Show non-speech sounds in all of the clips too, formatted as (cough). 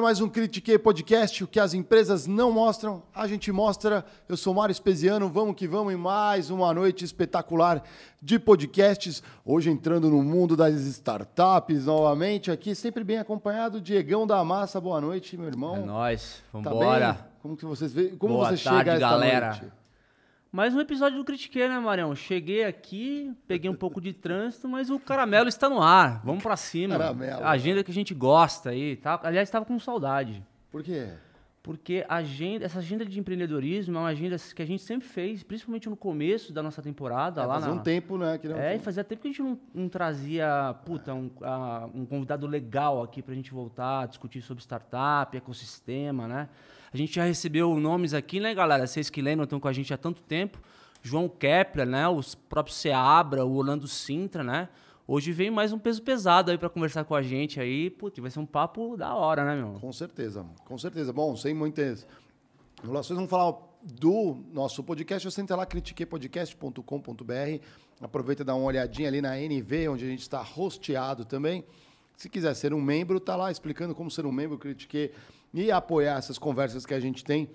Tá ar mais um Critique Podcast, o que as empresas não mostram, a gente mostra. Eu sou Mário Espesiano, vamos que vamos em mais uma noite espetacular de podcasts. Hoje entrando no mundo das startups novamente, aqui sempre bem acompanhado, Diegão da Massa. Boa noite, meu irmão. É nóis, Tá vambora. bem? Como que vocês vê? Como Boa você tarde, chega a esta galera. noite? Mais um episódio do Critiquei, né, Marião? Cheguei aqui, peguei um pouco de trânsito, mas o caramelo está no ar. Vamos pra cima. Caramelo. A agenda que a gente gosta aí, tá? Aliás, estava com saudade. Por quê? Porque a agenda, essa agenda de empreendedorismo é uma agenda que a gente sempre fez, principalmente no começo da nossa temporada. É, lá faz na, um tempo, né? Que não É, e fazia tempo que a gente não, não trazia, puta, um, ah, um convidado legal aqui pra gente voltar a discutir sobre startup, ecossistema, né? A gente já recebeu nomes aqui, né, galera? Vocês que lembram, estão com a gente há tanto tempo. João Kepler, né? Os próprios Seabra, o Orlando Sintra, né? Hoje vem mais um peso pesado aí pra conversar com a gente aí. Putz, vai ser um papo da hora, né, meu? Com certeza, com certeza. Bom, sem muitas enrolações, vamos falar do nosso podcast. Você entra lá, critiquepodcast.com.br. Aproveita e dá uma olhadinha ali na NV, onde a gente está hosteado também. Se quiser ser um membro, tá lá explicando como ser um membro, critique e apoiar essas conversas que a gente tem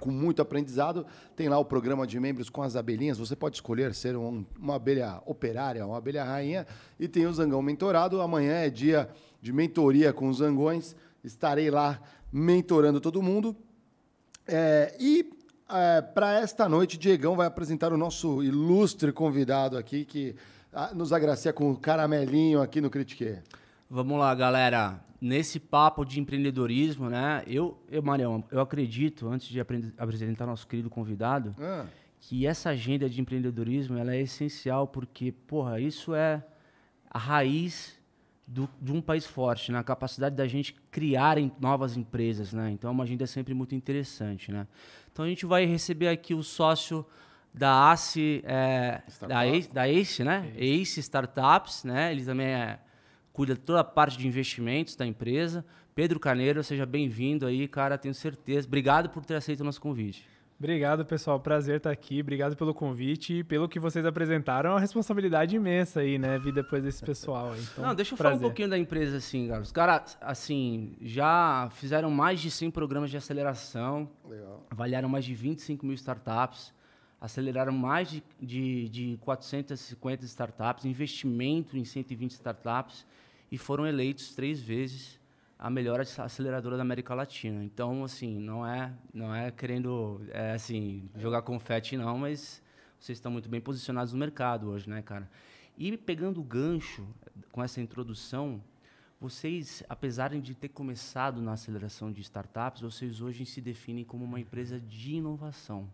com muito aprendizado. Tem lá o programa de membros com as abelhinhas. Você pode escolher ser um- uma abelha operária, uma abelha rainha. E tem o Zangão Mentorado. Amanhã é dia de mentoria com os Zangões. Estarei lá mentorando todo mundo. É, e para esta noite, Diegão vai apresentar o nosso ilustre convidado aqui, que ah, nos agracia com o caramelinho aqui no Critique. Vamos lá, galera. Nesse papo de empreendedorismo, né? Eu, eu Marião, eu acredito, antes de apre- apresentar nosso querido convidado, Ah, que essa agenda de empreendedorismo ela é essencial porque, porra, isso é a raiz do- de um país forte, né? A capacidade da gente criar em- novas empresas, né? Então é uma agenda sempre muito interessante, né? Então a gente vai receber aqui o sócio da ACE, é, da. ACE, da ACE, né? ACE Startups, né? Ele também é, cuida de toda a parte de investimentos da empresa. Pedro Carneiro, seja bem-vindo aí, cara, tenho certeza. Obrigado por ter aceito o nosso convite. Obrigado, pessoal. Prazer estar aqui. Obrigado pelo convite e pelo que vocês apresentaram. É uma responsabilidade imensa aí, né? Vir depois desse pessoal aí. Então, Não, deixa eu falar um prazer. pouquinho da empresa, assim, cara. Os caras, assim, já fizeram mais de 100 programas de aceleração, legal. avaliaram mais de 25 mil startups, aceleraram mais de, de, de 450 startups, investimento em 120 startups e foram eleitos três vezes a melhor ac- aceleradora da América Latina. Então, assim, não é, não é querendo, é, assim, jogar confete, não, mas vocês estão muito bem posicionados no mercado hoje, né, cara? E pegando o gancho com essa introdução, vocês, apesar de ter começado na aceleração de startups, vocês hoje se definem como uma empresa de inovação.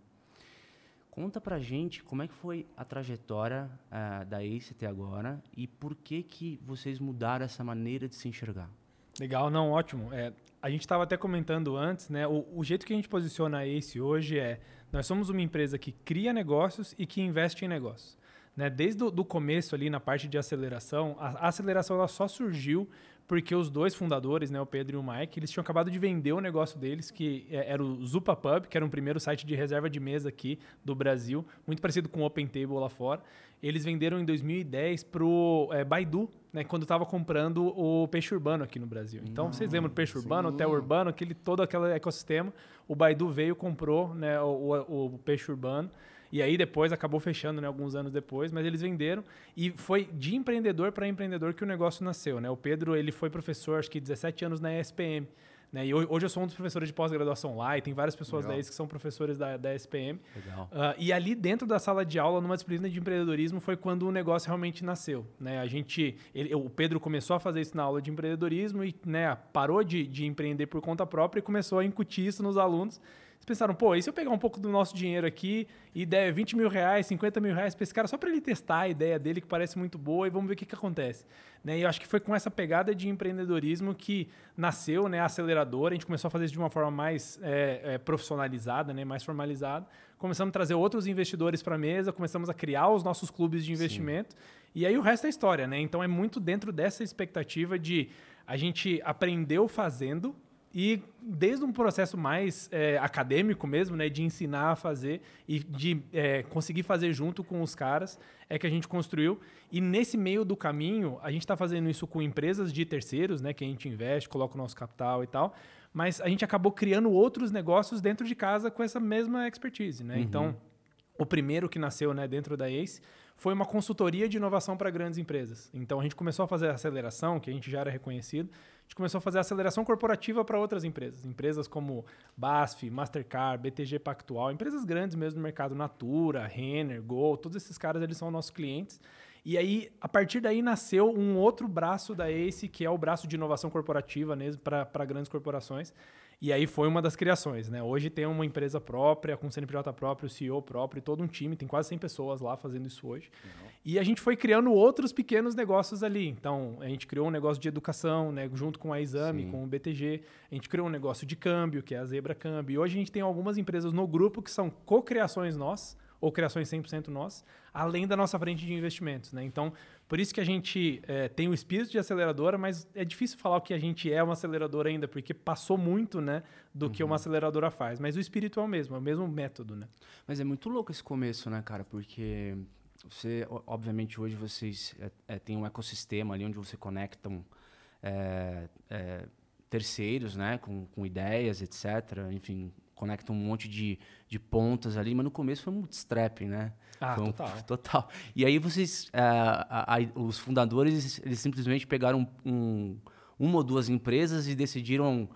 Conta pra gente como é que foi a trajetória ah, da ACE até agora e por que que vocês mudaram essa maneira de se enxergar. Legal, não, ótimo. É, a gente estava até comentando antes, né? O, o jeito que a gente posiciona a Ace hoje é: nós somos uma empresa que cria negócios e que investe em negócios. Né? Desde o começo ali na parte de aceleração, a, a aceleração ela só surgiu porque os dois fundadores, né, o Pedro e o Mike, eles tinham acabado de vender o negócio deles, que é- era o Zupa Pub, que era um primeiro site de reserva de mesa aqui do Brasil, muito parecido com o Open Table lá fora. Eles venderam em 2010 pro é, Baidu, né, quando estava comprando o Peixe Urbano aqui no Brasil. Então, vocês lembram do Peixe Urbano, Hotel Urbano, aquele, todo aquele ecossistema. O Baidu veio, comprou né, o, o- o Peixe Urbano. E aí depois acabou fechando, né, alguns anos depois, mas eles venderam e foi de empreendedor para empreendedor que o negócio nasceu, né? O Pedro, ele foi professor, acho que 17 anos na ESPM, né? E ho- hoje eu sou um dos professores de pós-graduação lá e tem várias pessoas Legal. da ES que são professores da, da ESPM. Legal. Ah, e ali dentro da sala de aula, numa disciplina de empreendedorismo, foi quando o negócio realmente nasceu. Né? A gente, ele- o Pedro começou a fazer isso na aula de empreendedorismo e né, parou de, de empreender por conta própria e começou a incutir isso nos alunos. Pensaram, pô, e se eu pegar um pouco do nosso dinheiro aqui e der 20 mil reais, 50 mil reais para esse cara só para ele testar a ideia dele, que parece muito boa, e vamos ver o que, que acontece. Né? E eu acho que foi com essa pegada de empreendedorismo que nasceu né, a aceleradora. A gente começou a fazer isso de uma forma mais é, é, profissionalizada, né, mais formalizada. Começamos a trazer outros investidores para a mesa, começamos a criar os nossos clubes de investimento. E aí o resto é história. Né? Então é muito dentro dessa expectativa de a gente aprendeu fazendo E desde um processo mais é, acadêmico mesmo, né, de ensinar a fazer e de é, conseguir fazer junto com os caras, é que a gente construiu. E nesse meio do caminho, a gente está fazendo isso com empresas de terceiros, né, que a gente investe, coloca o nosso capital e tal. Mas a gente acabou criando outros negócios dentro de casa com essa mesma expertise, né? Uhum. Então, o primeiro que nasceu né, dentro da ACE foi uma consultoria de inovação para grandes empresas. Então a gente começou a fazer a aceleração, que a gente já era reconhecido, gente começou a fazer aceleração corporativa para outras empresas. Empresas como BASF, Mastercard, BTG Pactual, empresas grandes mesmo no mercado, Natura, Renner, Gol, todos esses caras eles são nossos clientes. E aí, a partir daí, nasceu um outro braço da ACE, que é o braço de inovação corporativa mesmo para grandes corporações, e aí foi uma das criações, né? Hoje tem uma empresa própria, com CNPJ próprio, CEO próprio, e todo um time, tem quase 100 pessoas lá fazendo isso hoje. Uhum. E a gente foi criando outros pequenos negócios ali. Então, a gente criou um negócio de educação, né, junto com a Exame, Sim. com o BTG. A gente criou um negócio de câmbio, que é a Zebra Câmbio. E hoje a gente tem algumas empresas no grupo que são co-criações nossas, ou criações 100% nossas, além da nossa frente de investimentos. Né? Então, por isso que a gente é, tem o espírito de aceleradora, mas é difícil falar o que a gente é uma aceleradora ainda, porque passou muito né, do uhum. que uma aceleradora faz. Mas o espírito é o mesmo, é o mesmo método. Né? Mas é muito louco esse começo, né, cara? Porque você, obviamente, hoje vocês é, é, têm um ecossistema ali onde você conectam é, é, terceiros, né, com, com ideias, etc. Enfim, conecta um monte de, de pontas ali, mas no começo foi um bootstrap, né? Ah, foi um, total. (laughs) Total. E aí vocês, uh, a, a, os fundadores, eles simplesmente pegaram um, uma ou duas empresas e decidiram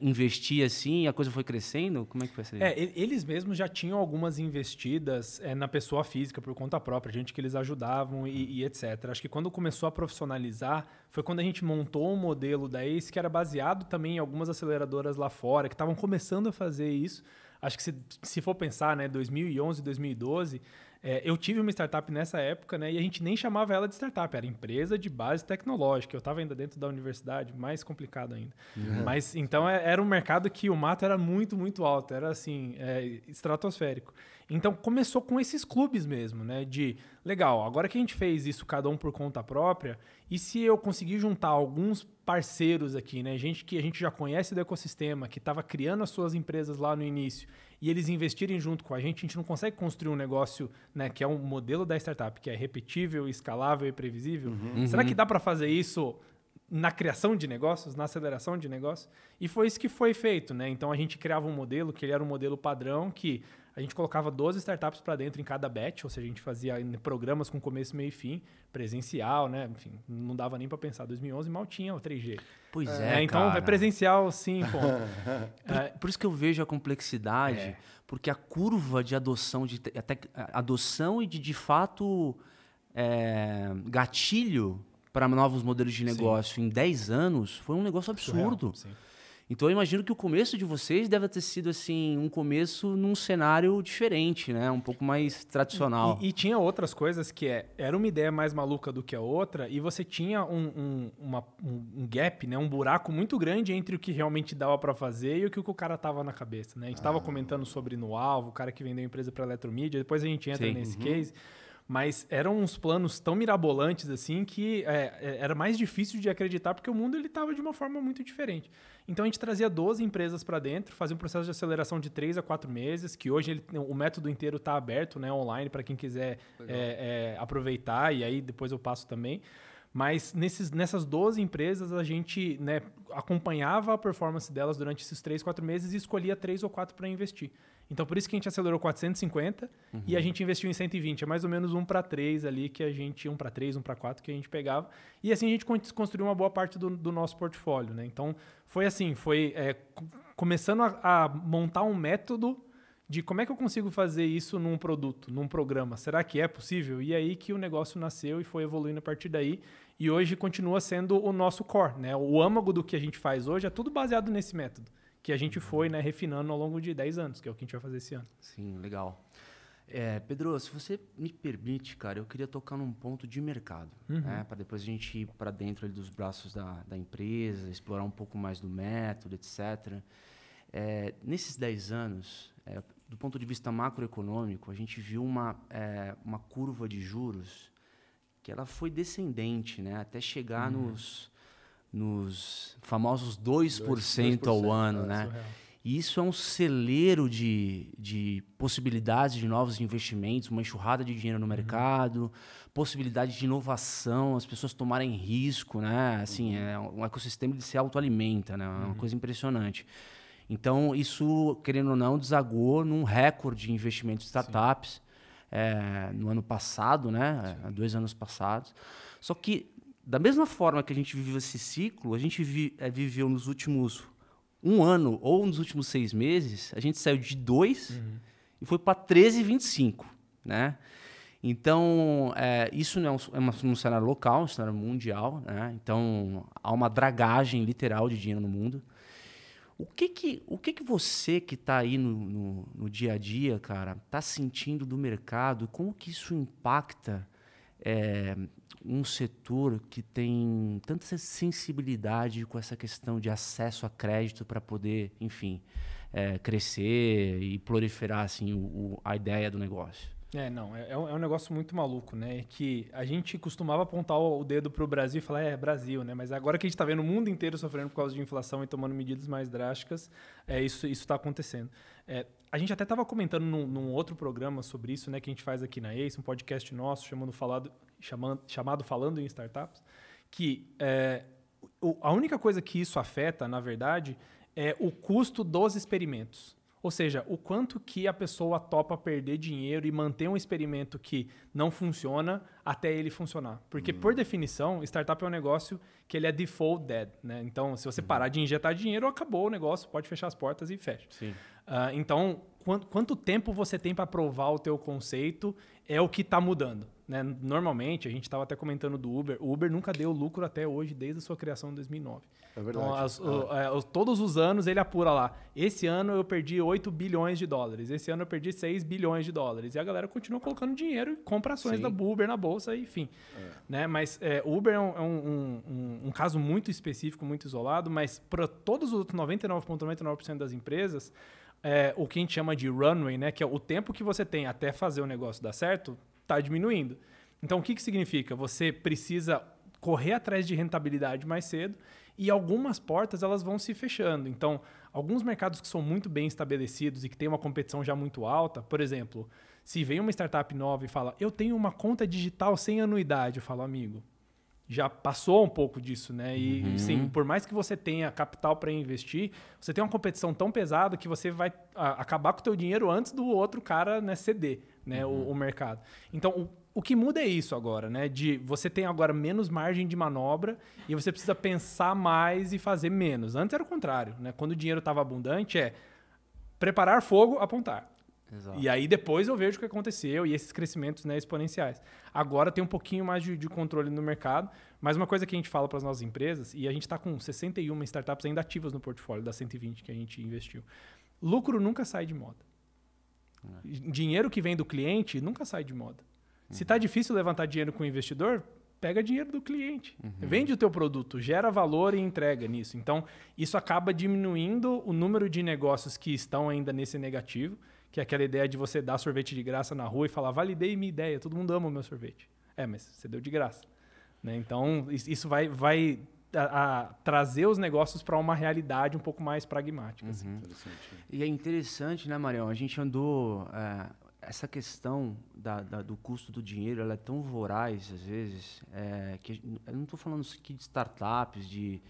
investir assim a coisa foi crescendo? Como é que foi essa é, Eles mesmos já tinham algumas investidas é, na pessoa física por conta própria, gente que eles ajudavam e, e, etc. Acho que quando começou a profissionalizar foi quando a gente montou um modelo da ACE que era baseado também em algumas aceleradoras lá fora que estavam começando a fazer isso. Acho que se, se for pensar, né, 2011, 2012 é, eu tive uma startup nessa época, né? E a gente nem chamava ela de startup, era empresa de base tecnológica. Eu estava ainda dentro da universidade, mais complicado ainda. Uhum. Mas então é, era um mercado que o mato era muito, muito alto, era assim, é, estratosférico. Então começou com esses clubes mesmo, né? De legal, agora que a gente fez isso cada um por conta própria, e se eu conseguir juntar alguns parceiros aqui, né? Gente que a gente já conhece do ecossistema, que estava criando as suas empresas lá no início e eles investirem junto com a gente, a gente não consegue construir um negócio né, que é um modelo da startup, que é repetível, escalável e previsível. Uhum. Será que dá para fazer isso na criação de negócios, na aceleração de negócios? E foi isso que foi feito. Né? Então a gente criava um modelo que ele era um modelo padrão que a gente colocava 12 startups para dentro em cada batch, ou seja, a gente fazia programas com começo, meio e fim, presencial, né? Enfim, não dava nem para pensar. 2011 mal tinha o 3G. Pois é, é Então cara. é presencial, sim, pô. (laughs) por, é. por, isso que eu vejo a complexidade, é. porque a curva de adoção, de até adoção e de de fato é, gatilho para novos modelos de negócio sim. em 10 anos foi um negócio absurdo. Surreal, sim. Então eu imagino que o começo de vocês deve ter sido assim um começo num cenário diferente, né? Um pouco mais tradicional. E, e tinha outras coisas que é, era uma ideia mais maluca do que a outra e você tinha um, um, uma, um, gap, né? Um buraco muito grande entre o que realmente dava para fazer e o que o cara tava na cabeça, né? A gente estava ah. comentando sobre no alvo, o cara que vendeu a empresa para eletromídia. Depois a gente entra Sim. nesse uhum. case. Mas eram uns planos tão mirabolantes assim que é, é era mais difícil de acreditar porque o mundo ele estava de uma forma muito diferente. Então a gente trazia 12 empresas para dentro, fazia um processo de aceleração de 3 a 4 meses, que hoje ele, o método inteiro está aberto, né, online, para quem quiser é, é, aproveitar, e aí depois eu passo também. Mas nesses, nessas 12 empresas, a gente né, acompanhava a performance delas durante esses 3, 4 meses e escolhia 3 ou 4 para investir. Então, por isso que a gente acelerou 450 uhum. e a gente investiu em 120. É mais ou menos um para três ali que a gente... Um para três, um para quatro que a gente pegava. E assim a gente construiu uma boa parte do, do nosso portfólio. Né? Então, foi assim, foi é, começando a, a montar um método de como é que eu consigo fazer isso num produto, num programa. Será que é possível? E aí que o negócio nasceu e foi evoluindo a partir daí. E hoje continua sendo o nosso core, né? O âmago do que a gente faz hoje é tudo baseado nesse método que a gente foi né, refinando ao longo de 10 anos, que é o que a gente vai fazer esse ano. Sim, legal. É, Pedro, se você me permite, cara, eu queria tocar num ponto de mercado, uhum. né, para depois a gente ir para dentro dos braços da, da empresa, explorar um pouco mais do método, etc. É, nesses 10 anos, é, do ponto de vista macroeconômico, a gente viu uma, é, uma curva de juros que ela foi descendente, né, até chegar uhum. nos nos famosos 2%, 2% ao ano, é, né? Surreal. E isso é um celeiro de, de possibilidades de novos investimentos, uma enxurrada de dinheiro no uhum. mercado, possibilidade de inovação, as pessoas tomarem risco, né? Assim, uhum. é um ecossistema que se autoalimenta, né? É uma coisa impressionante. Então, isso, querendo ou não, desagou num recorde de investimento em startups é, no ano passado, né? Há dois anos passados. Só que, da mesma forma que a gente viveu esse ciclo, a gente vi, é, viveu nos últimos um ano ou nos últimos seis meses, a gente saiu de 2 uhum. e foi para 13,25, né? Então, é, isso não é, um, é uma, um cenário local, um cenário mundial, né? Então, há uma dragagem literal de dinheiro no mundo. O que que, o que, que você que está aí no, no, no, dia a dia, cara, está sentindo do mercado? Como que isso impacta é, um setor que tem tanta sensibilidade com essa questão de acesso a crédito para poder, enfim, é, crescer e proliferar assim, o, o, a ideia do negócio? É, não, é, é, um, é, um, negócio muito maluco, né? Que a gente costumava apontar o dedo para o Brasil e falar, é, Brasil, né? Mas agora que a gente está vendo o mundo inteiro sofrendo por causa de inflação e tomando medidas mais drásticas, é, isso está acontecendo. É, a gente até estava comentando num, num, outro programa sobre isso, né? Que a gente faz aqui na ACE, um podcast nosso chamando falado, chamando, chamado Falando em Startups, que é, o, a única coisa que isso afeta, na verdade, é o custo dos experimentos. Ou seja, o quanto que a pessoa topa perder dinheiro e manter um experimento que não funciona até ele funcionar. Porque, por definição, startup é um negócio que ele é default dead. Né? Então, se você uhum. parar de injetar dinheiro, acabou o negócio, pode fechar as portas e fecha. Uh, então, quanto, quanto tempo você tem para provar o teu conceito é o que está mudando. Né? Normalmente, a gente estava até comentando do Uber, o Uber nunca deu lucro até hoje, desde a sua criação em 2009. É verdade. Então, as. O, é, todos os anos ele apura lá. Esse ano eu perdi 8 bilhões de dólares, esse ano eu perdi 6 bilhões de dólares. E a galera continua colocando dinheiro e compra ações Sim. da Uber na bolsa, enfim. É. Né? Mas é, Uber é, um, é um, um, um, caso muito específico, muito isolado, mas para todos os outros 99,99% ,99 das empresas, é, o que a gente chama de runway, né, que é o tempo que você tem até fazer o negócio dar certo, está diminuindo. Então, o que, que significa? Você precisa correr atrás de rentabilidade mais cedo e algumas portas elas vão se fechando. Então, alguns mercados que são muito bem estabelecidos e que têm uma competição já muito alta, por exemplo, se vem uma startup nova e fala, eu tenho uma conta digital sem anuidade, eu falo, amigo, já passou um pouco disso, né? E uhum. sim, por mais que você tenha capital para investir, você tem uma competição tão pesada que você vai acabar com o teu dinheiro antes do outro cara né, ceder, né, uhum. o, o, mercado. Então, o, o que muda é isso agora, né? De você tem agora menos margem de manobra e você precisa pensar mais e fazer menos. Antes era o contrário, né? Quando o dinheiro estava abundante é preparar fogo, apontar. Exato. E aí depois eu vejo o que aconteceu e esses crescimentos né, exponenciais. Agora tem um pouquinho mais de, de controle no mercado, mas uma coisa que a gente fala para as nossas empresas, e a gente está com 61 startups ainda ativas no portfólio das 120 que a gente investiu. Lucro nunca sai de moda. É. Dinheiro que vem do cliente nunca sai de moda. Uhum. Se está difícil levantar dinheiro com o investidor, pega dinheiro do cliente. Uhum. Vende o teu produto, gera valor e entrega nisso. Então, isso acaba diminuindo o número de negócios que estão ainda nesse negativo que é aquela ideia de você dar sorvete de graça na rua e falar, validei minha ideia, todo mundo ama o meu sorvete. É, mas você deu de graça. Né? Então, isso vai, vai a, a trazer os negócios para uma realidade um pouco mais pragmática. Assim. Uhum. Assim. E é interessante, né, Marião? A gente andou... É, essa questão da, da, do custo do dinheiro, ela é tão voraz, às vezes, é, que eu não estou falando aqui de startups, de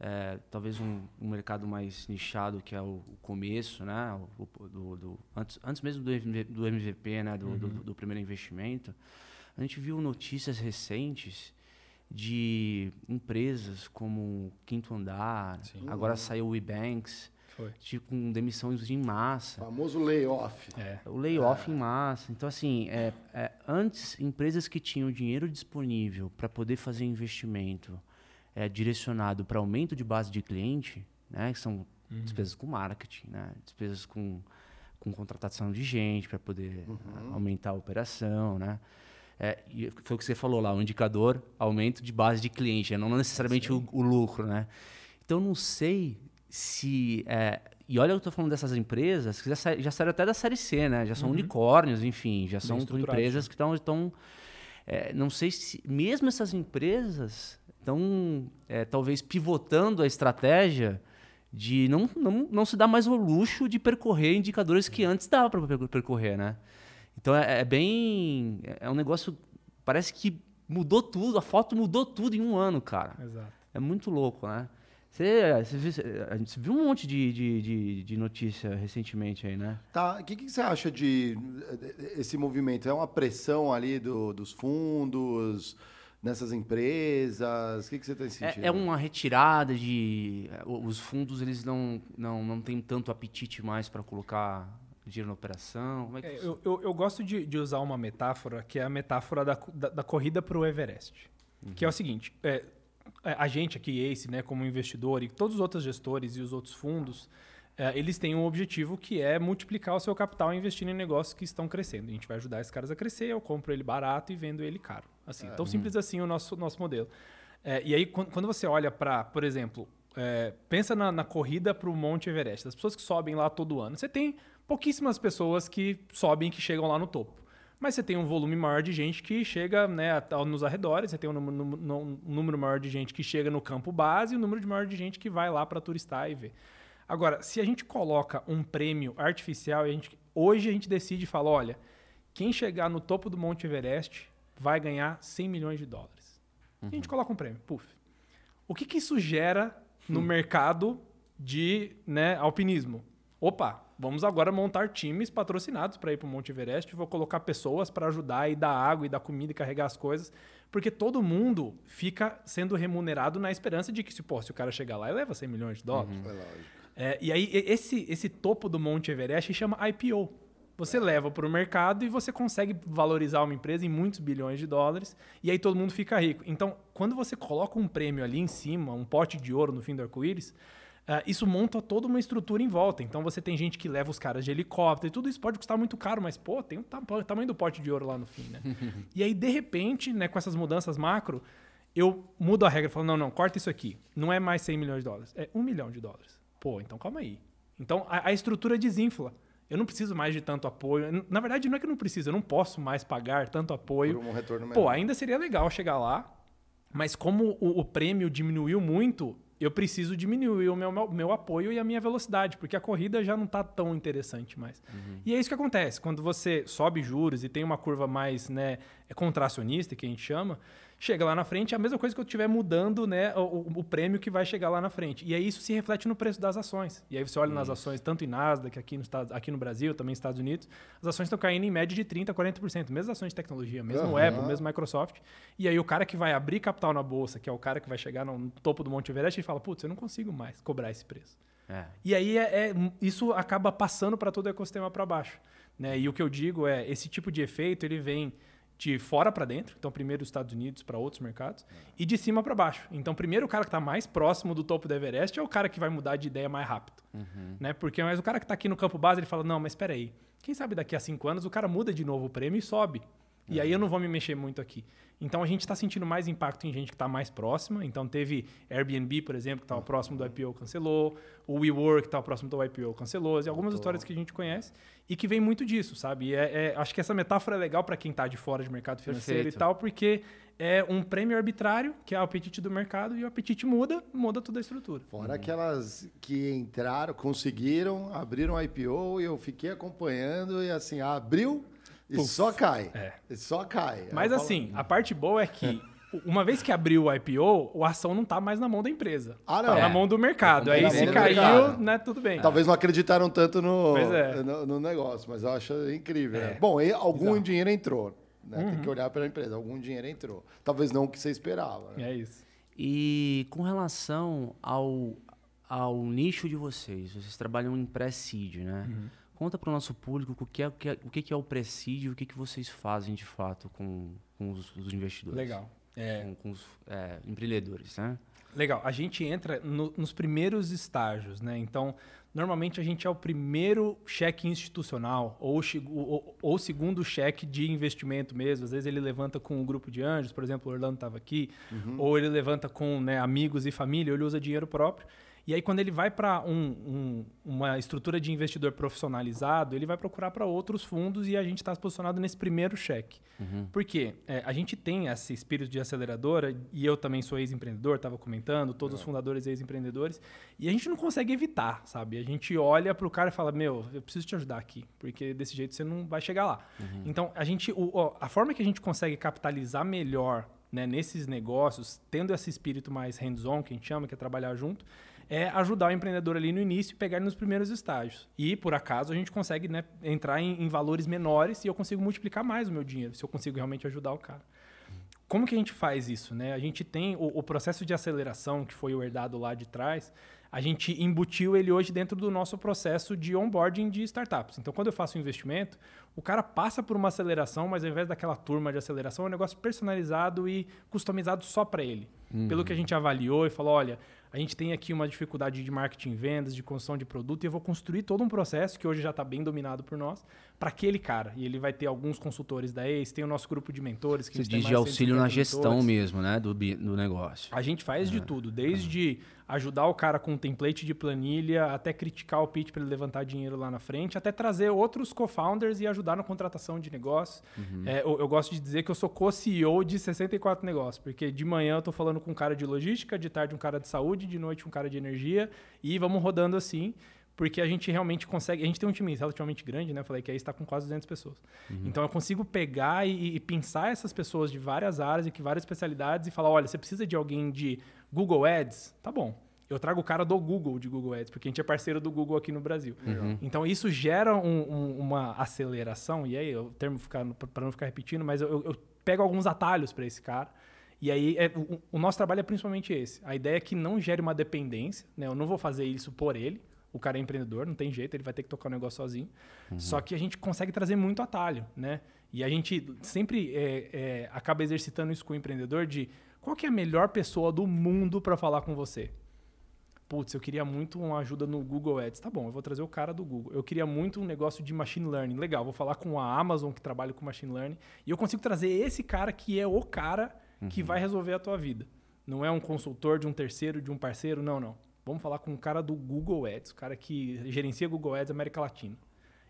é, talvez um, um, mercado mais nichado que é o, o começo, né? O, do, do, antes, antes mesmo do, do MVP, né? Do, uhum. do, do, primeiro investimento, a gente viu notícias recentes de empresas como Quinto Andar, Sim. agora saiu o eBanks, tipo, com demissões em massa. O famoso layoff. É. O layoff é. em massa. Então, assim, é, é, antes, empresas que tinham dinheiro disponível para poder fazer investimento é, direcionado para aumento de base de cliente, né, que são uhum. despesas com marketing, né, despesas com, com contratação de gente para poder uhum. aumentar a operação, né? É, e foi o que você falou lá, o indicador aumento de base de cliente, né, não necessariamente o, o, lucro, né? Então não sei se é, e olha eu estou falando dessas empresas que já, já saíram até da série C, né? Já são uhum. unicórnios, enfim, já Bem são empresas que estão estão é, não sei se mesmo essas empresas estão é, talvez pivotando a estratégia de não, não, não se dar mais o luxo de percorrer indicadores que antes dava para percorrer, né? Então é, é, bem. É um negócio. Parece que mudou tudo, a foto mudou tudo em um ano, cara. Exato. É muito louco, né? Você, você viu, a gente viu um monte de, de, de, de notícia recentemente aí, né? Tá. O que, que você acha de esse movimento? É uma pressão ali do, dos fundos? Nessas empresas? O que, que você tem sentido? É, é, uma retirada de... Os fundos, eles não, não, não têm tanto apetite mais para colocar dinheiro na operação. É é, eu, eu, eu, gosto de, de, usar uma metáfora, que é a metáfora da, da, da corrida para o Everest. Uhum. Que é o seguinte, é, é, a gente aqui, Ace, né, como investidor, e todos os outros gestores e os outros fundos, é, eles têm um objetivo que é multiplicar o seu capital investindo em negócios que estão crescendo. A gente vai ajudar esses caras a crescer, eu compro ele barato e vendo ele caro. Assim, é. tão simples assim o nosso, nosso modelo. É, e aí, quando, você olha para, por exemplo, é, pensa na, na corrida para o Monte Everest, as pessoas que sobem lá todo ano. Você tem pouquíssimas pessoas que sobem que chegam lá no topo. Mas você tem um volume maior de gente que chega né, nos arredores, você tem um número, um número maior de gente que chega no campo base e um número maior de gente que vai lá para turistar e ver. Agora, se a gente coloca um prêmio artificial a gente, hoje a gente decide e fala, olha, quem chegar no topo do Monte Everest vai ganhar 100 milhões de dólares. Uhum. a gente uhum. coloca um prêmio, puf. O que, que isso gera no hum. mercado de né, alpinismo? Opa, vamos agora montar times patrocinados para ir para o Monte Everest. Vou colocar pessoas para ajudar e dar água e dar comida e carregar as coisas. Porque todo mundo fica sendo remunerado na esperança de que, se, pô, se o cara chegar lá, ele leva 100 milhões de dólares. Uhum. É lógico. É, e aí, esse, esse topo do Monte Everest chama IPO. Você leva para o mercado e você consegue valorizar uma empresa em muitos bilhões de dólares e aí todo mundo fica rico. Então, quando você coloca um prêmio ali em cima, um pote de ouro no fim do arco-íris, uh, isso monta toda uma estrutura em volta. Então, você tem gente que leva os caras de helicóptero e tudo isso pode custar muito caro, mas, pô, tem o tamanho do pote de ouro lá no fim, né? (laughs) e aí, de repente, né, com essas mudanças macro, eu mudo a regra e falo, não, não, corta isso aqui. Não é mais 100 milhões de dólares, é 1 milhão de dólares. Pô, então calma aí. Então a, a, estrutura desinfla. Eu não preciso mais de tanto apoio. Na verdade, não é que eu não preciso, eu não posso mais pagar tanto apoio. Por um retorno Pô, ainda seria legal chegar lá, mas como o, o prêmio diminuiu muito, eu preciso diminuir o meu, meu, meu, apoio e a minha velocidade, porque a corrida já não está tão interessante mais. Uhum. E é isso que acontece. Quando você sobe juros e tem uma curva mais né, contracionista, que a gente chama, chega lá na frente, é a mesma coisa que eu estiver mudando né, o, o, prêmio que vai chegar lá na frente. E aí isso se reflete no preço das ações. E aí você olha nas ações, tanto em Nasdaq, aqui no, aqui no Brasil, também nos Estados Unidos, as ações estão caindo em média de 30%, 40%. Mesmo ações de tecnologia, mesmo uhum. Apple, mesmo Microsoft. E aí o cara que vai abrir capital na bolsa, que é o cara que vai chegar no topo do Monte Everest, ele fala, putz, eu não consigo mais cobrar esse preço. É. E aí é, é, isso acaba passando para todo o ecossistema para baixo. Né? E o que eu digo é, esse tipo de efeito, ele vem de fora para dentro, então primeiro os Estados Unidos para outros mercados, e de cima para baixo. Então primeiro o cara que está mais próximo do topo do Everest é o cara que vai mudar de ideia mais rápido, uhum. né? Porque mas o cara que está aqui no campo base ele fala não, mas espera aí, quem sabe daqui a cinco anos o cara muda de novo o prêmio e sobe. E uhum. aí eu não vou me mexer muito aqui. Então a gente está sentindo mais impacto em gente que está mais próxima. Então teve Airbnb, por exemplo, que estava próximo do IPO, cancelou. O WeWork, que estava próximo do IPO, cancelou. E algumas histórias que a gente conhece e que vem muito disso, sabe? É, é, acho que essa metáfora é legal para quem está de fora de mercado financeiro Perfeito. e tal, porque é um prêmio arbitrário, que é o apetite do mercado, e o apetite muda, muda toda a estrutura. Fora aquelas que entraram, conseguiram, abriram IPO e eu fiquei acompanhando e assim, abriu e Puf. só cai. É. E só cai. Mas assim, a parte boa é que (laughs) uma vez que abriu o IPO, a ação não está mais na mão da empresa. Ah, não. Tá é. na mão do mercado. Aí se caiu, né, tudo bem. Talvez não acreditaram tanto no, é. no, no, negócio, mas eu acho incrível. Né? É. Né? Bom, algum Exato. dinheiro entrou. Né? Uhum. Tem que olhar para a empresa. Algum dinheiro entrou. Talvez não o que você esperava. Né? É isso. E com relação ao, ao nicho de vocês, vocês trabalham em pré-seed, né? Uhum. Conta para o nosso público o que é o que é, o que é o presídio, o que, que vocês fazem de fato com, com os, os investidores. Legal. É... Com, com, os é, empreendedores, né? Legal. A gente entra no, nos primeiros estágios, né? Então, normalmente a gente é o primeiro cheque institucional ou, ou, ou segundo cheque de investimento mesmo. Às vezes ele levanta com um grupo de anjos, por exemplo, o Orlando estava aqui, uhum. ou ele levanta com né, amigos e família, ou ele usa dinheiro próprio. E aí, quando ele vai para um, um, uma estrutura de investidor profissionalizado, ele vai procurar para outros fundos e a gente está posicionado nesse primeiro cheque. Uhum. Por quê? É, a gente tem esse espírito de aceleradora, e eu também sou ex-empreendedor, estava comentando, todos é. os fundadores ex-empreendedores, e a gente não consegue evitar, sabe? A gente olha para o cara e fala: Meu, eu preciso te ajudar aqui, porque desse jeito você não vai chegar lá. Uhum. Então, a, gente, o, a forma que a gente consegue capitalizar melhor né, nesses negócios, tendo esse espírito mais hands-on, que a gente chama, que é trabalhar junto, é ajudar o empreendedor ali no início e pegar ele nos primeiros estágios. E, por acaso, a gente consegue né, entrar em, em, valores menores e eu consigo multiplicar mais o meu dinheiro, se eu consigo realmente ajudar o cara. Como que a gente faz isso? Né? A gente tem o, o processo de aceleração, que foi o herdado lá de trás, a gente embutiu ele hoje dentro do nosso processo de onboarding de startups. Então, quando eu faço um investimento, o cara passa por uma aceleração, mas ao invés daquela turma de aceleração, é um negócio personalizado e customizado só para ele. Uhum. Pelo que a gente avaliou e falou, olha, a gente tem aqui uma dificuldade de marketing, vendas, de construção de produto, e eu vou construir todo um processo que hoje já está bem dominado por nós, para aquele cara. E ele vai ter alguns consultores da ACE, tem o nosso grupo de mentores. Que Você diz de auxílio na gestão mesmo, né, do, do negócio. A gente faz de tudo, desde ajudar o cara com um template de planilha, até criticar o pitch para ele levantar dinheiro lá na frente, até trazer outros co-founders e ajudar na contratação de negócios. Uhum. É, eu, eu, gosto de dizer que eu sou co-CEO de 64 negócios, porque de manhã eu estou falando com um cara de logística, de tarde um cara de saúde, de noite um cara de energia, e vamos rodando assim porque a gente realmente consegue. A gente tem um time relativamente grande, né? Eu falei que aí está com quase 200 pessoas. Uhum. Então eu consigo pegar e, e, pensar essas pessoas de várias áreas e que várias especialidades e falar: olha, você precisa de alguém de Google Ads? Tá bom. Eu trago o cara do Google de Google Ads, porque a gente é parceiro do Google aqui no Brasil. Uhum. Então isso gera um, um, uma aceleração, e aí o termo para não ficar repetindo, mas eu, eu pego alguns atalhos para esse cara. E aí, é, o, o, nosso trabalho é principalmente esse. A ideia é que não gere uma dependência, né? Eu não vou fazer isso por ele o cara é empreendedor, não tem jeito, ele vai ter que tocar o negócio sozinho. Uhum. Só que a gente consegue trazer muito atalho, né? E a gente sempre é, é, acaba exercitando isso com o empreendedor de qual que é a melhor pessoa do mundo para falar com você? Putz, eu queria muito uma ajuda no Google Ads. Tá bom, eu vou trazer o cara do Google. Eu queria muito um negócio de machine learning. Legal, vou falar com a Amazon que trabalha com machine learning. E eu consigo trazer esse cara que é o cara uhum. que vai resolver a tua vida. Não é um consultor de um terceiro, de um parceiro, não, não. Vamos falar com um cara do Google Ads, o cara que gerencia Google Ads América Latina.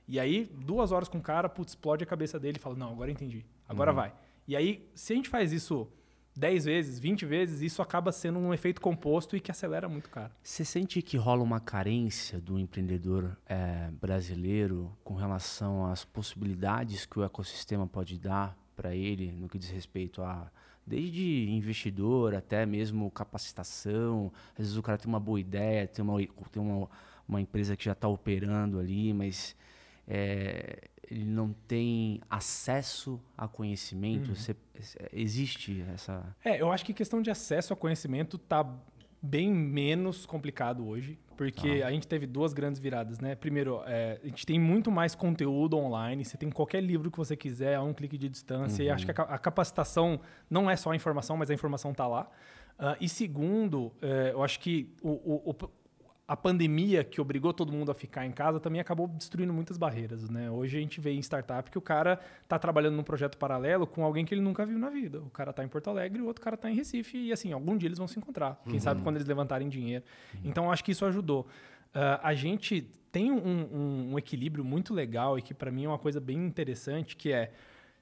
E aí, duas horas com o cara, putz, explode a cabeça dele e fala: Não, agora entendi, agora uhum. vai. E aí, se a gente faz isso 10 vezes, 20 vezes, isso acaba sendo um efeito composto e que acelera muito o cara. Você sente que rola uma carência do empreendedor é, brasileiro com relação às possibilidades que o ecossistema pode dar para ele no que diz respeito a desde investidor até mesmo capacitação. Às vezes o cara tem uma boa ideia, tem uma, tem uma, uma empresa que já está operando ali, mas é, ele não tem acesso a conhecimento. Uhum. Você, existe essa. É, eu acho que questão de acesso a conhecimento está bem menos complicado hoje, porque ah. a gente teve duas grandes viradas, né? Primeiro, é, a gente tem muito mais conteúdo online, você tem qualquer livro que você quiser a um clique de distância, uhum. e acho que a, a, capacitação não é só a informação, mas a informação está lá. Uh, e segundo, é, eu acho que o, o, a pandemia que obrigou todo mundo a ficar em casa também acabou destruindo muitas barreiras, né? Hoje a gente vê em startup que o cara está trabalhando num projeto paralelo com alguém que ele nunca viu na vida. O cara está em Porto Alegre, o outro cara está em Recife e assim, algum dia eles vão se encontrar. Quem uhum. sabe quando eles levantarem dinheiro. Uhum. Então acho que isso ajudou. Uh, a gente tem um, um, um equilíbrio muito legal e que para mim é uma coisa bem interessante, que é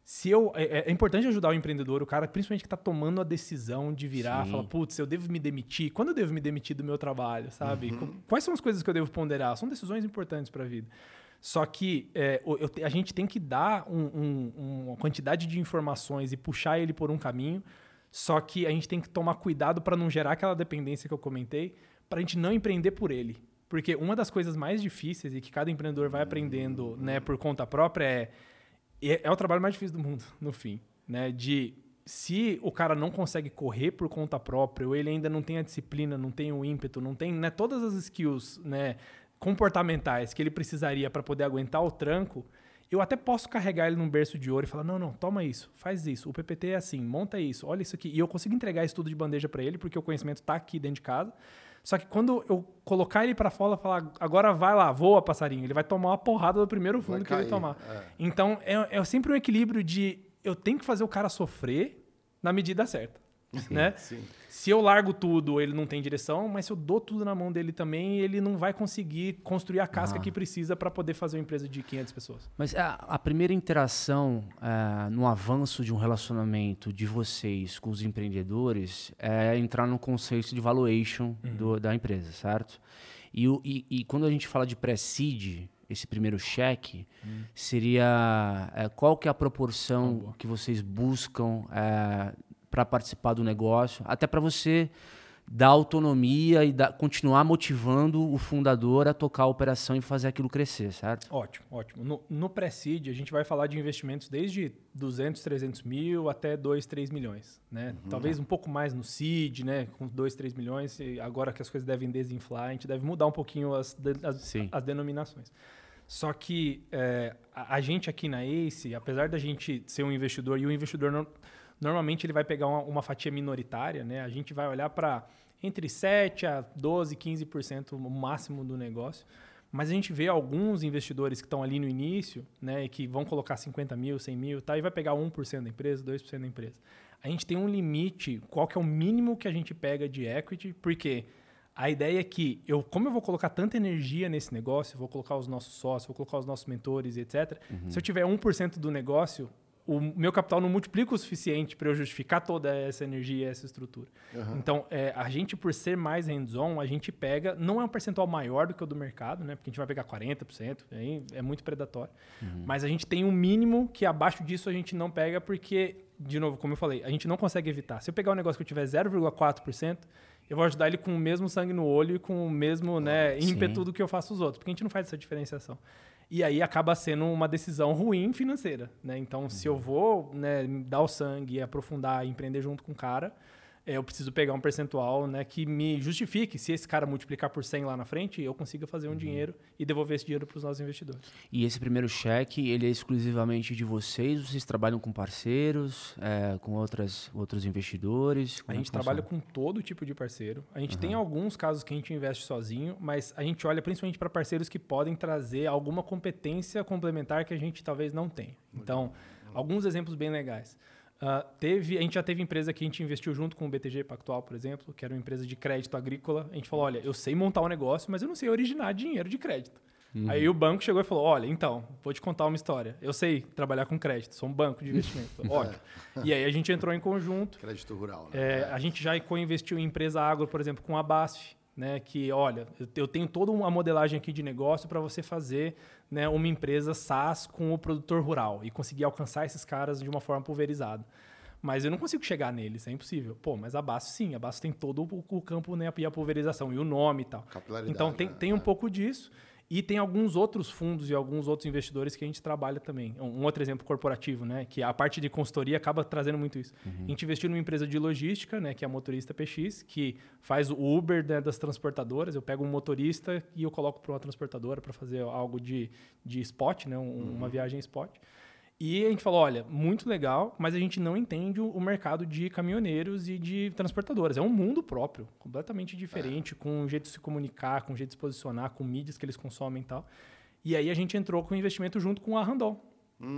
se eu é, é, é, importante ajudar o empreendedor, o cara principalmente que está tomando a decisão de virar, Sim. falar, putz, eu devo me demitir. Quando eu devo me demitir do meu trabalho, sabe? Uhum. Quais são as coisas que eu devo ponderar? São decisões importantes para a vida. Só que é, eu, a gente tem que dar um, um, uma quantidade de informações e puxar ele por um caminho. Só que a gente tem que tomar cuidado para não gerar aquela dependência que eu comentei, para a gente não empreender por ele. Porque uma das coisas mais difíceis e que cada empreendedor vai aprendendo né, por conta própria é é, é o trabalho mais difícil do mundo, (laughs) no fim. Né? De se o cara não consegue correr por conta própria, ou ele ainda não tem a disciplina, não tem o ímpeto, não tem né, todas as skills né, comportamentais que ele precisaria para poder aguentar o tranco, eu até posso carregar ele num berço de ouro e falar: não, não, toma isso, faz isso. O PPT é assim, monta isso, olha isso aqui. E eu consigo entregar isso tudo de bandeja para ele, porque o conhecimento está aqui dentro de casa. Só que quando eu colocar ele para fora, falar, agora vai lá, voa, passarinho, ele vai tomar uma porrada do primeiro fundo que ele tomar. É. Então, é, é sempre um equilíbrio de eu tenho que fazer o cara sofrer na medida certa. Né? Sim. Se eu largo tudo, ele não tem direção, mas se eu dou tudo na mão dele também, ele não vai conseguir construir a casca Ah. que precisa para poder fazer uma empresa de 500 pessoas. Mas a, a primeira interação é, no avanço de um relacionamento de vocês com os empreendedores é entrar no conceito de valuation do- da empresa, certo? E, o- e- e quando a gente fala de pré-seed, esse primeiro cheque, seria é, qual que é a proporção que vocês buscam para participar do negócio, até para você dar autonomia e dar- continuar motivando o fundador a tocar a operação e fazer aquilo crescer, certo? Ótimo, ótimo. No, no pré-seed, a gente vai falar de investimentos desde 200, 300 mil até 2, 3 milhões. Né? Talvez um pouco mais no seed, né? com 2, 3 milhões. Agora que as coisas devem desinflar, a gente deve mudar um pouquinho as, de- as, as denominações. Só que é, a, a gente aqui na ACE, apesar da gente ser um investidor, e o investidor no- normalmente ele vai pegar uma, uma fatia minoritária, né? a gente vai olhar para entre 7 a 12, 15% o máximo do negócio. Mas a gente vê alguns investidores que estão ali no início, né, e que vão colocar 50 mil, 100 mil, tá, e vai pegar 1% da empresa, 2% da empresa. A gente tem um limite, qual que é o mínimo que a gente pega de equity, porque a ideia é que, eu, como eu vou colocar tanta energia nesse negócio, vou colocar os nossos sócios, vou colocar os nossos mentores, etc. Se eu tiver 1% do negócio, o meu capital não multiplica o suficiente para eu justificar toda essa energia e essa estrutura. Então, é, a gente, por ser mais hands-on, a gente pega, não é um percentual maior do que o do mercado, né? Porque a gente vai pegar 40%, aí é muito predatório. Mas a gente tem um mínimo que abaixo disso a gente não pega, porque, de novo, como eu falei, a gente não consegue evitar. Se eu pegar um negócio que eu tiver 0,4%, eu vou ajudar ele com o mesmo sangue no olho e com o mesmo né, sim. ímpeto do que eu faço os outros, porque a gente não faz essa diferenciação. E aí acaba sendo uma decisão ruim financeira. Né? Então, se eu vou né, dar o sangue, aprofundar e empreender junto com o cara, eu preciso pegar um percentual né, que me justifique. Se esse cara multiplicar por 100 lá na frente, eu consiga fazer um dinheiro e devolver esse dinheiro para os nossos investidores. E esse primeiro cheque, ele é exclusivamente de vocês? Vocês trabalham com parceiros, é, com outras, outros investidores? A Como é gente que trabalha funciona? com todo tipo de parceiro. A gente tem alguns casos que a gente investe sozinho, mas a gente olha principalmente para parceiros que podem trazer alguma competência complementar que a gente talvez não tenha. Então, alguns exemplos bem legais. Ah, teve, a gente já teve empresa que a gente investiu junto com o BTG Pactual, por exemplo, que era uma empresa de crédito agrícola. A gente falou: olha, eu sei montar um negócio, mas eu não sei originar dinheiro de crédito. Aí o banco chegou e falou: olha, então, vou te contar uma história. Eu sei trabalhar com crédito, sou um banco de investimento. (laughs) Ótimo. E aí a gente entrou em conjunto. Crédito rural, né? É, a gente já co-investiu em empresa agro, por exemplo, com a BASF, né? Que, olha, eu- eu tenho toda uma modelagem aqui de negócio para você fazer né, uma empresa SaaS com o produtor rural e conseguir alcançar esses caras de uma forma pulverizada. Mas eu não consigo chegar neles, é impossível. Pô, mas a BASF sim, a BASF tem todo o, o campo né, e a pulverização e o nome e tal. Então tem, né? tem um pouco disso. E tem alguns outros fundos e alguns outros investidores que a gente trabalha também. Um outro exemplo corporativo, né? Que a parte de consultoria acaba trazendo muito isso. A gente investiu numa empresa de logística, né? Que é a Motorista PX, que faz o Uber né, das transportadoras. Eu pego um motorista e eu coloco para uma transportadora para fazer algo de, de spot, né? um- Uma viagem spot. E a gente falou, olha, muito legal, mas a gente não entende o mercado de caminhoneiros e de transportadoras. É um mundo próprio, completamente diferente, com um jeito de se comunicar, com um jeito de se posicionar, com mídias que eles consomem e tal. E aí a gente entrou com o investimento junto com a Randon,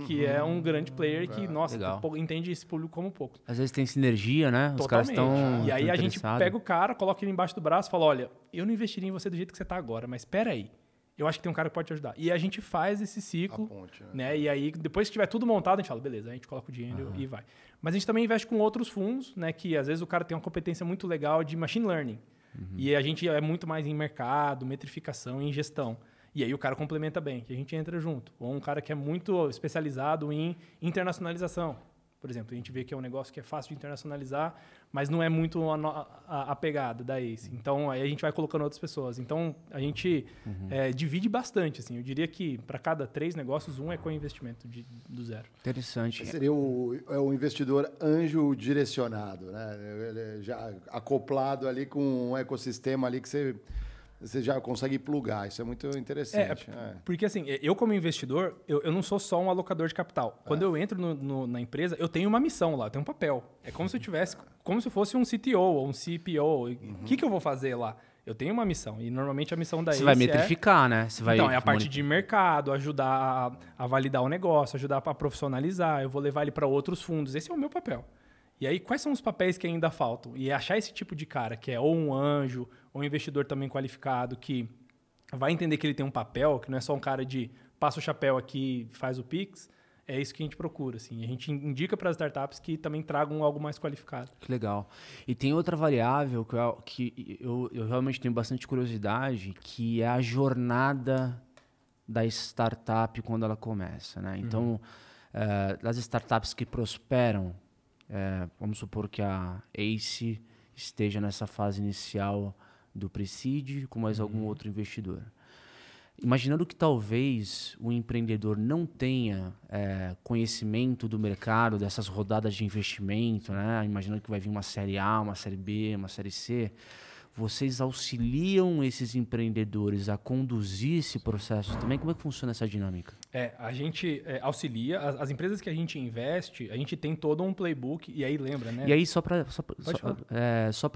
que é um grande player que, nossa, Legal. pou- entende esse público como pouco. Às vezes tem sinergia, né? Os caras estão. E aí a gente pega o cara, coloca ele embaixo do braço e fala: olha, eu não investiria em você do jeito que você está agora, mas espera aí. Eu acho que tem um cara que pode te ajudar. E a gente faz esse ciclo ponte, né? né? E aí, depois que tiver tudo montado, a gente fala, beleza, a gente coloca o dinheiro e vai. Mas a gente também investe com outros fundos, né? Que às vezes o cara tem uma competência muito legal de machine learning. E a gente é muito mais em mercado, metrificação e em gestão. E aí o cara complementa bem, que a gente entra junto. Ou um cara que é muito especializado em internacionalização. Por exemplo, a gente vê que é um negócio que é fácil de internacionalizar, mas não é muito a, a- a pegada da ACE. Então, aí a gente vai colocando outras pessoas. Então, a gente eh, divide bastante. Assim. Eu diria que para cada três negócios, um é co-investimento de- do zero. Interessante. Seria o, é o investidor anjo direcionado, né? Ele já acoplado ali com um ecossistema ali que você, você já consegue plugar. Isso é muito interessante. é. Porque assim, eu como investidor, eu, eu não sou só um alocador de capital. Quando eu entro no- no- na empresa, eu tenho uma missão lá, eu tenho um papel. É como se eu tivesse, como se eu fosse um CTO ou um CPO. O que, que eu vou fazer lá? Eu tenho uma missão. E normalmente a missão da Você vai é- metrificar, né? Você vai então, é a parte de mercado, ajudar a, a validar o negócio, ajudar a profissionalizar. Eu vou levar ele para outros fundos. Esse é o meu papel. E aí, quais são os papéis que ainda faltam? E achar esse tipo de cara, que é ou um anjo, um investidor também qualificado, que vai entender que ele tem um papel, que não é só um cara de passa o chapéu aqui faz o Pix, é isso que a gente procura. Assim. A gente indica para as startups que também tragam algo mais qualificado. Que legal. E tem outra variável que, eu, que eu, eu realmente tenho bastante curiosidade, que é a jornada da startup quando ela começa. Né? Então, uhum. é, das startups que prosperam, é, vamos supor que a ACE esteja nessa fase inicial do Preside com mais uhum. algum outro investidor. Imaginando que talvez o empreendedor não tenha é, conhecimento do mercado, dessas rodadas de investimento, né? imaginando que vai vir uma série A, uma série B, uma série C, vocês auxiliam esses empreendedores a conduzir esse processo também? Como é que funciona essa dinâmica? É, a gente é, auxilia. As, as, empresas que a gente investe, a gente tem todo um playbook, e aí lembra, né? E aí, só para só, só, é, só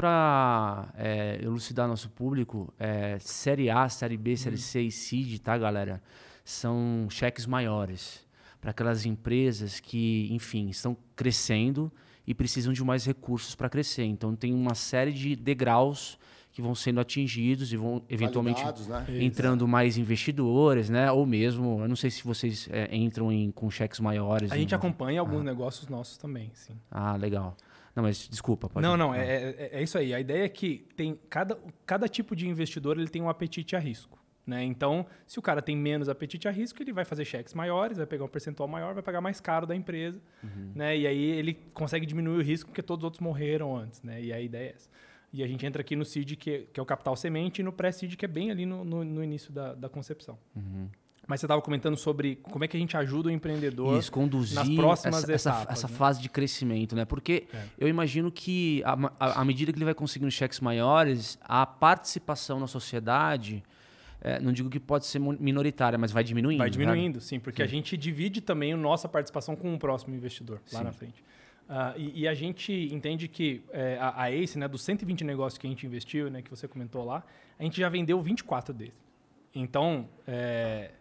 é, elucidar nosso público, é, Série A, Série B, Série hum. C e CID, tá, galera? São cheques maiores para aquelas empresas que, enfim, estão crescendo e precisam de mais recursos para crescer. Então, tem uma série de degraus que vão sendo atingidos e vão eventualmente né? entrando mais investidores, né? Ou mesmo, eu não sei se vocês é, entram em, com cheques maiores. A gente acompanha alguns ah. negócios nossos também, sim. Ah, legal. Não, mas desculpa. Pode não, não, é, é, é, isso aí. A ideia é que tem cada, cada tipo de investidor ele tem um apetite a risco. Né? Então, se o cara tem menos apetite a risco, ele vai fazer cheques maiores, vai pegar um percentual maior, vai pagar mais caro da empresa. Uhum. Né? E aí ele consegue diminuir o risco porque todos os outros morreram antes. Né? E a ideia é essa. E a gente entra aqui no seed, que, é, que é o capital semente, e no pré-seed, que é bem ali no, no, no início da, da concepção. Uhum. Mas você estava comentando sobre como é que a gente ajuda o empreendedor Isso, conduzir nas próximas essa, etapas. Essa, essa né? fase de crescimento, né? Porque é. eu imagino que, à medida que ele vai conseguindo cheques maiores, a participação na sociedade, é, não digo que pode ser minoritária, mas vai diminuindo. Vai diminuindo, sim, porque sim. a gente divide também a nossa participação com o próximo investidor lá sim. na frente. Uh, e, e, a gente entende que é, a, a, ACE, né, dos 120 negócios que a gente investiu, né, que você comentou lá, a gente já vendeu 24 deles. Então, é,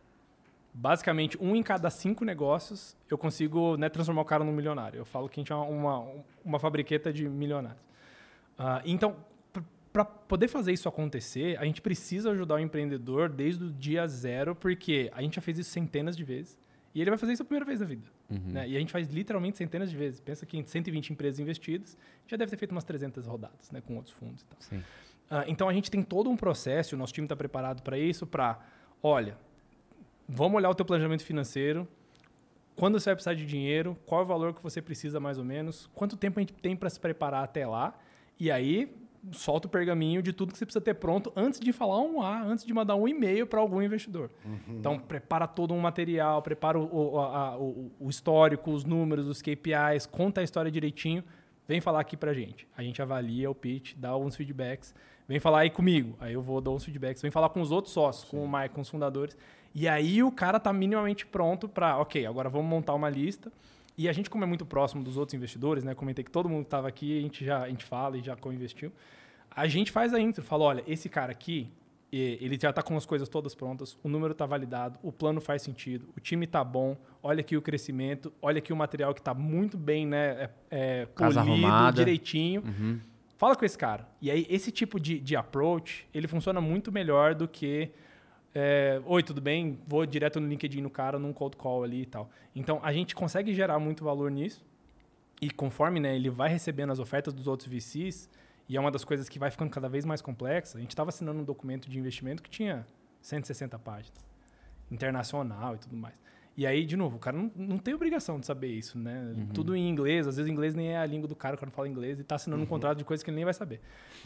basicamente, um em cada cinco negócios eu consigo né, transformar o cara num milionário. Eu falo que a gente é uma, uma fabriqueta de milionários. Uh, então, para poder fazer isso acontecer, a gente precisa ajudar o empreendedor desde o dia zero, porque a gente já fez isso centenas de vezes. E ele vai fazer isso a primeira vez na vida. Uhum. Né? E a gente faz literalmente centenas de vezes. Pensa que em 120 empresas investidas, já deve ter feito umas 300 rodadas né? com outros fundos e tal. Uh, então a gente tem todo um processo, o nosso time está preparado para isso, para, olha, vamos olhar o teu planejamento financeiro, quando você vai precisar de dinheiro, qual é o valor que você precisa mais ou menos, quanto tempo a gente tem para se preparar até lá, e aí solta o pergaminho de tudo que você precisa ter pronto antes de falar um A, antes de mandar um e-mail para algum investidor. Uhum. Então, prepara todo um material, prepara o, o, a, o, o, histórico, os números, os KPIs, conta a história direitinho, vem falar aqui para gente. A gente avalia o pitch, dá alguns feedbacks, vem falar aí comigo, aí eu vou dar uns feedbacks, vem falar com os outros sócios, Sim. com o Mike, com os fundadores, e aí o cara tá minimamente pronto para, ok, agora vamos montar uma lista, e a gente, como é muito próximo dos outros investidores, né? Comentei que todo mundo estava aqui, a gente já a gente fala e já co-investiu. A gente faz a intro, fala, olha, esse cara aqui, ele já está com as coisas todas prontas, o número está validado, o plano faz sentido, o time está bom, olha aqui o crescimento, olha aqui o material que está muito bem, né? É, é polido, arrumada. direitinho. Uhum. Fala com esse cara. E aí, esse tipo de, de approach, ele funciona muito melhor do que é, Oi, tudo bem? Vou direto no LinkedIn no cara, num cold call ali e tal. Então, a gente consegue gerar muito valor nisso. E conforme né, ele vai recebendo as ofertas dos outros VCs, e é uma das coisas que vai ficando cada vez mais complexa, a gente estava assinando um documento de investimento que tinha 160 páginas, internacional e tudo mais. E aí, de novo, o cara não, não tem obrigação de saber isso, né? Uhum. Tudo em inglês, às vezes inglês nem é a língua do cara, o cara não fala inglês e está assinando uhum. um contrato de coisas que ele nem vai saber.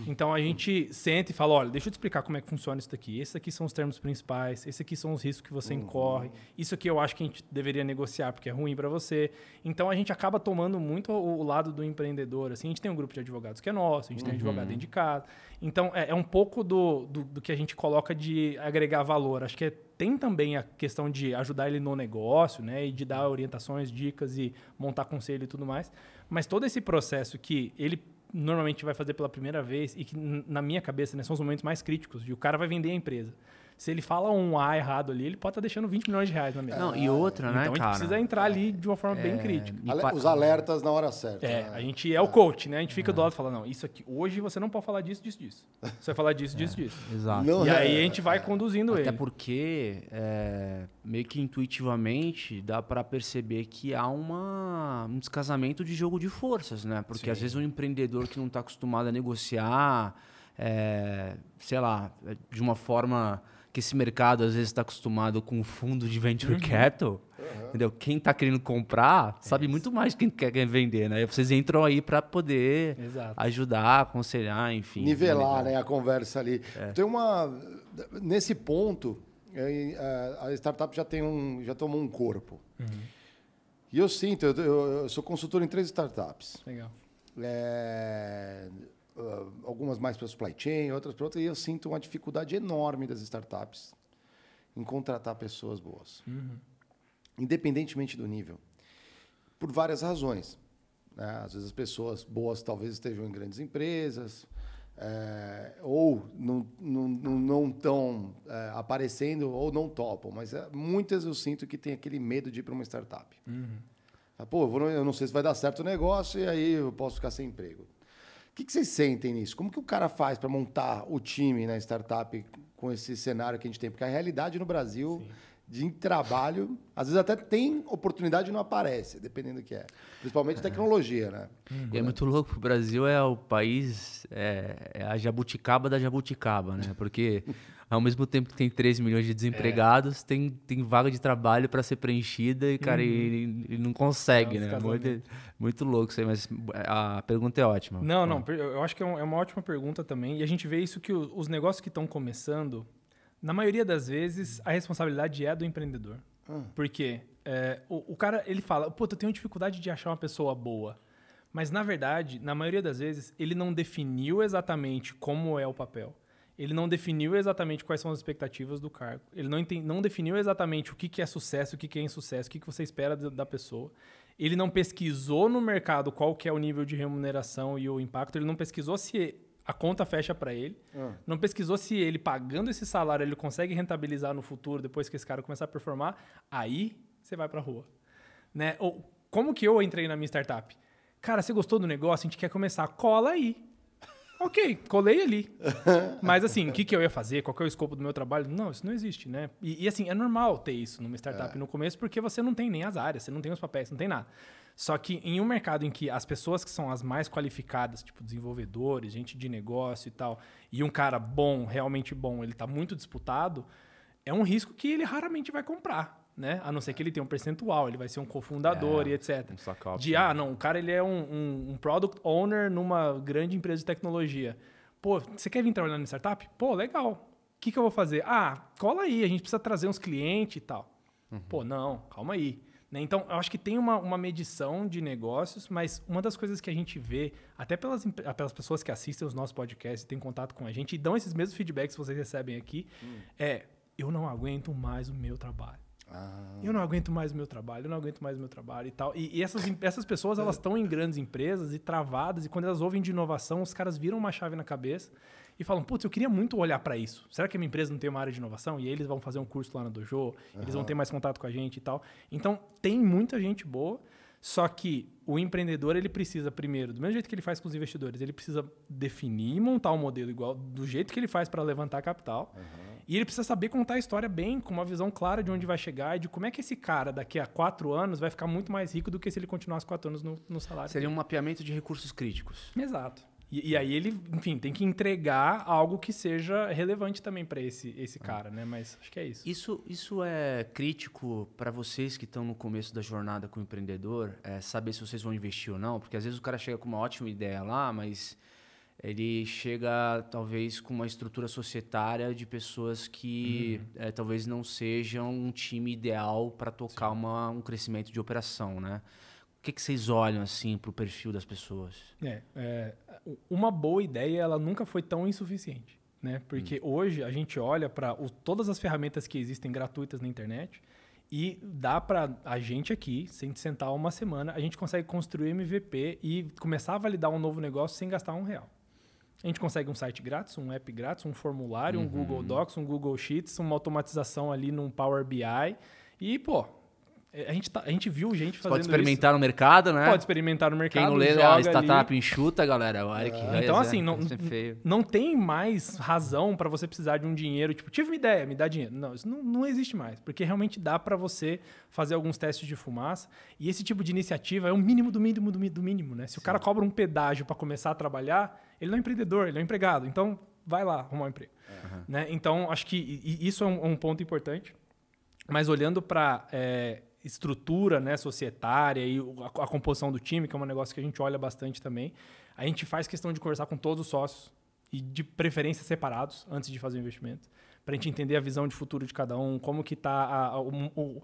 Então a gente senta e fala: olha, deixa eu te explicar como é que funciona isso daqui. Esses aqui são os termos principais, esses aqui são os riscos que você uhum. incorre, isso aqui eu acho que a gente deveria negociar porque é ruim para você. Então a gente acaba tomando muito o, o, lado do empreendedor. Assim, a gente tem um grupo de advogados que é nosso, a gente tem um advogado uhum. indicado. Então é, é um pouco do, do, do que a gente coloca de agregar valor. Acho que é tem também a questão de ajudar ele no negócio, né? E de dar orientações, dicas e montar conselho e tudo mais. Mas todo esse processo que ele normalmente vai fazer pela primeira vez e que, na minha cabeça, né, são os momentos mais críticos. E o cara vai vender a empresa. Se ele fala um A errado ali, ele pode estar deixando 20 milhões de reais na mesa. Não, e outra, né, então a gente cara? precisa entrar ali de uma forma bem É, crítica. Os alertas na hora certa. É, né? a gente é o coach, né? A gente fica do lado e fala, não, isso aqui, hoje você não pode falar disso, disso, disso. Você vai falar disso, (laughs) disso, disso. Exato. Não E é- aí a gente vai conduzindo Até ele. porque, é, meio que intuitivamente, dá pra perceber que há uma, um descasamento de jogo de forças, né? Porque às vezes um empreendedor que não está acostumado a negociar, é, sei lá, é, de uma forma que esse mercado às vezes está acostumado com fundo de venture Uhum. capital, entendeu? Quem está querendo comprar É sabe muito mais quem quer vender, né? E vocês entram aí para poder Exato. ajudar, aconselhar, enfim. Nivelar né, a conversa ali. É. Tem uma. Nesse ponto, a startup já, tem um, já tomou um corpo. Uhum. E eu sinto, eu, eu- eu sou consultor em três startups. Legal. É, ah, algumas mais para supply chain, outras para outras, e eu sinto uma dificuldade enorme das startups em contratar pessoas boas, independentemente do nível, por várias razões. né? Às vezes as pessoas boas talvez estejam em grandes empresas, é, ou não não não, não estão é, aparecendo ou não topam, mas é, muitas eu sinto que tem aquele medo de ir para uma startup. Fala, Pô, eu, vou no- eu não sei se vai dar certo o negócio e aí eu posso ficar sem emprego. O que, que vocês sentem nisso? Como que o cara faz para montar o time na startup com esse cenário que a gente tem? Porque a realidade no Brasil de trabalho, às vezes até tem oportunidade e não aparece, dependendo do que é. Principalmente tecnologia, né? E é muito louco, o Brasil é o país, é, é a jabuticaba da jabuticaba, né? Porque (laughs) ao mesmo tempo que tem 13 milhões de desempregados, tem, tem vaga de trabalho para ser preenchida e, cara, ele, ele não consegue, É, né? Muito, muito louco isso aí, mas a pergunta é ótima. Não, não, eu acho que é, é uma ótima pergunta também. E a gente vê isso que os negócios que estão começando, na maioria das vezes, a responsabilidade é do empreendedor. Porque é, o, o cara, ele fala, pô, eu tenho dificuldade de achar uma pessoa boa. Mas, na verdade, na maioria das vezes, ele não definiu exatamente como é o papel. Ele não definiu exatamente quais são as expectativas do cargo. Ele não, enten- não definiu exatamente o que, que é sucesso, o que, que é insucesso, o que, que você espera da, pessoa. Ele não pesquisou no mercado qual que é o nível de remuneração e o impacto. Ele não pesquisou se a conta fecha para ele. Não pesquisou se ele pagando esse salário ele consegue rentabilizar no futuro depois que esse cara começar a performar. Aí você vai para rua. Né? Ou, como que eu entrei na minha startup? Cara, você gostou do negócio? A gente quer começar. Cola aí. Ok, colei ali. (laughs) Mas assim, o que, que eu ia fazer? Qual é o escopo do meu trabalho? Não, isso não existe, né? E, e, assim, é normal ter isso numa startup no começo, porque você não tem nem as áreas, você não tem os papéis, não tem nada. Só que em um mercado em que as pessoas que são as mais qualificadas, tipo desenvolvedores, gente de negócio e tal, e um cara bom, realmente bom, ele está muito disputado, é um risco que ele raramente vai comprar, né? A não ser que ele tenha um percentual, ele vai ser um cofundador É, e etc. um. De, ah, não, o cara ele é um, um, um product owner numa grande empresa de tecnologia. Pô, você quer vir trabalhar na startup? Pô, legal. O que, que eu vou fazer? Ah, cola aí, a gente precisa trazer uns clientes e tal. Pô, não, calma aí. Né? Então, eu acho que tem uma, uma medição de negócios, mas uma das coisas que a gente vê, até pelas, pelas pessoas que assistem os nossos podcasts e têm contato com a gente e dão esses mesmos feedbacks que vocês recebem aqui, é: eu não aguento mais o meu trabalho. Ah, Eu não aguento mais o meu trabalho, eu não aguento mais o meu trabalho e tal. E, e essas, essas pessoas, elas estão em grandes empresas e travadas, e quando elas ouvem de inovação, os caras viram uma chave na cabeça e falam, putz, eu queria muito olhar para isso. Será que a minha empresa não tem uma área de inovação? E aí eles vão fazer um curso lá na Dojo, eles vão ter mais contato com a gente e tal. Então, tem muita gente boa, só que o empreendedor, ele precisa, primeiro, do mesmo jeito que ele faz com os investidores, ele precisa definir e montar um modelo igual, do jeito que ele faz para levantar capital. E ele precisa saber contar a história bem, com uma visão clara de onde vai chegar e de como é que esse cara, daqui a quatro anos, vai ficar muito mais rico do que se ele continuasse quatro anos no, no salário. Seria um mapeamento de recursos críticos. Exato. E, e aí ele, enfim, tem que entregar algo que seja relevante também para esse, esse cara, né? Mas acho que é isso. Isso, isso é crítico para vocês que estão no começo da jornada com o empreendedor, é saber se vocês vão investir ou não, porque às vezes o cara chega com uma ótima ideia lá, mas ele chega talvez com uma estrutura societária de pessoas que eh, talvez não sejam um time ideal para tocar uma, um crescimento de operação, né? O que, que vocês olham assim para o perfil das pessoas? É, é, uma boa ideia, ela nunca foi tão insuficiente, né? Porque hoje a gente olha para todas as ferramentas que existem gratuitas na internet e dá para a gente aqui, sem sentar uma semana, a gente consegue construir MVP e começar a validar um novo negócio sem gastar um real. A gente consegue um site grátis, um app grátis, um formulário, um Google Docs, um Google Sheets, uma automatização ali num Power BI. E, pô, a gente, tá, a gente viu gente fazendo Pode experimentar isso. no mercado, né? Pode experimentar no mercado. Quem não lê a startup ali. enxuta, galera. Olha que Então, é, assim, não, é feio. não tem mais razão para você precisar de um dinheiro. Tipo, tive uma ideia, me dá dinheiro. Não, isso não, não existe mais. Porque realmente dá para você fazer alguns testes de fumaça. E esse tipo de iniciativa é o mínimo do mínimo do, do mínimo, né? Se o cara cobra um pedágio para começar a trabalhar, ele não é empreendedor, ele é um empregado. Então, vai lá arrumar um emprego. Né? Então, acho que isso é um, um ponto importante. Mas olhando para estrutura né, societária e a, a composição do time, que é um negócio que a gente olha bastante também, a gente faz questão de conversar com todos os sócios e de preferência separados antes de fazer o investimento, para a gente entender a visão de futuro de cada um, como que está o,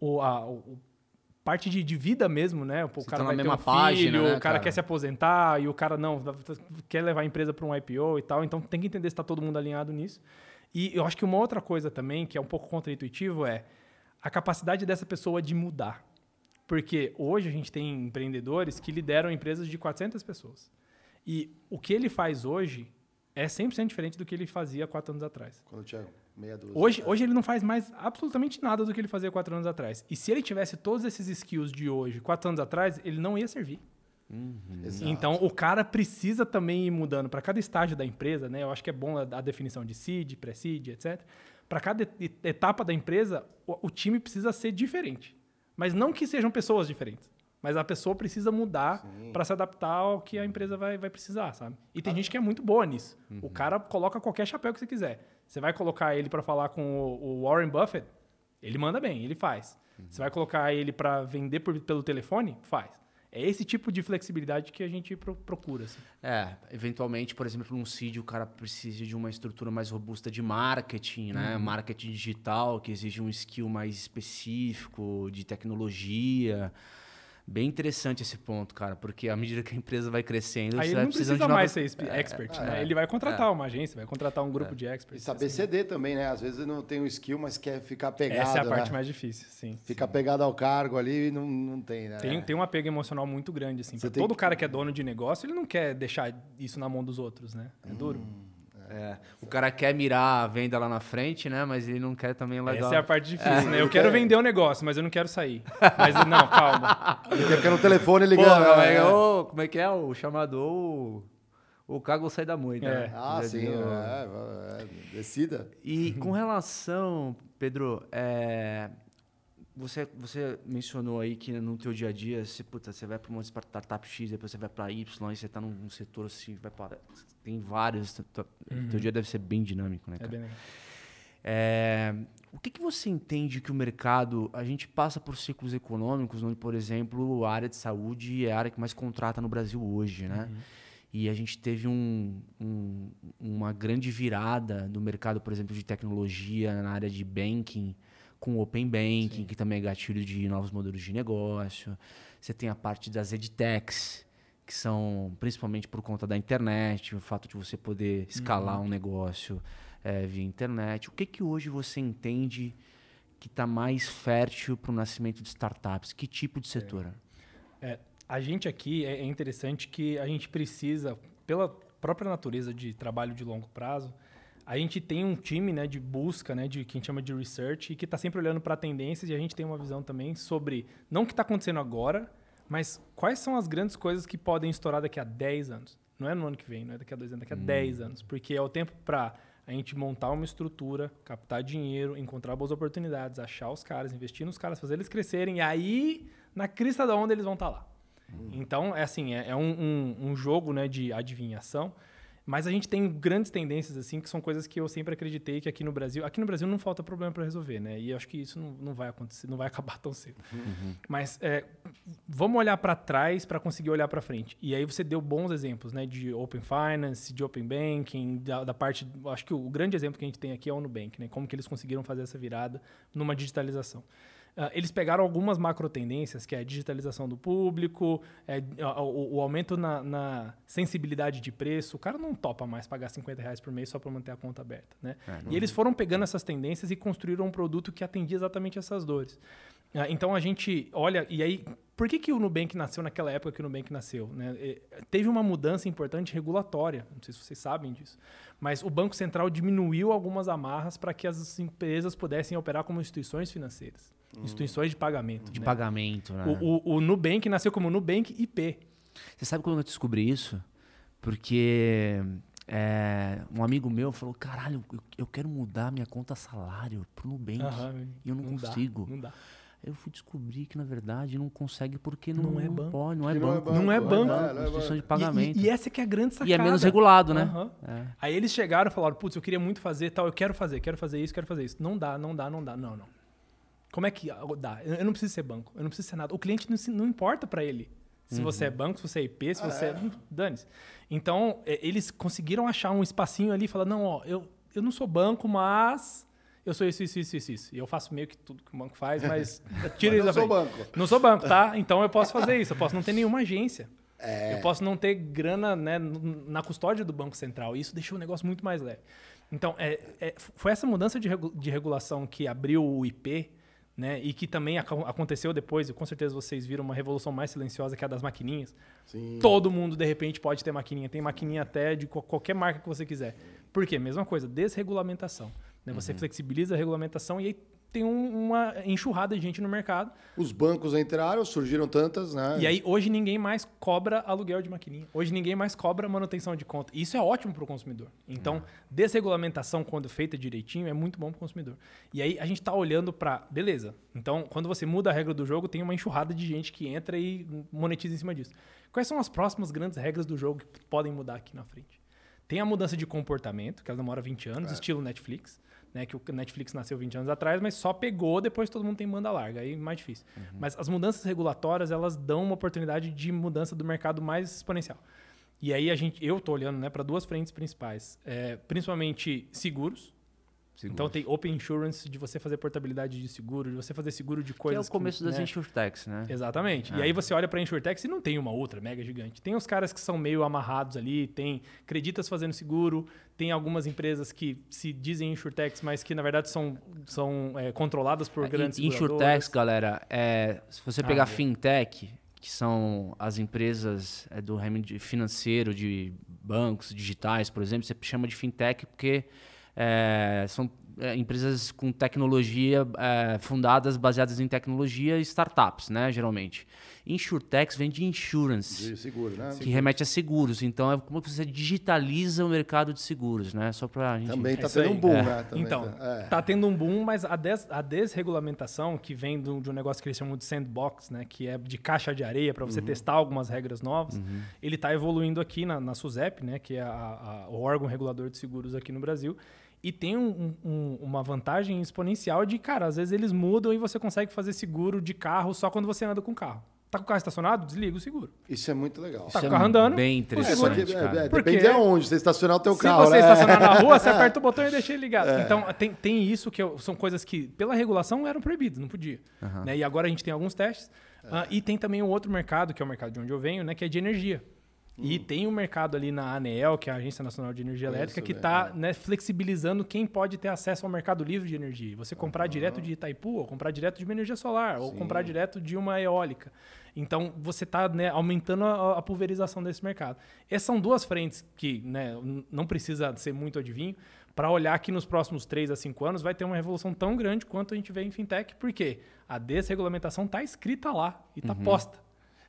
o, a- o- parte de, de vida mesmo, né? O cara estão vai ter um página, filho, né, o cara, cara? quer se aposentar e o cara não quer levar a empresa para um IPO e tal. Então tem que entender se está todo mundo alinhado nisso. E eu acho que uma outra coisa também que é um pouco contraintuitivo é a capacidade dessa pessoa de mudar. Porque hoje a gente tem empreendedores que lideram empresas de 400 pessoas. E o que ele faz hoje é 100% diferente do que ele fazia quatro anos atrás. Quando tinha meia dúzia. Hoje, hoje ele não faz mais absolutamente nada do que ele fazia quatro anos atrás. E se ele tivesse todos esses skills de hoje, quatro anos atrás, ele não ia servir. Exato. Então, o cara precisa também ir mudando para cada estágio da empresa, né? Eu acho que é bom a, a definição de seed, pré-seed, etc. Para cada et- etapa da empresa, o, o time precisa ser diferente. Mas não que sejam pessoas diferentes. Mas a pessoa precisa mudar para se adaptar ao que a empresa vai, vai precisar, sabe? E tem gente que é muito boa nisso. O cara coloca qualquer chapéu que você quiser. Você vai colocar ele para falar com o, o Warren Buffett, ele manda bem, ele faz. Você vai colocar ele para vender por- pelo telefone, faz. É esse tipo de flexibilidade que a gente pro- procura. assim. É, eventualmente, por exemplo, num CID o cara precisa de uma estrutura mais robusta de marketing, né? Marketing digital, que exige um skill mais específico, de tecnologia. Bem interessante esse ponto, cara, porque à medida que a empresa vai crescendo, Aí você ele vai não precisa de mais novas... ser expe- expert, é, né? é. Ele vai contratar uma agência, vai contratar um grupo de E experts. saber assim. ceder também, né? Às vezes ele não tem o skill, mas quer ficar pegado. Essa é a parte né? mais difícil, sim. Fica pegado ao cargo ali e não, não tem, né? Tem, tem um apego emocional muito grande, assim. Todo que- cara que é dono de negócio, ele não quer deixar isso na mão dos outros, né? É duro. É, o cara quer mirar a venda lá na frente, né? Mas ele não quer também legal. Essa é a parte difícil, né? Eu quero quer- vender o negócio, mas eu não quero sair. Mas não, calma. (laughs) Ele quer ficar no telefone Pô, ligando. como, é, né? ô, como é que é o chamado? O, cago sai da moita. É. né? Ah, Já sim. o- É, é, decida. E com relação, Pedro, é, você, você mencionou aí que no teu dia a dia, você, puta, você vai para uma startup X, depois você vai para Y, aí você está num setor assim, vai para tem vários, teu, teu dia deve ser bem dinâmico, né, É cara? bem legal. É, o que, que você entende que o mercado. A gente passa por ciclos econômicos, onde, por exemplo, a área de saúde é a área que mais contrata no Brasil hoje, né? E a gente teve um, um- uma grande virada no mercado, por exemplo, de tecnologia na área de banking, com o Open Banking, que também é gatilho de novos modelos de negócio. Você tem a parte das edtechs, que são principalmente por conta da internet, o fato de você poder escalar um negócio eh, via internet. O que, que hoje você entende que está mais fértil para o nascimento de startups? Que tipo de setor? É, a gente aqui é é interessante que a gente precisa, pela própria natureza de trabalho de longo prazo, a gente tem um time né, de busca, né, de que a gente chama de research, e que está sempre olhando para tendências e a gente tem uma visão também sobre, não o que está acontecendo agora, mas quais são as grandes coisas que podem estourar daqui a 10 anos. Não é no ano que vem, não é daqui a dois anos, daqui a 10 anos. Porque é o tempo para a gente montar uma estrutura, captar dinheiro, encontrar boas oportunidades, achar os caras, investir nos caras, fazer eles crescerem, e aí, na crista da onda, eles vão estar lá. Então, é assim, é, é um, um- um jogo né, de adivinhação, mas a gente tem grandes tendências, assim, que são coisas que eu sempre acreditei que aqui no Brasil... Aqui no Brasil não falta problema para resolver, né? E acho que isso não, não vai acontecer, não vai (laughs) acabar tão cedo. Mas é, vamos olhar para trás para conseguir olhar para frente. E aí você deu bons exemplos, né? De Open Finance, de Open Banking, da, da parte... Acho que o grande exemplo que a gente tem aqui é o Nubank, né? Como que eles conseguiram fazer essa virada numa digitalização. Ah, eles pegaram algumas macro tendências, que é a digitalização do público, é, o, o aumento na, na sensibilidade de preço. O cara não topa mais pagar 50 reais por mês só para manter a conta aberta. Né? e eles foram pegando essas tendências e construíram um produto que atendia exatamente essas dores. Ah, Então a gente olha, e aí, por que, que o Nubank nasceu naquela época que o Nubank nasceu? né? Eh, Teve uma mudança importante regulatória, não sei se vocês sabem disso, mas o Banco Central diminuiu algumas amarras para que as empresas pudessem operar como instituições financeiras, instituições de pagamento. De né? pagamento, né? O, o, o Nubank nasceu como Nubank IP. Você sabe como eu descobri isso? Porque é, um amigo meu falou: caralho, eu, eu quero mudar minha conta salário pro Nubank. Aham, e eu não, dá, consigo. não dá. Eu fui descobrir que, na verdade, não consegue porque não, Não é banco. pode, não é Que não é banco. Não é banco. não é Instituição de banco. pagamento. E, e- e essa que é a grande sacada. E é menos regulado, né? Aham. É. Aí eles chegaram e falaram, putz, eu queria muito fazer tal, eu quero fazer, quero fazer isso, quero fazer isso. Não dá, não dá, não dá. Não, não. Como é que dá? Eu não preciso ser banco, eu não preciso ser nada. O cliente não, não importa para ele. Se você é banco, se você é IP, se você é... Dane-se. Então, é, eles conseguiram achar um espacinho ali e falar, não, ó, eu, eu não sou banco, mas eu sou isso, isso, isso, isso, isso. E eu faço meio que tudo que o banco faz, mas (laughs) tira Mas isso não sou banco. Não sou banco, tá? Então eu posso fazer isso. Eu posso não ter nenhuma agência. É. Eu posso não ter grana né, na custódia do Banco Central. E isso deixou o negócio muito mais leve. Então, é, é, foi essa mudança de, regu- de regulação que abriu o IP, né? E que também aco- aconteceu depois, e com certeza vocês viram uma revolução mais silenciosa que é a das maquininhas. Sim. Todo mundo, de repente, pode ter maquininha. Tem maquininha até de qual- qualquer marca que você quiser. Por quê? Mesma coisa, desregulamentação. Né? Você flexibiliza a regulamentação e aí tem um- uma enxurrada de gente no mercado. Os bancos entraram, surgiram tantas, né? E aí, hoje ninguém mais cobra aluguel de maquininha. Hoje ninguém mais cobra manutenção de conta. Isso é ótimo para o consumidor. Então, desregulamentação, quando feita direitinho, é muito bom para o consumidor. E aí, a gente está olhando para. Beleza. Então, quando você muda a regra do jogo, tem uma enxurrada de gente que entra e monetiza em cima disso. Quais são as próximas grandes regras do jogo que podem mudar aqui na frente? Tem a mudança de comportamento, que ela demora 20 anos, estilo Netflix. Né, que o Netflix nasceu 20 anos atrás, mas só pegou depois todo mundo tem banda larga, aí mais difícil. Mas as mudanças regulatórias, elas dão uma oportunidade de mudança do mercado mais exponencial. E aí a gente, eu estou olhando né, para duas frentes principais, É, principalmente seguros. Então tem Open Insurance de você fazer portabilidade de seguro, de você fazer seguro de Que é coisas. o começo das né, insurtechs, né? Exatamente. E aí você olha para a Insurtech e não tem uma outra mega gigante. Tem os caras que são meio amarrados ali, tem Creditas fazendo seguro, tem algumas empresas que se dizem Insurtechs, mas que na verdade são, são é, controladas por grandes In- Insurtechs, galera, é, se você pegar Ah, fintech, que são as empresas é, do ramo financeiro de bancos digitais, por exemplo, você chama de fintech porque é, são é, empresas com tecnologia é, fundadas, baseadas em tecnologia e startups, né, geralmente. Insurtechs vem de insurance. De seguro, né? Que remete a seguros. Então, é como você digitaliza o mercado de seguros, né? Só pra gente... Também tá isso tendo aí. um boom, É. né? Também então, tá- é. tá tendo um boom, mas a, des- a desregulamentação, que vem do- de um negócio que eles chamam de sandbox, né, que é de caixa de areia para você Uhum. testar algumas regras novas, ele está evoluindo aqui na, na SUSEP, né, que é a- a- o órgão regulador de seguros aqui no Brasil. E tem um- um- uma vantagem exponencial de, cara, às vezes eles mudam e você consegue fazer seguro de carro só quando você anda com o carro. Tá com o carro estacionado? Desliga o seguro. Isso é muito legal. Tá Isso com o carro andando, Bem É, só que, interessante, é, cara. é, Por depende de onde você estacionar o teu Se carro, você né? estacionar na rua, você (laughs) aperta o botão e deixa ele ligado. É. Então, tem, tem isso que eu- são coisas que, pela regulação, eram proibidas, não podia. Né? E agora a gente tem alguns testes. Ah, e tem também um outro mercado, que é o mercado de onde eu venho, né? que é de energia. E tem um mercado ali na ANEEL, que é a Agência Nacional de Energia Elétrica, que bem, está né, flexibilizando quem pode ter acesso ao mercado livre de energia. Você comprar direto de Itaipu, ou comprar direto de uma energia solar, ou comprar direto de uma eólica. Então, você está aumentando a, a pulverização desse mercado. Essas são duas frentes que né, não precisa ser muito adivinho. Para olhar que nos próximos 3 a 5 anos vai ter uma revolução tão grande quanto a gente vê em fintech, porque a desregulamentação está escrita lá e está posta.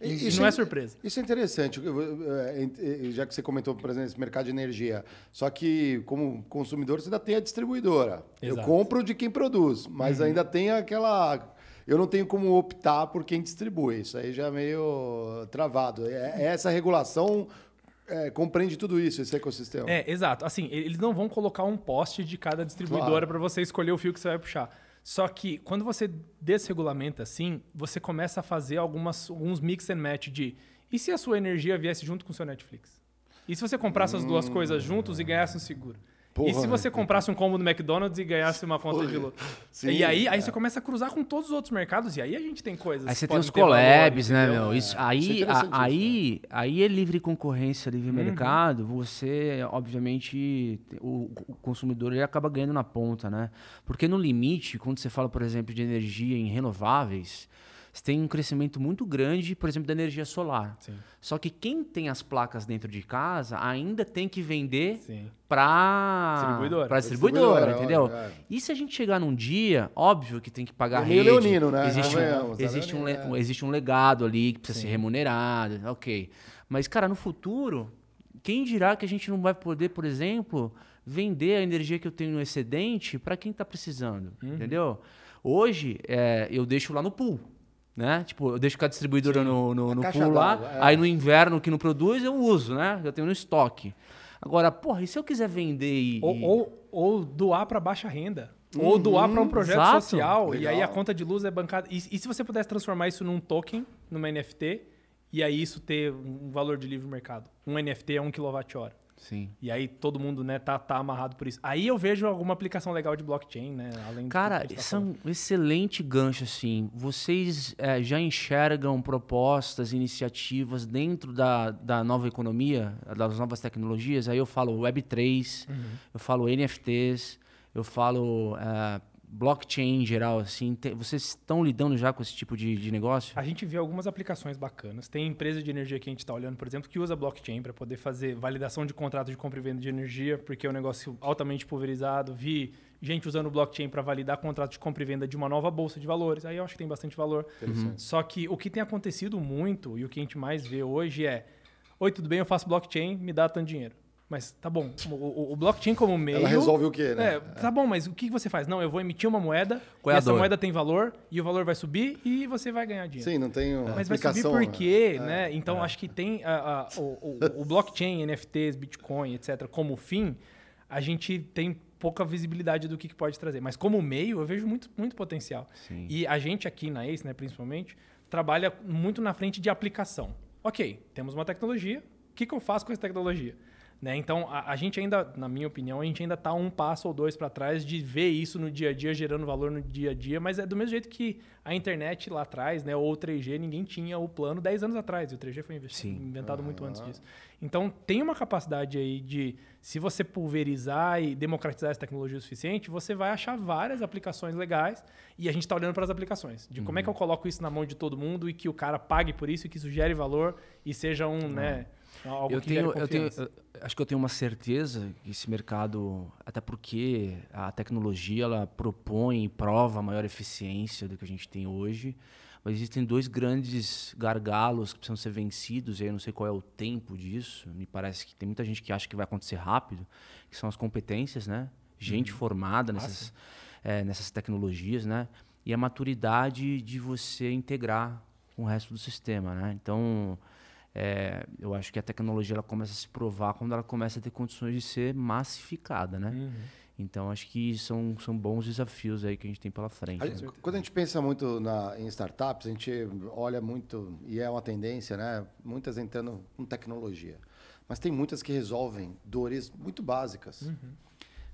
E, Isso não é é- surpresa. Isso é interessante, eu- eu- é, é, já que você comentou, por exemplo, esse mercado de energia. Só que, como consumidor, você ainda tem a distribuidora. Eu Exato. compro de quem produz, mas ainda tem aquela. Eu não tenho como optar por quem distribui. Isso aí já é meio travado. É- Essa regulação é, compreende tudo isso, esse ecossistema. É, exato. Assim, eles não vão colocar um poste de cada distribuidora Claro. para você escolher o fio que você vai puxar. Só que quando você desregulamenta assim, você começa a fazer algumas, alguns mix and match de e se a sua energia viesse junto com o seu Netflix? E se você comprasse as duas coisas juntos e ganhasse um seguro? Porra, e se você né? comprasse um combo do McDonald's e ganhasse uma conta de luz? Sim, e aí, aí é. você começa a cruzar com todos os outros mercados e aí a gente tem coisas. Aí você tem os ter valor, collabs, né, entendeu? meu? Isso, Isso é aí, a- aí, aí é livre concorrência, livre Uhum. mercado. Você, obviamente, o, o consumidor ele acaba ganhando na ponta, né? Porque no limite, quando você fala, por exemplo, de energia em renováveis, você tem um crescimento muito grande, por exemplo, da energia solar. Sim, Só que quem tem as placas dentro de casa ainda tem que vender para Distribuidora. para distribuidora, Distribuidora, entendeu? é. E se a gente chegar num dia, óbvio que tem que pagar É rede. leonino, né? Existe, um, é existe, um, le- leonino, existe um legado ali que precisa Sim. ser remunerado, ok. Mas, cara, no futuro, quem dirá que a gente não vai poder, por exemplo, vender a energia que eu tenho no excedente para quem está precisando, Uhum. entendeu? Hoje, é, eu deixo lá no pool. Né? Tipo, eu deixo com a distribuidora no, no, A no pool lá, é. aí no inverno que não produz, eu uso, né? Eu tenho no estoque. Agora, porra, e se eu quiser vender e. Ou, ou, ou doar para baixa renda. Ou doar para um projeto exato. social. E aí a Legal. conta de luz é bancada. E, e se você pudesse transformar isso num token, numa NFT, e aí isso ter um valor de livre mercado? Um NFT é um kWh. Sim. E aí todo mundo né, tá, tá amarrado por isso. Aí eu vejo alguma aplicação legal de blockchain, né? Além Cara, tá isso é falando. um excelente gancho, assim. Vocês eh, já enxergam propostas, iniciativas dentro da, da nova economia, das novas tecnologias? Aí eu falo Web3, Uhum. eu falo NFTs, eu falo eh, blockchain em geral, assim. Te- vocês estão lidando já com esse tipo de, de negócio? A gente vê algumas aplicações bacanas. Tem empresa de energia que a gente está olhando, por exemplo, que usa blockchain para poder fazer validação de contrato de compra e venda de energia, porque é um negócio altamente pulverizado. Vi gente usando blockchain para validar contrato de compra e venda de uma nova bolsa de valores. Aí eu acho que tem bastante valor. Interessante. Só que o que tem acontecido muito e o que a gente mais vê hoje é: Oi, tudo bem? Eu faço blockchain, me dá tanto dinheiro. Mas tá bom, o, o- blockchain como meio. Ela resolve o quê, né? É, tá bom, mas o que você faz? Não, eu vou emitir uma moeda, Qual é e essa dor? moeda tem valor, e o valor vai subir e você vai ganhar dinheiro. Sim, não tem uma Mas vai subir por quê, né? né? Então, acho que tem a- a- o, o- o blockchain, NFTs, Bitcoin, etc., como fim, a gente tem pouca visibilidade do que, que pode trazer. Mas como meio, eu vejo muito, muito potencial. Sim. E a gente aqui na ACE, né, principalmente, trabalha muito na frente de aplicação. Ok, temos uma tecnologia, o que, que eu faço com essa tecnologia? Né? Então, a, a gente ainda, na minha opinião, a gente ainda está um passo ou dois para trás de ver isso no dia a dia, gerando valor no dia a dia, mas é do mesmo jeito que a internet lá atrás, né, ou o 3G, ninguém tinha o plano 10 anos atrás, e o 3G foi Sim. inventado muito antes disso. Então, tem uma capacidade aí de, se você pulverizar e democratizar essa tecnologia o suficiente, você vai achar várias aplicações legais, e a gente está olhando para as aplicações, de como é que eu coloco isso na mão de todo mundo e que o cara pague por isso e que isso gere valor e seja um, né, algo eu tenho, eu tenho, eu acho que eu tenho uma certeza que esse mercado, até porque a tecnologia ela propõe e prova maior eficiência do que a gente tem hoje, mas existem dois grandes gargalos que precisam ser vencidos, e aí eu não sei qual é o tempo disso. Me parece que tem muita gente que acha que vai acontecer rápido, que são as competências, né? Gente formada nessas, eh, nessas tecnologias, né? E a maturidade de você integrar com o resto do sistema, né? Então, é, eu acho que a tecnologia ela começa a se provar quando ela começa a ter condições de ser massificada, né? Uhum. Então acho que são, são bons desafios aí que a gente tem pela frente. A né? gente- quando a gente pensa muito na- em startups, a gente olha muito, e é uma tendência, né? Muitas entrando com tecnologia. Mas tem muitas que resolvem dores muito básicas.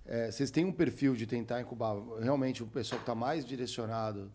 É, vocês têm um perfil de tentar incubar realmente o pessoal que está mais direcionado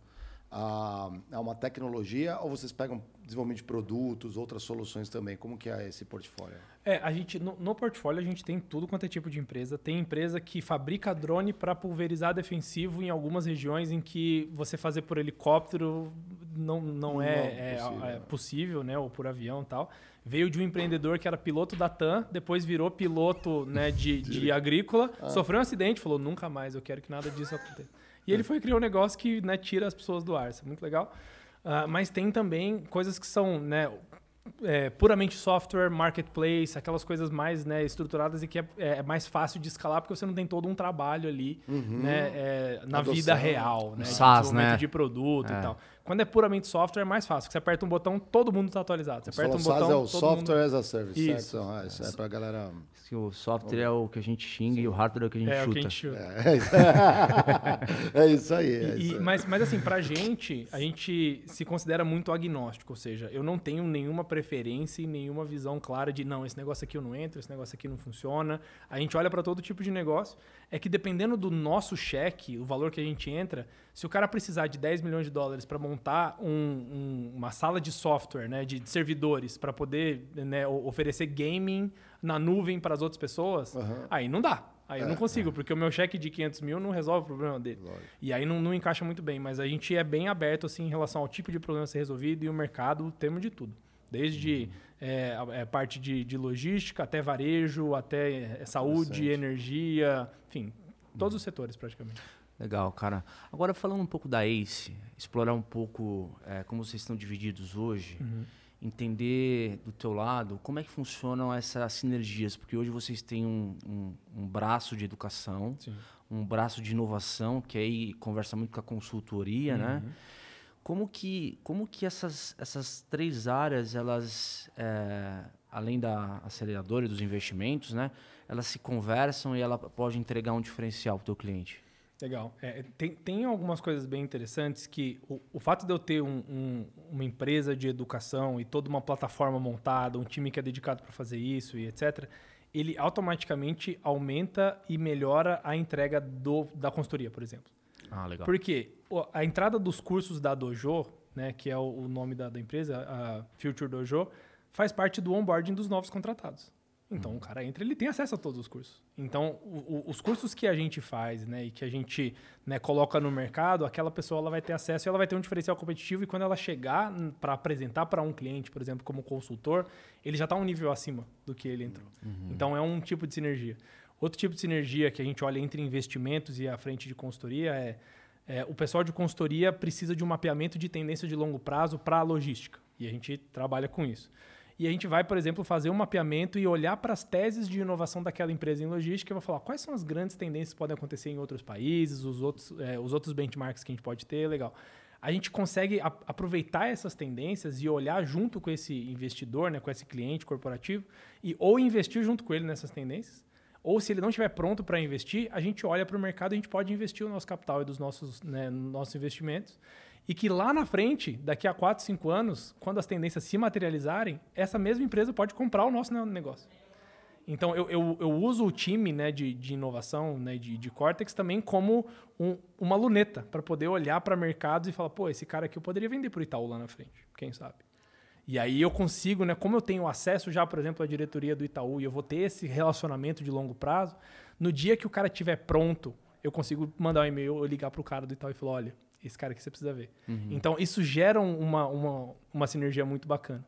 a, a uma tecnologia ou vocês pegam desenvolvimento de produtos, outras soluções também? Como que é esse portfólio? É, a gente no, no portfólio a gente tem tudo quanto é tipo de empresa. Tem empresa que fabrica drone para pulverizar defensivo em algumas regiões em que você fazer por helicóptero não, não, Não é, é é- possível, é né? possível, né? Ou por avião e tal. Veio de um empreendedor que era piloto da TAM, depois virou piloto né, de, (laughs) de agrícola, Ah. sofreu um acidente, falou nunca mais, eu quero que nada disso aconteça. E ele foi criar um negócio que né, tira as pessoas do ar, isso é muito legal. Ah, mas tem também coisas que são né, é, puramente software, marketplace, aquelas coisas mais né, estruturadas e que é, é mais fácil de escalar porque você não tem todo um trabalho ali né, é, na Adoção. vida real, né, de SaaS, desenvolvimento né? de produto É. e tal. Quando é puramente software, é mais fácil. Você aperta um botão, todo mundo está atualizado. Você aperta um botão, é o Software mundo... as a Service, Isso. certo? Ah, isso é pra galera... Que o software é o que a gente xinga e o hardware é o que a gente É o chuta. que a gente chuta. É isso, (laughs) é isso aí. É E- isso aí. mas, mas assim, pra gente, a gente se considera muito agnóstico, ou seja, eu não tenho nenhuma preferência e nenhuma visão clara de não, esse negócio aqui eu não entro, esse negócio aqui não funciona. A gente olha para todo tipo de negócio. É que dependendo do nosso cheque, o valor que a gente entra, se o cara precisar de 10 milhões de dólares para montar um- um- uma sala de software, né, de, de servidores, para poder né, oferecer gaming na nuvem para as outras pessoas, Aham. aí não dá. Aí eu É, não consigo, porque o meu cheque de 500 mil não resolve o problema dele. Lógico. E aí não, não encaixa muito bem, mas a gente é bem aberto assim em relação ao tipo de problema a ser resolvido e o mercado temos de tudo. Desde é, a- é, parte de, de logística, até varejo, até é, saúde, energia, enfim, todos os setores praticamente. Legal, cara. Agora falando um pouco da ACE, explorar um pouco é, como vocês estão divididos hoje, entender do teu lado como é que funcionam essas sinergias, porque hoje vocês têm um, um- um braço de educação, Sim. um braço de inovação, que aí conversa muito com a consultoria, né? Como que, como que essas, essas três áreas, elas, é, além da aceleradora e dos investimentos, né? Elas se conversam e ela pode entregar um diferencial para o teu cliente. Legal. É, tem, tem algumas coisas bem interessantes que o, o fato de eu ter um- um- uma empresa de educação e toda uma plataforma montada, um time que é dedicado para fazer isso e etc., ele automaticamente aumenta e melhora a entrega do, da consultoria, por exemplo. Ah, legal. Porque a entrada dos cursos da Dojo, né, que é o, o nome da, da empresa, a Future Dojo, faz parte do onboarding dos novos contratados. Então o cara entra, ele tem acesso a todos os cursos. Então o- o- os cursos que a gente faz, né, e que a gente né, coloca no mercado, aquela pessoa ela vai ter acesso e ela vai ter um diferencial competitivo e quando ela chegar para apresentar para um cliente, por exemplo, como consultor, ele já está um nível acima do que ele entrou. Então é um tipo de sinergia. Outro tipo de sinergia que a gente olha entre investimentos e a frente de consultoria é, é, o pessoal de consultoria precisa de um mapeamento de tendência de longo prazo para a logística. E a gente trabalha com isso. E a gente vai, por exemplo, fazer um mapeamento e olhar para as teses de inovação daquela empresa em logística e vai falar quais são as grandes tendências que podem acontecer em outros países, os outros, é, os outros benchmarks que a gente pode ter, legal. A gente consegue a- aproveitar essas tendências e olhar junto com esse investidor, né, com esse cliente corporativo, e ou investir junto com ele nessas tendências, ou se ele não estiver pronto para investir, a gente olha para o mercado e a gente pode investir o nosso capital e dos nossos, né, nossos investimentos. E que lá na frente, daqui a 4, 5 anos, quando as tendências se materializarem, essa mesma empresa pode comprar o nosso ne- negócio. Então, eu, eu, eu uso o time né, de, de inovação, né, de, de Cortex, também como um- uma luneta para poder olhar para mercados e falar, pô, esse cara aqui eu poderia vender para o Itaú lá na frente, quem sabe? E aí eu consigo, né, como eu tenho acesso já, por exemplo, à diretoria do Itaú e eu vou ter esse relacionamento de longo prazo, no dia que o cara estiver pronto, eu consigo mandar um e-mail ou ligar para o cara do Itaú e falar, olha, esse cara aqui você precisa ver. Então, isso gera um- uma, uma, uma sinergia muito bacana.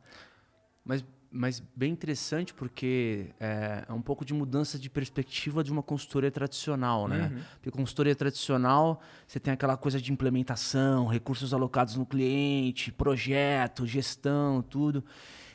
Mas, mas bem interessante porque é, é um pouco de mudança de perspectiva de uma consultoria tradicional, né? Uhum. Porque consultoria tradicional, você tem aquela coisa de implementação, recursos alocados no cliente, projeto, gestão, tudo.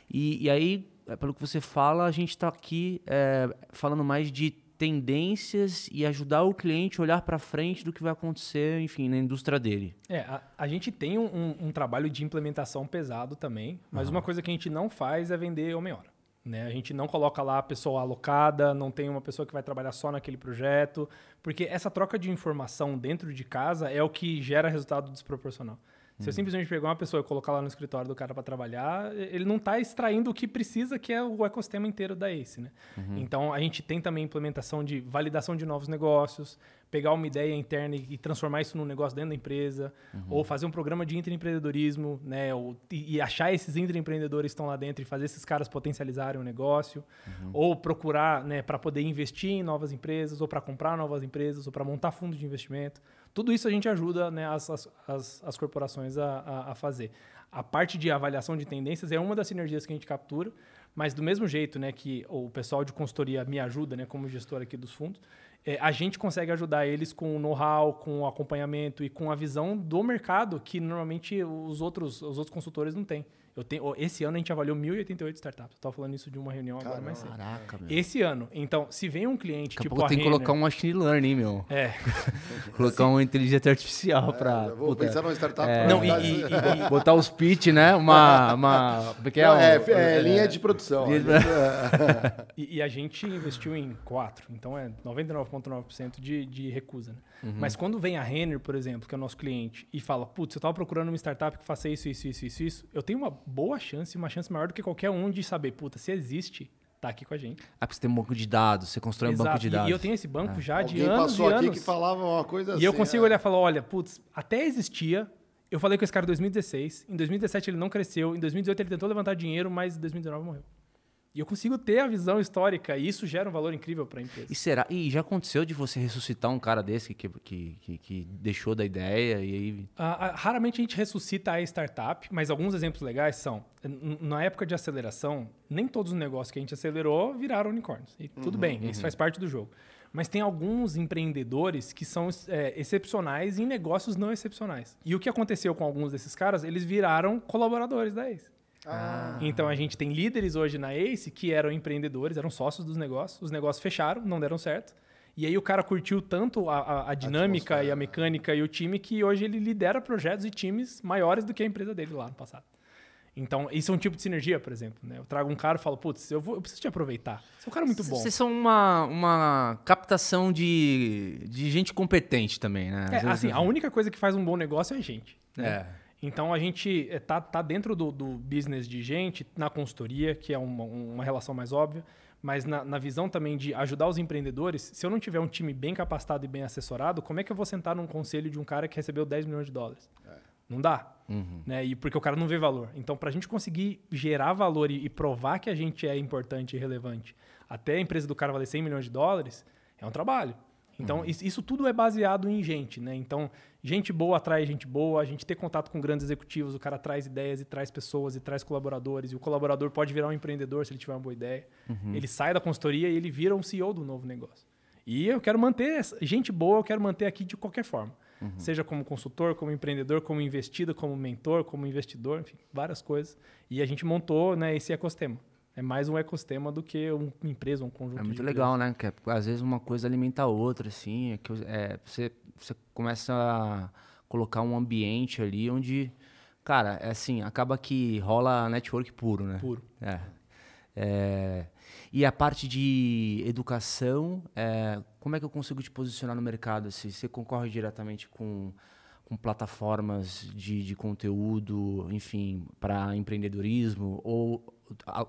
E, e aí, é, pelo que você fala, a gente está aqui é, falando mais de tendências e ajudar o cliente a olhar para frente do que vai acontecer, enfim, na indústria dele. É, a, a gente tem um, um- um trabalho de implementação pesado também, mas uma coisa que a gente não faz é vender homem-hora. Né? A gente não coloca lá a pessoa alocada, não tem uma pessoa que vai trabalhar só naquele projeto, porque essa troca de informação dentro de casa é o que gera resultado desproporcional. Se eu simplesmente pegar uma pessoa e colocar lá no escritório do cara para trabalhar, ele não está extraindo o que precisa, que é o ecossistema inteiro da ACE. Né? Então, a gente tem também implementação de validação de novos negócios, pegar uma ideia interna e transformar isso num negócio dentro da empresa, ou fazer um programa de intraempreendedorismo, né? Ou, e, e achar esses intraempreendedores que estão lá dentro e fazer esses caras potencializarem o negócio, ou procurar, né, para poder investir em novas empresas, ou para comprar novas empresas, ou para montar fundos de investimento. Tudo isso a gente ajuda né, as, as, as, corporações a, a, a fazer. A parte de avaliação de tendências é uma das sinergias que a gente captura, mas do mesmo jeito né, que o pessoal de consultoria me ajuda né, como gestor aqui dos fundos, é, a gente consegue ajudar eles com o know-how, com o acompanhamento e com a visão do mercado que normalmente os outros, os outros consultores não têm. Eu tenho, esse ano a gente avaliou 1.088 startups. Estava falando isso de uma reunião agora mais cedo. Caraca, meu. Esse ano. Então, se vem um cliente Daqui tipo pouco a tem que colocar um machine learning, meu. É. (laughs) Colocar uma inteligência artificial pra. É, eu vou puta, pensar numa startup. é, Não, e- e- e- Botar os pitch, né? Uma. uma como é que é? Não, é, Um- é, linha de produção. linha de- E, e a gente investiu em quatro, então é 99,9% de, de recusa. Né? Mas quando vem a Renner, por exemplo, que é o nosso cliente, e fala, putz, eu estava procurando uma startup que faça isso, isso, isso, isso, isso, eu tenho uma boa chance, uma chance maior do que qualquer um de saber, puta, se existe, tá aqui com a gente. Ah, porque você tem um banco de dados, você constrói um banco de E- dados. E, eu tenho esse banco já de Alguém anos passou e aqui anos. que falava uma coisa assim. E eu consigo é. olhar e falar, olha, putz, até existia. Eu falei com esse cara em 2016. Em 2017 ele não cresceu. Em 2018 ele tentou levantar dinheiro, mas em 2019 morreu. E eu consigo ter a visão histórica e isso gera um valor incrível para a empresa. E será? E já aconteceu de você ressuscitar um cara desse que, que, que, que deixou da ideia e aí. Ah, raramente a gente ressuscita a startup, mas alguns exemplos legais são: na época de aceleração, nem todos os negócios que a gente acelerou viraram unicórnios. E tudo bem, isso faz parte do jogo. Mas tem alguns empreendedores que são é, excepcionais em negócios não excepcionais. E o que aconteceu com alguns desses caras? Eles viraram colaboradores da Ace. Ah, Então a gente tem líderes hoje na Ace que eram empreendedores, eram sócios dos negócios, os negócios fecharam, não deram certo. E aí o cara curtiu tanto a, a- a dinâmica atmosfera. e a mecânica e o time que hoje ele lidera projetos e times maiores do que a empresa dele lá no passado. Então, isso é um tipo de sinergia, por exemplo. Né? Eu trago um cara e falo, putz, eu, vou, eu preciso te aproveitar. Você é um cara muito bom. Vocês são uma, uma captação de, de gente competente também, né? É, assim, a única coisa que faz um bom negócio é a gente. né? É. Então a gente é, tá, tá dentro do, do business de gente, na consultoria, que é uma, uma relação mais óbvia, mas na, na visão também de ajudar os empreendedores. Se eu não tiver um time bem capacitado e bem assessorado, como é que eu vou sentar num conselho de um cara que recebeu 10 milhões de dólares? Não dá. Né? E porque o cara não vê valor. Então, para a gente conseguir gerar valor e, e provar que a gente é importante e relevante, até a empresa do cara valer 100 milhões de dólares, é um trabalho. Então, isso, isso tudo é baseado em gente, né? Então, gente boa atrai gente boa, a gente ter contato com grandes executivos, o cara traz ideias e traz pessoas e traz colaboradores, e o colaborador pode virar um empreendedor se ele tiver uma boa ideia. Ele sai da consultoria e ele vira um CEO do novo negócio. E eu quero manter essa- gente boa, eu quero manter aqui de qualquer forma. Seja como consultor, como empreendedor, como investido, como mentor, como investidor, enfim, várias coisas. E a gente montou né, esse ecossistema. É mais um ecossistema do que uma empresa, um conjunto É muito legal, né? Que é- às vezes uma coisa alimenta a outra, assim. É que é, você, você começa a colocar um ambiente ali onde, cara, é assim, acaba que rola network puro, né? Puro. É. É, e a parte de educação, é, como é que eu consigo te posicionar no mercado? Se você concorre diretamente com, com plataformas de, de conteúdo, enfim, para empreendedorismo, ou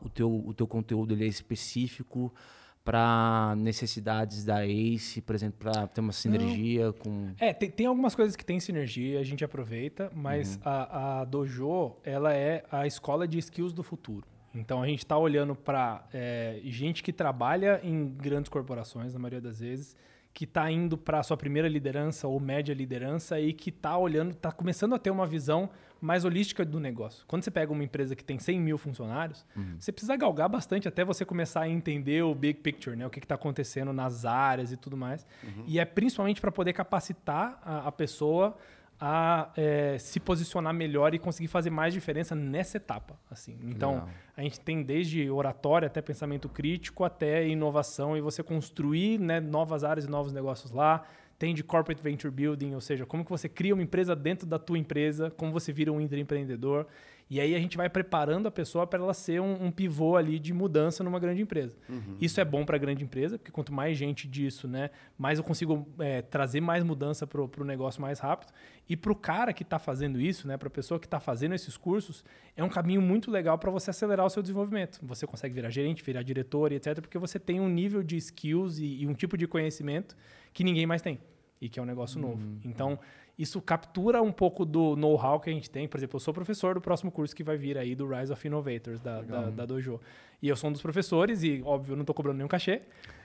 o teu, o teu conteúdo ele é específico para necessidades da ACE, por exemplo, para ter uma sinergia com... É, tem, tem algumas coisas que tem sinergia, a gente aproveita, mas a, a Dojo, ela é a escola de skills do futuro. Então a gente está olhando para gente que trabalha em grandes corporações, na maioria das vezes, que está indo para a sua primeira liderança ou média liderança e que está olhando, está começando a ter uma visão mais holística do negócio. Quando você pega uma empresa que tem 100 mil funcionários, você precisa galgar bastante até você começar a entender o big picture, né? o que está acontecendo nas áreas e tudo mais. E é principalmente para poder capacitar a, a pessoa a eh, se posicionar melhor e conseguir fazer mais diferença nessa etapa. assim. Então, Legal. a gente tem desde oratória até pensamento crítico, até inovação e você construir né, novas áreas e novos negócios lá. Tem de corporate venture building, ou seja, como que você cria uma empresa dentro da tua empresa, como você vira um intraempreendedor. E aí a gente vai preparando a pessoa para ela ser um, um pivô ali de mudança numa grande empresa. Isso é bom para a grande empresa, porque quanto mais gente disso, né, mais eu consigo é, trazer mais mudança para o negócio mais rápido. E para o cara que está fazendo isso, né, para a pessoa que está fazendo esses cursos, é um caminho muito legal para você acelerar o seu desenvolvimento. Você consegue virar gerente, virar diretor e etc., porque você tem um nível de skills e, e um tipo de conhecimento que ninguém mais tem e que é um negócio novo. Então, isso captura um pouco do know-how que a gente tem. Por exemplo, eu sou professor do próximo curso que vai vir aí do Rise of Innovators, da, da, da Dojo. E eu sou um dos professores e, óbvio, eu não estou cobrando nenhum cachê.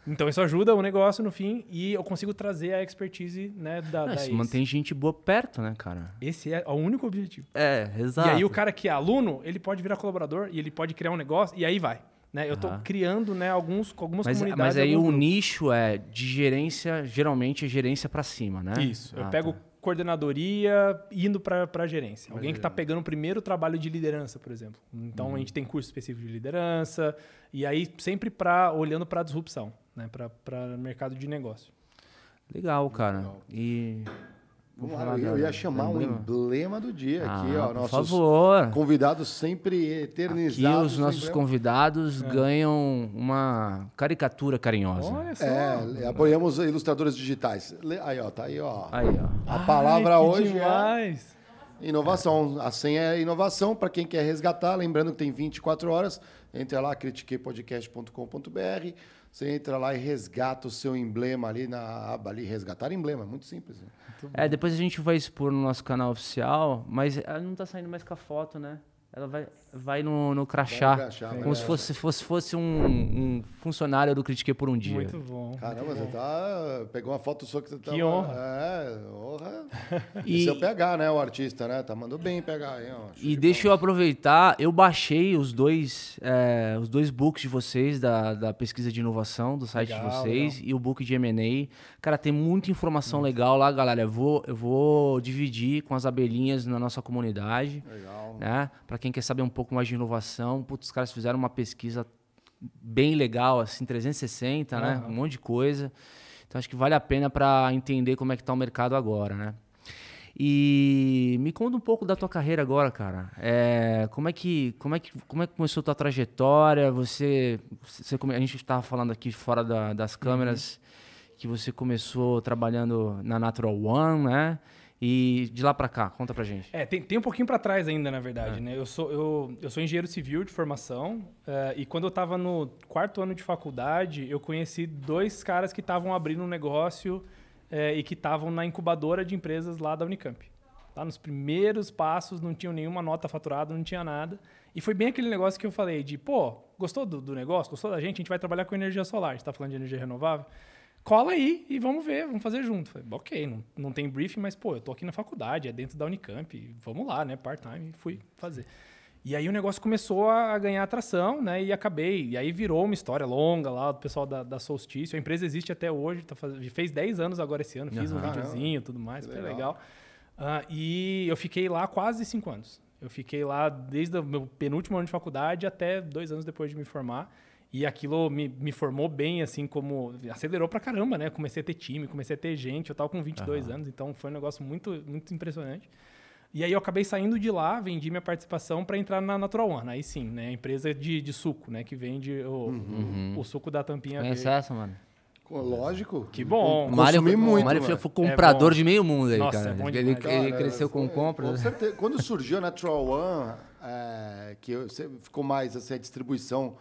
Então, isso ajuda o negócio no fim e eu consigo trazer a expertise né, da, Não, da isso mantém gente boa perto, né, cara? Esse é o único objetivo. É, exato. E aí o cara que é aluno, ele pode virar colaborador e ele pode criar um negócio e aí vai. Né? Eu estou Aham. criando né, alguns, algumas Mas, comunidades. mas aí o grupos. nicho é de gerência, geralmente é gerência pra cima, né? Isso. Eu Ah, pego tá. Coordenadoria indo para gerência. Alguém que está pegando o primeiro trabalho de liderança, por exemplo. Então Uhum. a gente tem curso específico de liderança e aí sempre para olhando para a disrupção, né? para mercado de negócio. Legal, cara. E. Vamos lá, eu, ia chamar um emblema? do dia aqui, Ah, ó. por favor. convidados sempre Aqui eternizados. os nossos emblema. convidados ganham uma caricatura carinhosa. Olha só. É, apoiamos ilustradores digitais. Aí, ó, tá aí, ó. Aí, ó. A palavra Ai, hoje é demais. inovação. A senha é inovação para quem quer resgatar. Lembrando que tem 24 horas. Entra lá, critiquepodcast.com.br. Você entra lá e resgata o seu emblema ali na aba ali. Resgatar emblema, muito simples. né? É, depois a gente vai expor no nosso canal oficial, mas ela não tá saindo mais com a foto, né? Ela vai, vai no, no crachá. Vai no crachá, como se fosse, fosse, fosse um, um funcionário do Critiquei por um dia. Muito bom. Caramba, você tá. Pegou uma foto sua que você tá. Que honra. É, honra. E- (laughs) Esse é o PH, né? O artista, né? Tá mandando bem PH, hein? Ó. E de deixa eu aproveitar, eu baixei os dois, é, os dois books de vocês, da, da pesquisa de inovação do site Legal, de vocês, e o book de M&A. Cara, tem muita informação legal lá, galera. Eu vou, eu vou dividir com as abelhinhas na nossa comunidade. Legal. né? Para quem quer saber um pouco mais de inovação. Putz, os caras fizeram uma pesquisa bem legal, assim, 360, né? Aham. Um monte de coisa. Então acho que vale a pena para entender como é que tá o mercado agora, né? E me conta um pouco da tua carreira agora, cara. É, como é que como é que como é que começou a tua trajetória? Você, você a gente estava falando aqui fora da- das câmeras que você começou trabalhando na Natural One, né? E de lá pra cá, conta pra gente. É, tem, tem um pouquinho para trás ainda, na verdade, É. né? Eu sou, eu, eu sou engenheiro civil de formação eh, e quando eu estava no quarto ano de faculdade, eu conheci dois caras que estavam abrindo um negócio eh, e que estavam na incubadora de empresas lá da Unicamp. Tá? Nos primeiros passos, não tinham nenhuma nota faturada, não tinha nada. E foi bem aquele negócio que eu falei de, pô, gostou do, do negócio? Gostou da gente? A gente vai trabalhar com energia solar. A gente está falando de energia renovável. Cola aí e vamos ver, vamos fazer junto. Falei, ok, não, não tem briefing, mas, pô, eu tô aqui na faculdade, é dentro da Unicamp, vamos lá, né, part-time, fui fazer. E aí o negócio começou a ganhar atração, né, e acabei, e aí virou uma história longa lá do pessoal da, da Solstício. A empresa existe até hoje, tá faz... fez 10 anos agora esse ano, fiz um Aham. videozinho e tudo mais, Que foi legal. legal. Ah, e eu fiquei lá quase 5 anos. Eu fiquei lá desde o meu penúltimo ano de faculdade até dois anos depois de me formar. E aquilo me, me formou bem, assim, como... Acelerou pra caramba, né? Comecei a ter time, comecei a ter gente. Eu tava com 22 anos, então foi um negócio muito, muito impressionante. E aí eu acabei saindo de lá, vendi minha participação para entrar na Natural One. Aí sim, né? Empresa de, de suco, né? Que vende o, o suco da tampinha Conhece verde. essa, mano? Co- Lógico. Que bom. O Mário, Consumi muito, o Mário mano. foi comprador bom. de meio mundo aí, Nossa, cara. é bom ele, demais. ele Cara, cresceu com Com compras. certeza. Quando surgiu a Natural One, é, que ficou mais assim, a distribuição, é,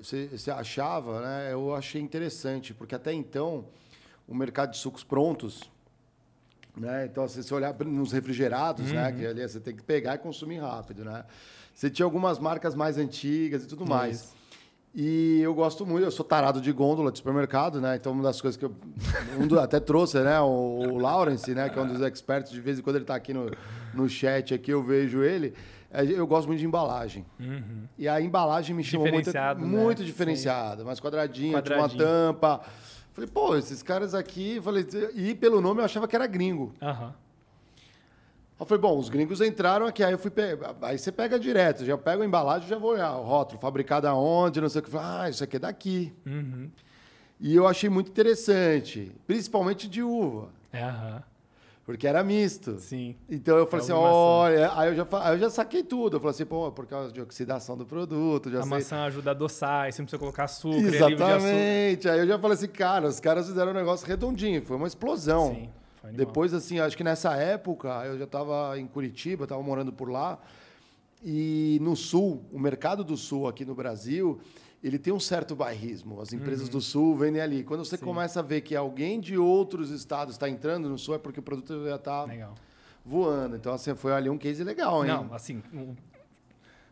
você, você achava, né? Eu achei interessante, porque até então o mercado de sucos prontos, né? Então, se você olhar nos refrigerados, né? Que ali você tem que pegar e consumir rápido, né? Você tinha algumas marcas mais antigas e tudo mais. Isso. E eu gosto muito, eu sou tarado de gôndola de supermercado, né? Então, uma das coisas que eu um do- até trouxe, né? O, o Lawrence, né? Que é um dos experts, de vez em quando ele está aqui no, no chat, aqui eu vejo ele. É, Eu gosto muito de embalagem. E a embalagem me chamou muito, né? muito diferenciada, mais quadradinha, tinha uma tampa. Falei, pô, esses caras aqui, falei, e pelo nome eu achava que era gringo. Aham. Eu falei, bom, os gringos entraram aqui, aí eu fui pe- aí você pega direto, já pega a embalagem, já vou olhar o rótulo, fabricado aonde, não sei o que. Falei, ah, isso aqui é daqui. Uhum. E eu achei muito interessante, principalmente de uva, É, aham. Porque era misto. Sim. Então eu falei É assim, olha, aí eu, já, aí eu já saquei tudo. Eu falei assim, pô, por causa de oxidação do produto, já A sei. maçã ajuda a adoçar, aí você não precisa colocar açúcar, é livre de açúcar. Exatamente. Aí eu já falei assim, cara, os caras fizeram um negócio redondinho, foi uma explosão. Sim, foi animal. Depois, assim, acho que nessa época, eu já estava em Curitiba, estava morando por lá. E no Sul, o mercado do Sul aqui no Brasil, ele tem um certo bairrismo. As empresas Uhum. do Sul vendem ali. Quando você começa a ver que alguém de outros estados está entrando no Sul, é porque o produto já está voando. Então, assim, foi ali um case legal, hein? Não, assim, um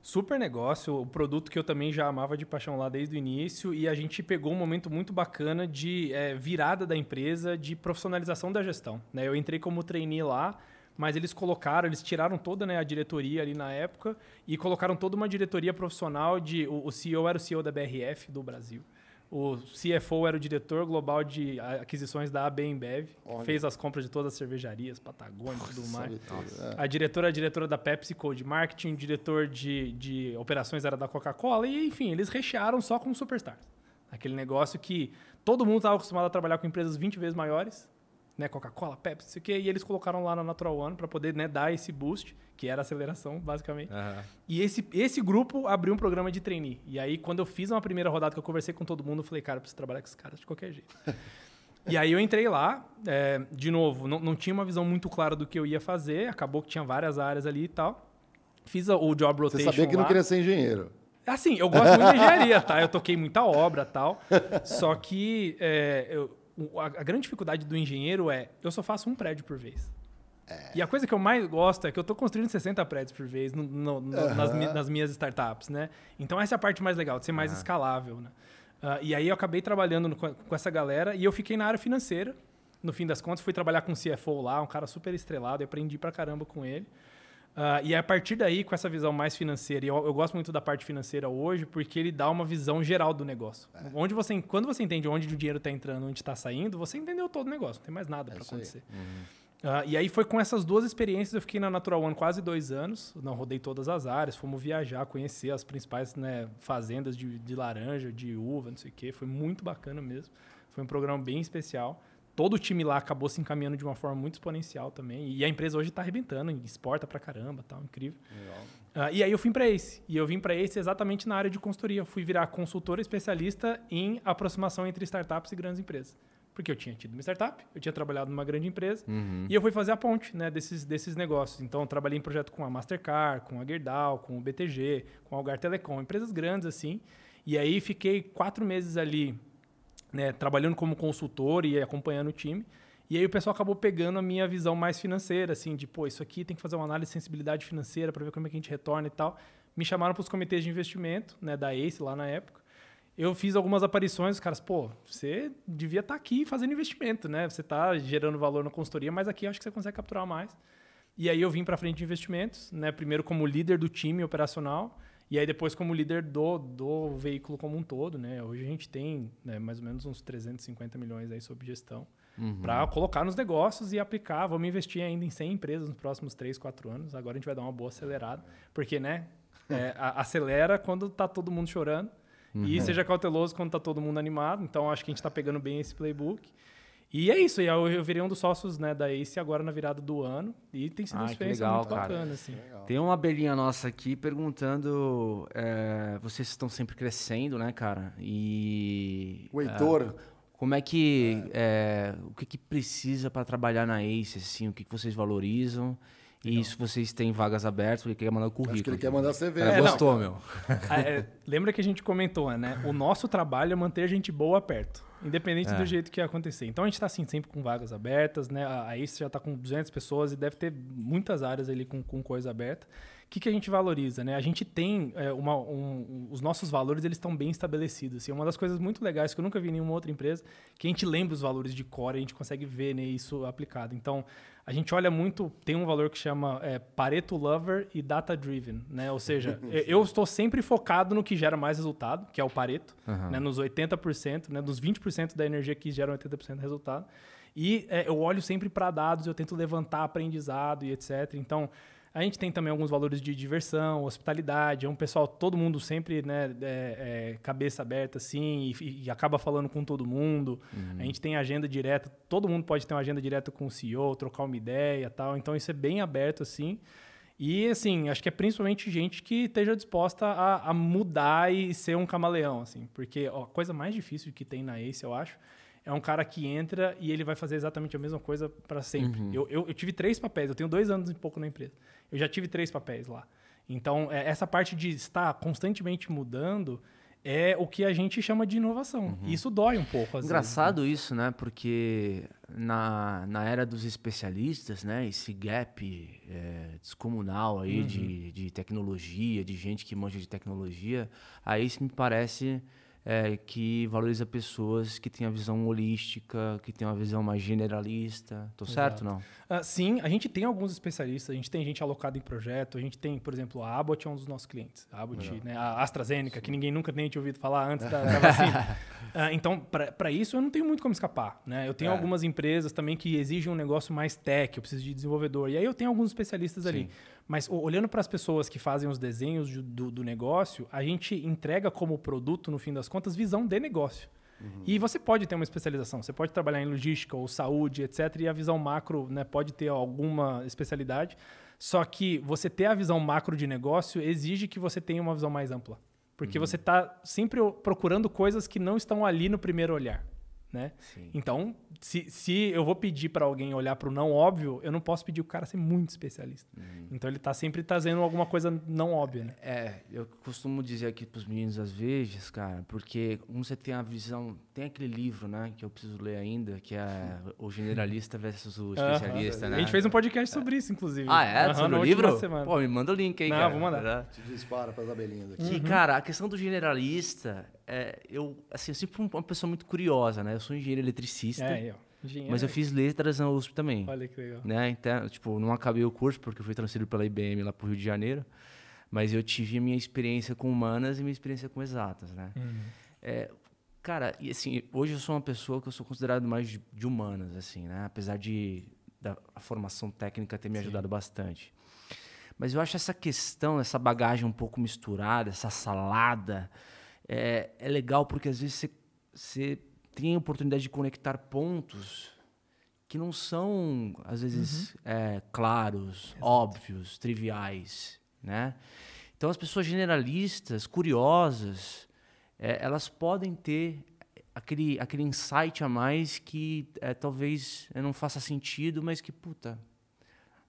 super negócio, o produto que eu também já amava de paixão lá desde o início e a gente pegou um momento muito bacana de eh, virada da empresa, de profissionalização da gestão. né? Eu entrei como trainee lá mas eles colocaram, eles tiraram toda né, a diretoria ali na época e colocaram toda uma diretoria profissional de. O, o CEO era o CEO da BRF do Brasil. O CFO era o diretor global de aquisições da AB InBev, fez as compras de todas as cervejarias, Patagônia e tudo mais. É. A diretora a diretora da PepsiCo de marketing, o diretor de, de operações era da Coca-Cola, e enfim, eles rechearam só com superstars. Aquele negócio que todo mundo estava acostumado a trabalhar com empresas 20 vezes maiores, né, Coca-Cola, Pepsi, isso aqui, e eles colocaram lá na Natural One para poder né, dar esse boost, que era aceleração, basicamente. Uhum. E esse, esse grupo abriu um programa de trainee. E aí, quando eu fiz uma primeira rodada que eu conversei com todo mundo, eu falei, cara, eu preciso trabalhar com esses caras de qualquer jeito. (laughs) e aí eu entrei lá, é, de novo, não, não tinha uma visão muito clara do que eu ia fazer, acabou que tinha várias áreas ali e tal. Fiz o job rotation Você sabia que lá. não queria ser engenheiro. Assim, eu gosto muito de engenharia, tá? Eu toquei muita obra tal. (laughs) Só que é, eu, a, a, grande dificuldade do engenheiro é eu só faço um prédio por vez. É. E a coisa que eu mais gosto é que eu estou construindo 60 prédios por vez no, no, no, uhum. nas, nas, minhas startups, né? Então essa é a parte mais legal, de ser mais uhum. escalável, né? Uh, e aí eu acabei trabalhando com, com essa galera e eu fiquei na área financeira. No fim das contas, fui trabalhar com o CFO lá, um cara super estrelado, e aprendi pra caramba com ele. Uh, e a partir daí, com essa visão mais financeira, e eu, eu, gosto muito da parte financeira hoje, porque ele dá uma visão geral do negócio. É. Onde você, quando você entende onde o dinheiro está entrando, onde está saindo, você entendeu todo o negócio, não tem mais nada é para acontecer. Uhum. Uh, e aí foi com essas duas experiências, eu fiquei na Natural One quase dois anos, não rodei todas as áreas, fomos viajar, conhecer as principais né, fazendas de, de laranja, de uva, não sei o quê, foi muito bacana mesmo. Foi um programa bem especial todo o time lá acabou se encaminhando de uma forma muito exponencial também. E a empresa hoje está arrebentando, exporta pra caramba, tal, incrível. Uh, e aí eu vim para esse. E eu vim para esse exatamente na área de consultoria. Eu fui virar consultor especialista em aproximação entre startups e grandes empresas. Porque eu tinha tido uma startup, eu tinha trabalhado numa grande empresa uhum. e eu fui fazer a ponte né, desses, desses negócios. Então, eu trabalhei em projeto com a Mastercard, com a Gerdau, com o BTG, com a Algar Telecom, empresas grandes assim. E aí fiquei quatro meses ali né, trabalhando como consultor e acompanhando o time. E aí o pessoal acabou pegando a minha visão mais financeira, assim, de, pô, isso aqui tem que fazer uma análise de sensibilidade financeira para ver como é que a gente retorna e tal. Me chamaram para os comitês de investimento, né, da ACE lá na época. Eu fiz algumas aparições, os caras, pô, você devia estar tá aqui fazendo investimento, né? Você está gerando valor na consultoria, mas aqui acho que você consegue capturar mais. E aí eu vim para frente de investimentos, né? Primeiro como líder do time operacional, e aí depois como líder do, do veículo como um todo, né? Hoje a gente tem né, mais ou menos uns 350 milhões aí sob gestão uhum. para colocar nos negócios e aplicar. Vamos investir ainda em 100 empresas nos próximos 3, 4 anos. Agora a gente vai dar uma boa acelerada, porque, né? É, acelera quando tá todo mundo chorando uhum. e seja cauteloso quando tá todo mundo animado. Então acho que a gente está pegando bem esse playbook. E é isso, eu, eu virei um dos sócios né, da Ace agora na virada do ano e tem sido ah, uma experiência legal, muito cara. bacana. Assim. Tem uma abelhinha nossa aqui perguntando, é, vocês estão sempre crescendo, né, cara? E... O Heitor... É, como é que... É. o que, que precisa para trabalhar na Ace, assim, o que, que vocês valorizam? E isso vocês têm vagas abertas, ele quer mandar o currículo. Acho que ele quer mandar CV. É, gostou, não. meu. É, lembra que a gente comentou, né? O nosso trabalho é manter gente boa perto. Independente é. do jeito que acontecer. Então a gente está assim, sempre com vagas abertas, né? A Ace já está com 200 pessoas e deve ter muitas áreas ali com, com coisa aberta. O que, que a gente valoriza, né? A gente tem é, uma, um, os nossos valores eles estão bem estabelecidos. Assim, uma das coisas muito legais que eu nunca vi em nenhuma outra empresa, que a gente lembra os valores de core, a gente consegue ver né, isso aplicado. Então a gente olha muito, tem um valor que chama é, Pareto Lover e Data Driven, né? Ou seja, (laughs) eu estou sempre focado no que gera mais resultado, que é o Pareto, uhum. né? nos 80%, né? dos 20% da energia que geram 80% do resultado. E é, eu olho sempre para dados, eu tento levantar aprendizado e etc. Então, a gente tem também alguns valores de diversão, hospitalidade. É um pessoal, todo mundo sempre, né, é, é, cabeça aberta assim, e, e, acaba falando com todo mundo. Uhum. A gente tem agenda direta, todo mundo pode ter uma agenda direta com o CEO, trocar uma ideia tal. Então isso é bem aberto assim. E assim, acho que é principalmente gente que esteja disposta a, a mudar e ser um camaleão, assim. Porque ó, a coisa mais difícil que tem na Ace, eu acho, é um cara que entra e ele vai fazer exatamente a mesma coisa para sempre. Uhum. Eu, eu, eu, tive três papéis, eu tenho dois anos e pouco na empresa. Eu já tive três papéis lá. Então, é, essa parte de estar constantemente mudando é o que a gente chama de inovação. Uhum. Isso dói um pouco. Engraçado vezes, né? isso, né? Porque na, na era dos especialistas, né? Esse gap é, descomunal aí uhum. de, de tecnologia, de gente que manja de tecnologia, aí isso me parece é, que valoriza pessoas que têm a visão holística, que têm uma visão mais generalista. Tô certo, não? Uh, sim, a gente tem alguns especialistas, a gente tem gente alocada em projeto, a gente tem, por exemplo, a Abbott é um dos nossos clientes. A Abbott, né, a AstraZeneca, sim. que ninguém nunca nem tinha ouvido falar antes da, (laughs) da vacina. uh, então, para isso, eu não tenho muito como escapar. Né? Eu tenho é. algumas empresas também que exigem um negócio mais tech, eu preciso de desenvolvedor. E aí eu tenho alguns especialistas sim. ali. Mas olhando para as pessoas que fazem os desenhos do, do, negócio, a gente entrega como produto, no fim das contas, visão de negócio. Uhum. E você pode ter uma especialização, você pode trabalhar em logística ou saúde, etc. E a visão macro né, pode ter alguma especialidade. Só que você ter a visão macro de negócio exige que você tenha uma visão mais ampla. Porque uhum. você está sempre procurando coisas que não estão ali no primeiro olhar. Né? Então, se, se eu vou pedir para alguém olhar para o não óbvio, eu não posso pedir o cara ser muito especialista. Uhum. Então ele está sempre trazendo alguma coisa não óbvia, né? É, eu costumo dizer aqui para os meninos às vezes, cara, porque como você tem a visão, tem aquele livro, né, que eu preciso ler ainda, que é o generalista versus o especialista, né? A gente fez um podcast sobre isso, inclusive. Ah, é? Uhum, sobre o livro? Semana. Pô, me manda o link aí, não, cara. vou mandar. Te dispara para as abelhinhas aqui. Que, uhum. cara, a questão do generalista, é, eu, assim, eu sempre fui uma pessoa muito curiosa, né? Eu sou engenheiro eletricista. É, eu. Engenheiro. Mas eu fiz letras na USP também. Olha que legal. Né? Então, tipo, não acabei o curso porque eu fui transferido pela IBM lá para o Rio de Janeiro. Mas eu tive a minha experiência com humanas e minha experiência com exatas, né? Uhum. É, cara, e assim, hoje eu sou uma pessoa que eu sou considerado mais de, de humanas, assim, né? Apesar de da, a formação técnica ter me Sim. ajudado bastante. Mas eu acho essa questão, essa bagagem um pouco misturada, essa salada, é, é legal porque às vezes você tem a oportunidade de conectar pontos que não são, às vezes, uhum. é, claros, Exato. óbvios, triviais, né? Então, as pessoas generalistas, curiosas, é, elas podem ter aquele, aquele insight a mais que é, talvez não faça sentido, mas que, puta,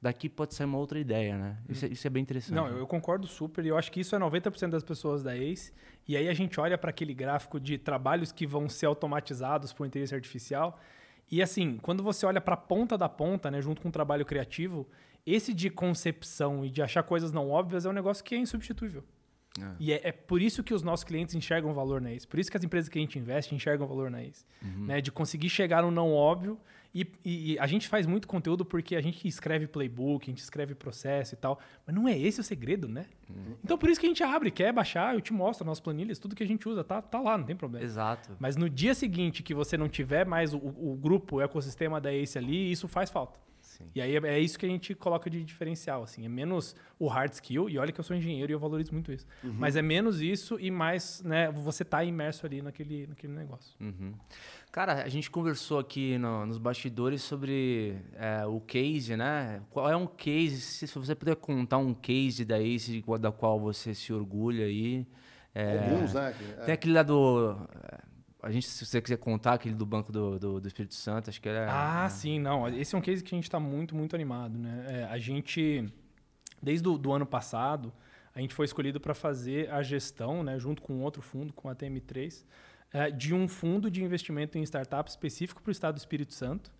daqui pode sair uma outra ideia, né? Isso, é, isso é bem interessante. Não, eu concordo super. E eu acho que isso é 90% das pessoas da ACE. E aí a gente olha para aquele gráfico de trabalhos que vão ser automatizados por inteligência artificial. E assim, quando você olha para a ponta da ponta, né, junto com o trabalho criativo, esse de concepção e de achar coisas não óbvias é um negócio que é insubstituível. É. E é, é, por isso que os nossos clientes enxergam valor na ACE. Por isso que as empresas que a gente investe enxergam valor na ACE. Uhum. Né? De conseguir chegar no não óbvio e, e, a gente faz muito conteúdo porque a gente escreve playbook, a gente escreve processo e tal. Mas não é esse o segredo, né? Uhum. Então por isso que a gente abre, quer baixar, eu te mostro nossas planilhas, tudo que a gente usa, tá, tá lá, não tem problema. Exato. Mas no dia seguinte que você não tiver mais o, o grupo, o ecossistema da Ace ali, isso faz falta. Sim. E aí é, é, isso que a gente coloca de diferencial, assim, é menos o hard skill, e olha que eu sou engenheiro e eu valorizo muito isso. Uhum. Mas é menos isso e mais, né, você tá imerso ali naquele, naquele negócio. Uhum. Cara, a gente conversou aqui no, nos bastidores sobre é, o case, né? Qual é um case, se, você puder contar um case da Ace da qual você se orgulha aí. É, Alguns, né? É. Tem aquele lá do... A gente, se você quiser contar aquele do Banco do, do, do Espírito Santo, acho que era... Ah, sim, não. Esse é um case que a gente está muito, muito animado, né? É, a gente, desde o do ano passado, a gente foi escolhido para fazer a gestão, né? Junto com outro fundo, com a TM3, é, de um fundo de investimento em startup específico para o Estado do Espírito Santo,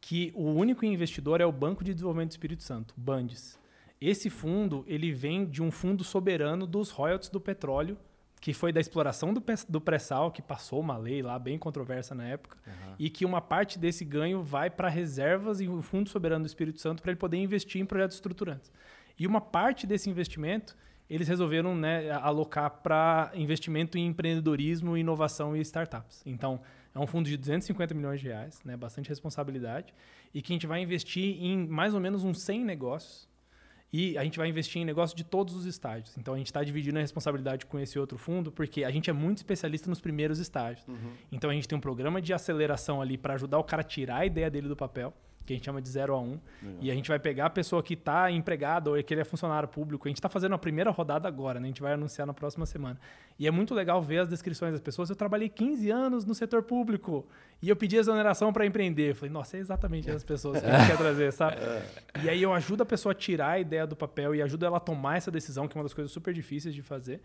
que o único investidor é o Banco de Desenvolvimento do Espírito Santo, Bandes. Esse fundo ele vem de um fundo soberano dos royalties do petróleo, que foi da exploração do, do pré-sal, que passou uma lei lá bem controversa na época, uhum. e que uma parte desse ganho vai para reservas e o Fundo Soberano do Espírito Santo para ele poder investir em projetos estruturantes. E uma parte desse investimento eles resolveram né, alocar para investimento em empreendedorismo, inovação e startups. Então, é um fundo de 250 milhões de reais, né, bastante responsabilidade, e que a gente vai investir em mais ou menos uns 100 negócios. E a gente vai investir em negócios de todos os estágios. Então, a gente está dividindo a responsabilidade com esse outro fundo, porque a gente é muito especialista nos primeiros estágios. Uhum. Então, a gente tem um programa de aceleração ali para ajudar o cara a tirar a ideia dele do papel que a gente chama de 0 a 1. Um, e a gente vai pegar a pessoa que está empregada ou que ele é funcionário público. A gente está fazendo a primeira rodada agora, né? A gente vai anunciar na próxima semana. E é muito legal ver as descrições das pessoas. Eu trabalhei 15 anos no setor público e eu pedi exoneração para empreender. Eu falei, nossa, é exatamente as pessoas que a gente (laughs) quer trazer, sabe? É. E aí eu ajudo a pessoa a tirar a ideia do papel e ajudo ela a tomar essa decisão, que é uma das coisas super difíceis de fazer.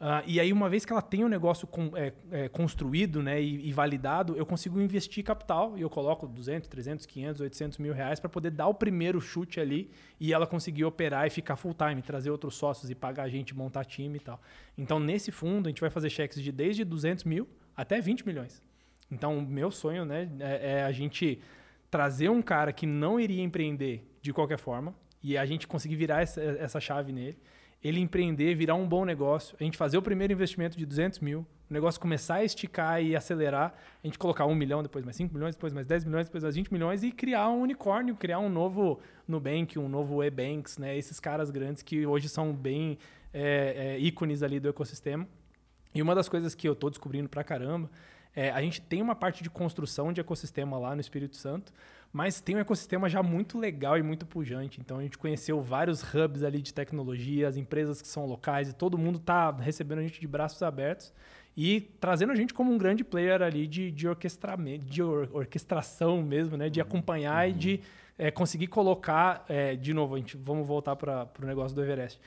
Uh, e aí, uma vez que ela tem o um negócio com, é, é, construído né, e, e, validado, eu consigo investir capital e eu coloco 200, 300, 500, 800 mil reais para poder dar o primeiro chute ali e ela conseguir operar e ficar full time, trazer outros sócios e pagar a gente, montar time e tal. Então, nesse fundo, a gente vai fazer cheques de desde 200 mil até 20 milhões. Então, o meu sonho né, é, é a gente trazer um cara que não iria empreender de qualquer forma e a gente conseguir virar essa, essa chave nele ele empreender, virar um bom negócio, a gente fazer o primeiro investimento de 200 mil, o negócio começar a esticar e acelerar, a gente colocar um milhão, depois mais 5 milhões, depois mais 10 milhões, depois mais 20 milhões e criar um unicórnio, criar um novo Nubank, um novo eBanks, né? Esses caras grandes que hoje são bem é, é, ícones ali do ecossistema. E uma das coisas que eu estou descobrindo pra caramba é a gente tem uma parte de construção de ecossistema lá no Espírito Santo, mas tem um ecossistema já muito legal e muito pujante. Então a gente conheceu vários hubs ali de tecnologia, as empresas que são locais e todo mundo está recebendo a gente de braços abertos e trazendo a gente como um grande player ali de, de orquestramento, de or, orquestração mesmo, né? De uhum. acompanhar uhum. e de é, conseguir colocar, é, de novo, a gente, vamos voltar para o negócio do Everest.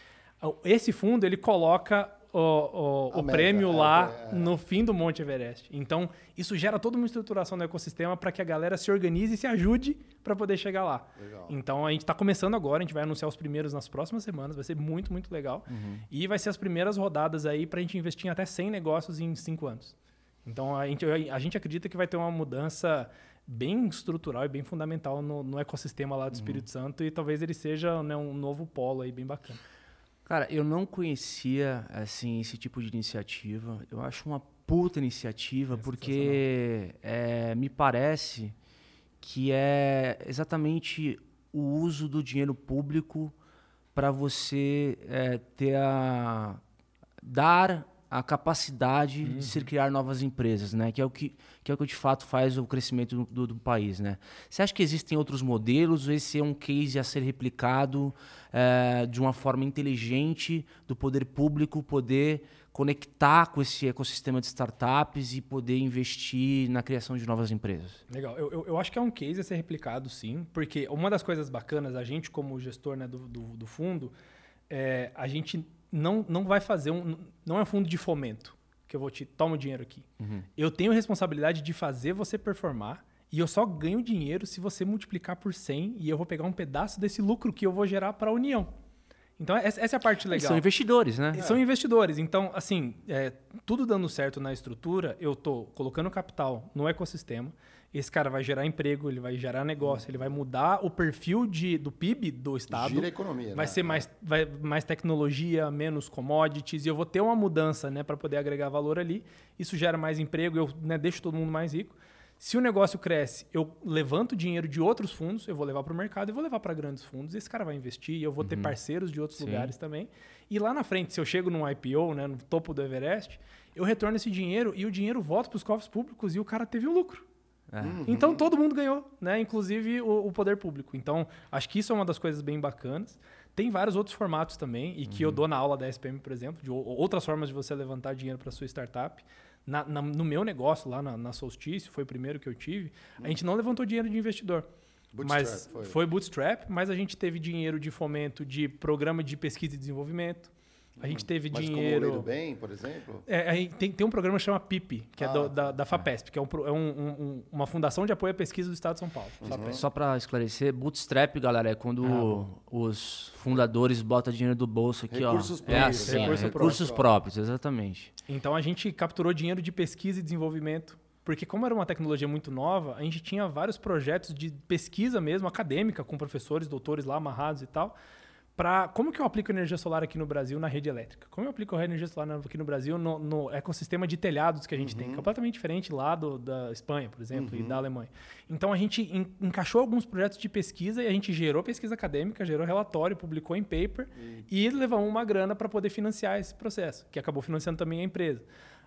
Esse fundo ele coloca o, o, o prêmio é, lá é, é. no fim do Monte Everest. Então, isso gera toda uma estruturação do ecossistema para que a galera se organize e se ajude para poder chegar lá. Legal. Então, a gente está começando agora, a gente vai anunciar os primeiros nas próximas semanas, vai ser muito, muito legal. Uhum. E vai ser as primeiras rodadas aí para a gente investir em até 100 negócios em 5 anos. Então, a gente, a gente acredita que vai ter uma mudança bem estrutural e bem fundamental no, no ecossistema lá do uhum. Espírito Santo e talvez ele seja né, um novo polo aí bem bacana. Cara, eu não conhecia assim esse tipo de iniciativa. Eu acho uma puta iniciativa é porque é, me parece que é exatamente o uso do dinheiro público para você é, ter a dar a capacidade uhum. de se criar novas empresas, né? Que é o que, que é o que de fato faz o crescimento do, do, país, né? Você acha que existem outros modelos? Esse é um case a ser replicado é, de uma forma inteligente do poder público poder conectar com esse ecossistema de startups e poder investir na criação de novas empresas? Legal. Eu, eu, eu acho que é um case a ser replicado, sim, porque uma das coisas bacanas, a gente como gestor né, do, do, do fundo, é, a gente não, não vai fazer um. Não é um fundo de fomento que eu vou te. Toma o dinheiro aqui. Uhum. Eu tenho responsabilidade de fazer você performar e eu só ganho dinheiro se você multiplicar por 100 e eu vou pegar um pedaço desse lucro que eu vou gerar para a União. Então, essa é a parte legal. são investidores, né? São investidores. Então, assim, é, tudo dando certo na estrutura, eu estou colocando capital no ecossistema, esse cara vai gerar emprego, ele vai gerar negócio, ele vai mudar o perfil de, do PIB do estado. Gira a economia. Vai né? ser mais, vai, mais tecnologia, menos commodities, e eu vou ter uma mudança né, para poder agregar valor ali. Isso gera mais emprego, eu né, deixo todo mundo mais rico. Se o negócio cresce, eu levanto dinheiro de outros fundos, eu vou levar para o mercado e vou levar para grandes fundos. Esse cara vai investir, eu vou uhum. ter parceiros de outros Sim. lugares também. E lá na frente, se eu chego num IPO, né, no topo do Everest, eu retorno esse dinheiro e o dinheiro volta para os cofres públicos e o cara teve um lucro. É. Uhum. Então todo mundo ganhou, né? Inclusive o, o, poder público. Então acho que isso é uma das coisas bem bacanas. Tem vários outros formatos também e que uhum. eu dou na aula da SPM, por exemplo, de outras formas de você levantar dinheiro para sua startup. Na, na, no meu negócio lá na, na Solstício, foi o primeiro que eu tive, uhum. a gente não levantou dinheiro de investidor. Bootstrap, mas foi. foi bootstrap, mas a gente teve dinheiro de fomento de programa de pesquisa e desenvolvimento. A gente teve Mas dinheiro. Como o Bem, por exemplo? É, tem, tem um programa que chama PIP, que é ah, é do, da, da FAPESP, que é, um, é um, um, uma fundação de apoio à pesquisa do Estado de São Paulo. Uhum. Só para esclarecer, bootstrap, galera, é quando ah, os fundadores botam dinheiro do bolso aqui, recursos ó. Próprios. É assim, recursos, é, recursos próprios, exatamente. Então a gente capturou dinheiro de pesquisa e desenvolvimento porque como era uma tecnologia muito nova, a gente tinha vários projetos de pesquisa mesmo, acadêmica, com professores, doutores lá amarrados e tal, para como que eu aplico energia solar aqui no Brasil na rede elétrica? Como eu aplico a energia solar aqui no Brasil no, no ecossistema de telhados que a gente uhum. tem, completamente diferente lá do, da Espanha, por exemplo, uhum. e da Alemanha. Então a gente en, encaixou alguns projetos de pesquisa e a gente gerou pesquisa acadêmica, gerou relatório, publicou em paper uhum. e levamos uma grana para poder financiar esse processo, que acabou financiando também a empresa.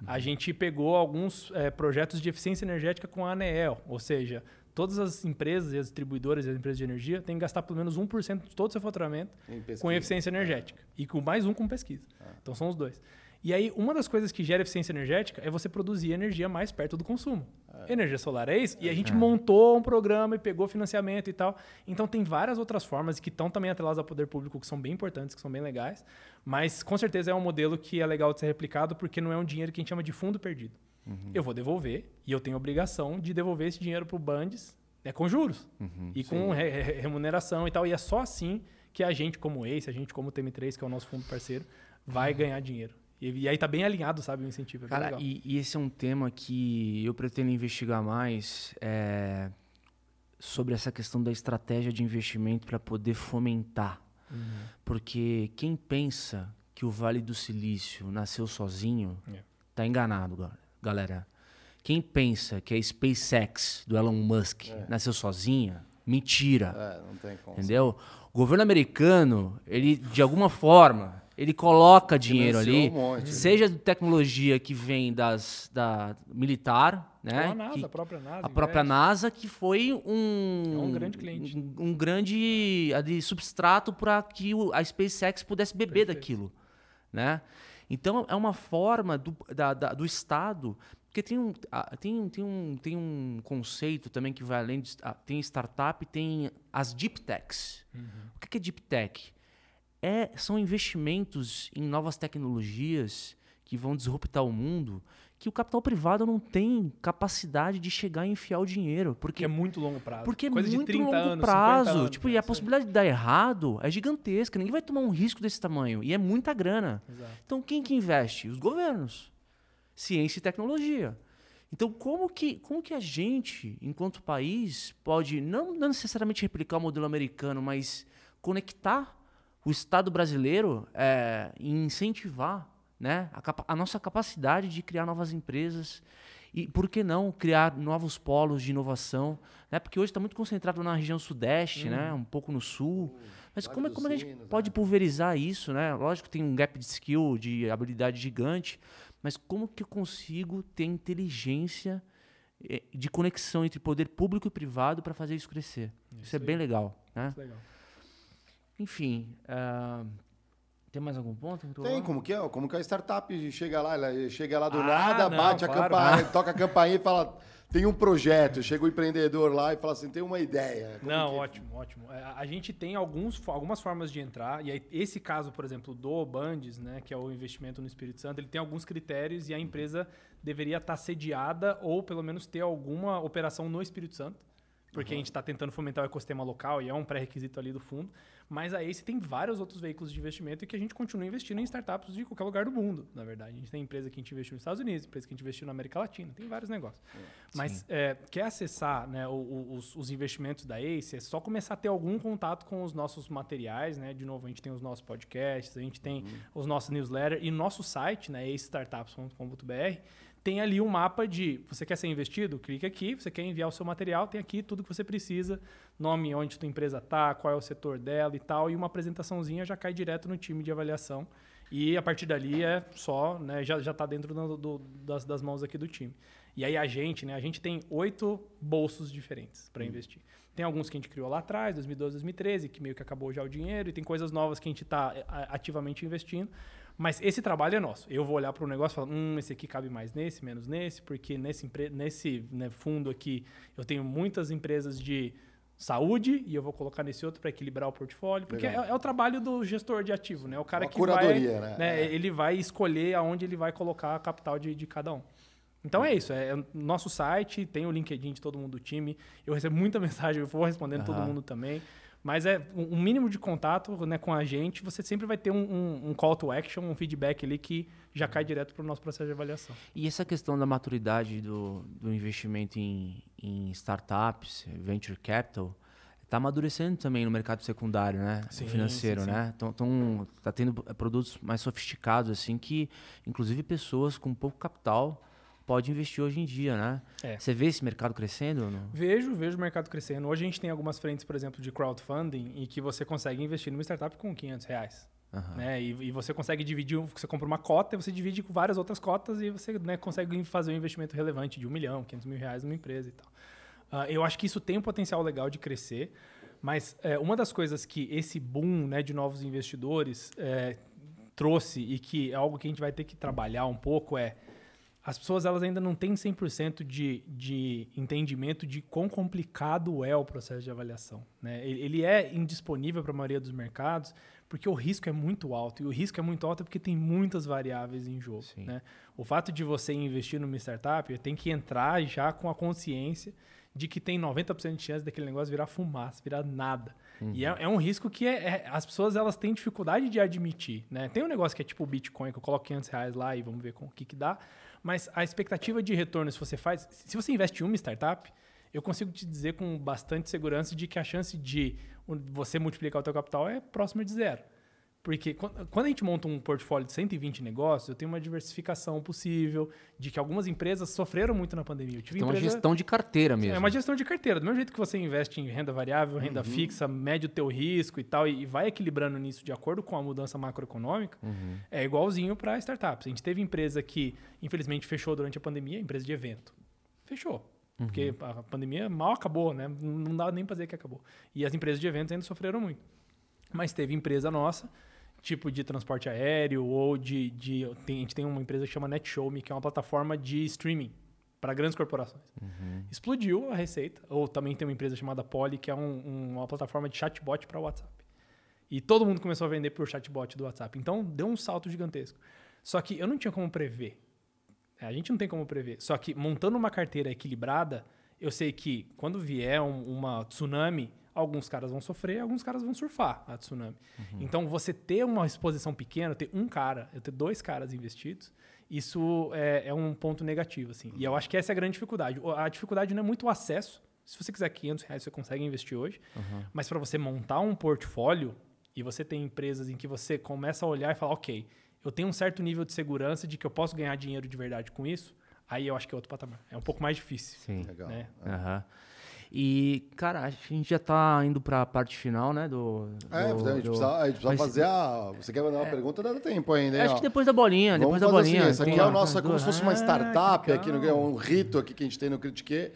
A uhum. gente pegou alguns é, projetos de eficiência energética com a ANEEL, ou seja, todas as empresas e as distribuidoras e as empresas de energia têm que gastar pelo menos 1% de todo o seu faturamento com eficiência energética. É. E com mais um com pesquisa. É. Então são os dois. E aí, uma das coisas que gera eficiência energética é você produzir energia mais perto do consumo. É. Energia solar é isso. E a gente é. montou um programa e pegou financiamento e tal. Então, tem várias outras formas que estão também atreladas ao poder público, que são bem importantes, que são bem legais. Mas, com certeza, é um modelo que é legal de ser replicado, porque não é um dinheiro que a gente chama de fundo perdido. Uhum. Eu vou devolver e eu tenho a obrigação de devolver esse dinheiro para o Bandes né, com juros uhum, e com re remuneração e tal. E é só assim que a gente, como Ace, a gente, como TM3, que é o nosso fundo parceiro, vai uhum. ganhar dinheiro. E, e, aí tá bem alinhado, sabe, o incentivo. É Cara, e, e, esse é um tema que eu pretendo investigar mais é, sobre essa questão da estratégia de investimento para poder fomentar. Uhum. Porque quem pensa que o Vale do Silício nasceu sozinho, é. tá enganado, galera. Quem pensa que a SpaceX do Elon Musk é. nasceu sozinha, mentira. É, não tem como. Entendeu? O governo americano, ele de alguma forma, ele coloca dinheiro ali, um monte, seja de tecnologia que vem das da militar, né? A NASA, que, a própria NASA. A própria NASA que foi um é um grande cliente, um, um grande ali, substrato para que o, a SpaceX pudesse beber Perfeito. daquilo, né? Então é uma forma do, da, da, do Estado porque tem um, tem, tem, um, tem um conceito também que vai além de. Tem startup tem as deep techs. Uhum. O que é deep tech? é, são investimentos em novas tecnologias que vão disruptar o mundo que o capital privado não tem capacidade de chegar e enfiar o dinheiro. Porque, porque é muito longo prazo. Porque é Coisa é muito longo anos, prazo. Anos, tipo, e a possibilidade de dar errado é gigantesca. Ninguém vai tomar um risco desse tamanho. E é muita grana. Exato. Então, quem que investe? Os governos. Ciência e tecnologia. Então, como que, como que a gente, enquanto país, pode não, não necessariamente replicar o modelo americano, mas conectar o Estado brasileiro é, em incentivar né, a, a, nossa capacidade de criar novas empresas e, por que não, criar novos polos de inovação. Né, porque hoje está muito concentrado na região sudeste, né, um pouco no sul. Mas como, é, como a gente pode né? pulverizar isso? Né? Lógico tem um gap de skill, de habilidade gigante, mas como que eu consigo ter inteligência eh, de conexão entre poder público e privado para fazer isso crescer? Isso, isso é bem legal. Né? legal. Enfim, uh, tem mais algum ponto? Tem, como que é? Como que a startup chega lá, ela chega lá do ah, nada, não, bate claro. a campainha, (laughs) toca a campainha e fala, tem um projeto, chega o empreendedor lá e fala assim, tem uma ideia. Como não, que... ótimo, ótimo. É, a gente tem alguns, algumas formas de entrar, e aí, esse caso, por exemplo, do Bandes, né, que é o investimento no Espírito Santo, ele tem alguns critérios e a empresa deveria estar sediada ou pelo menos ter alguma operação no Espírito Santo, porque uhum. a gente está tentando fomentar o ecossistema local e é um pré-requisito ali do fundo. Mas a Ace tem vários outros veículos de investimento e que a gente continua investindo em startups de qualquer lugar do mundo, na verdade. A gente tem empresa que a gente investiu nos Estados Unidos, empresa que a gente investiu na América Latina, tem vários negócios. É, Mas é, quer acessar né, os, os, investimentos da Ace, é só começar a ter algum contato com os nossos materiais, né? De novo, a gente tem os nossos podcasts, a gente tem uhum. os nossos newsletters e nosso site, né, acestartups.com.br, tem ali um mapa de você quer ser investido, clica aqui, você quer enviar o seu material, tem aqui tudo que você precisa, nome onde a tua empresa está, qual é o setor dela e tal, e uma apresentaçãozinha já cai direto no time de avaliação. E a partir dali é só, né, já está dentro do, do, das, das, mãos aqui do time. E aí a gente, né, a gente tem oito bolsos diferentes para hum. investir. Tem alguns que a gente criou lá atrás, 2012, 2013, que meio que acabou já o dinheiro, e tem coisas novas que a gente está é, ativamente investindo. Mas esse trabalho é nosso. Eu vou olhar para o negócio e falar, hum, esse aqui cabe mais nesse, menos nesse, porque nesse, nesse né, fundo aqui eu tenho muitas empresas de saúde e eu vou colocar nesse outro para equilibrar o portfólio, porque é, é, o trabalho do gestor de ativo, né? O cara Uma que curadoria, vai, né? né? É. Ele vai escolher aonde ele vai colocar a capital de, de cada um. Então é isso, é, é nosso site, tem o LinkedIn de todo mundo do time. Eu recebo muita (laughs) mensagem, eu vou respondendo uhum. todo mundo também. Mas é um mínimo de contato né, com a gente, você sempre vai ter um, um, um, call to action, um feedback ali que já cai direto para o nosso processo de avaliação. E essa questão da maturidade do, do investimento em, em startups, venture capital, está amadurecendo também no mercado secundário, né? Sim, financeiro, sim, sim. né? Então, então tá tendo produtos mais sofisticados assim que, inclusive, pessoas com pouco capital pode investir hoje em dia, né? É. Você vê esse mercado crescendo? Ou não? Vejo, vejo o mercado crescendo. Hoje a gente tem algumas frentes, por exemplo, de crowdfunding em que você consegue investir numa startup com 500 reais. Uhum. Né? E, e, você consegue dividir, você compra uma cota e você divide com várias outras cotas e você né, consegue fazer um investimento relevante de um milhão, 500 mil reais numa empresa e tal. Uh, eu acho que isso tem um potencial legal de crescer, mas é, uma das coisas que esse boom né, de novos investidores é, trouxe e que é algo que a gente vai ter que trabalhar um pouco é as pessoas elas ainda não têm 100% de, de entendimento de quão complicado é o processo de avaliação. Né? Ele é indisponível para a maioria dos mercados porque o risco é muito alto. E o risco é muito alto porque tem muitas variáveis em jogo. Né? O fato de você investir numa startup tem que entrar já com a consciência de que tem 90% de chance daquele negócio virar fumaça, virar nada. Uhum. E é, é, um risco que é, é, as pessoas elas têm dificuldade de admitir. Né? Tem um negócio que é tipo o Bitcoin, que eu coloco 500 reais lá e vamos ver com o que, que dá. Mas a expectativa de retorno, se você faz. Se você investe em uma startup, eu consigo te dizer com bastante segurança de que a chance de você multiplicar o teu capital é próxima de zero. Porque quando a gente monta um portfólio de 120 negócios, eu tenho uma diversificação possível, de que algumas empresas sofreram muito na pandemia. Então, empresa... uma gestão de carteira mesmo. É uma gestão de carteira. Do mesmo jeito que você investe em renda variável, renda uhum. fixa, mede o teu risco e tal, e vai equilibrando nisso de acordo com a mudança macroeconômica, uhum. é igualzinho para startups. A gente teve empresa que, infelizmente, fechou durante a pandemia, empresa de evento. Fechou. Uhum. Porque a pandemia mal acabou, né? Não dá nem para dizer que acabou. E as empresas de eventos ainda sofreram muito. Mas teve empresa nossa tipo de transporte aéreo ou de. de tem, a gente tem uma empresa que chama NetShowMe, que é uma plataforma de streaming para grandes corporações. Uhum. Explodiu a receita. Ou também tem uma empresa chamada Poly, que é um, uma plataforma de chatbot para WhatsApp. E todo mundo começou a vender por chatbot do WhatsApp. Então deu um salto gigantesco. Só que eu não tinha como prever. A gente não tem como prever. Só que montando uma carteira equilibrada, eu sei que quando vier um, uma tsunami, alguns caras vão sofrer, alguns caras vão surfar a tsunami. Uhum. Então, você ter uma exposição pequena, ter um cara, eu ter dois caras investidos, isso é, é um ponto negativo. Assim. Uhum. E eu acho que essa é a grande dificuldade. A dificuldade não é muito o acesso. Se você quiser 500 reais, você consegue investir hoje. Uhum. Mas para você montar um portfólio, e você tem empresas em que você começa a olhar e falar, ok, eu tenho um certo nível de segurança de que eu posso ganhar dinheiro de verdade com isso, aí eu acho que é outro patamar. É um pouco mais difícil. Sim. Legal. Né? Uhum. E, cara, a gente já tá indo para a parte final, né? Do, é, do, a gente do... precisa, a gente precisa fazer a. Você quer mandar uma é. pergunta? Dá tempo ainda, hein? Acho ó. que depois da bolinha. Vamos depois da bolinha. Assim, isso aqui é o nosso, é como se fosse uma startup ah, aqui, no, é um rito aqui que a gente tem no Critique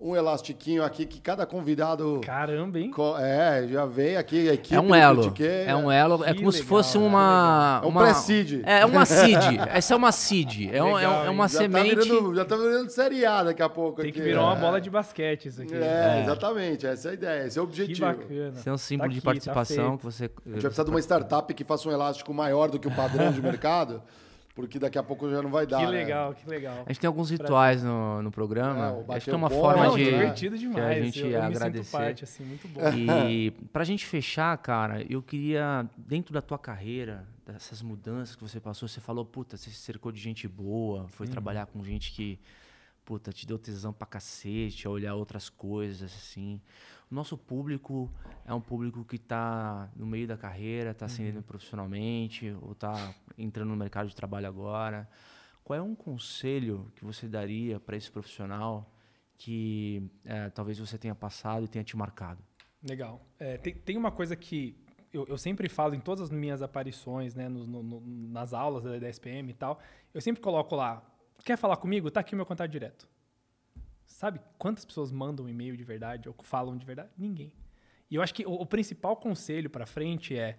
um elastiquinho aqui que cada convidado. Caramba, hein? É, já veio aqui a equipe. É um elo. É um elo. É como legal, se fosse uma. É um uma, pré-seed. É uma seed. (laughs) Essa é uma seed. É, um, é, é uma já semente. Tá virando, já tá virando Série A daqui a pouco. Tem aqui. que virar é. uma bola de basquete isso aqui. É, é, exatamente. Essa é a ideia. Esse é o objetivo. Que bacana. Esse é um símbolo tá de tá participação tá que você. A gente vai precisar de uma startup que faça um elástico maior do que o padrão de mercado (laughs) porque daqui a pouco já não vai dar. Que né? legal, né? que legal. A gente tem alguns rituais no, no programa. É, Acho que é uma forma não, de. divertido demais. a gente eu, eu agradecer. parte, assim, muito bom. E pra gente fechar, cara, eu queria, dentro da tua carreira, dessas mudanças que você passou, você falou, puta, você se cercou de gente boa, foi uhum. trabalhar com gente que, puta, te deu tesão pra cacete, a olhar outras coisas, assim. Nosso público é um público que está no meio da carreira, está ascendendo uhum. profissionalmente, ou está entrando no mercado de trabalho agora. Qual é um conselho que você daria para esse profissional que é, talvez você tenha passado e tenha te marcado? Legal. É, tem, tem uma coisa que eu, eu, sempre falo em todas as minhas aparições, né, no, no, nas aulas da, da SPM e tal, eu sempre coloco lá, quer falar comigo? Tá aqui o meu contato direto. Sabe quantas pessoas mandam um e-mail de verdade ou falam de verdade? Ninguém. E eu acho que o, o principal conselho para frente é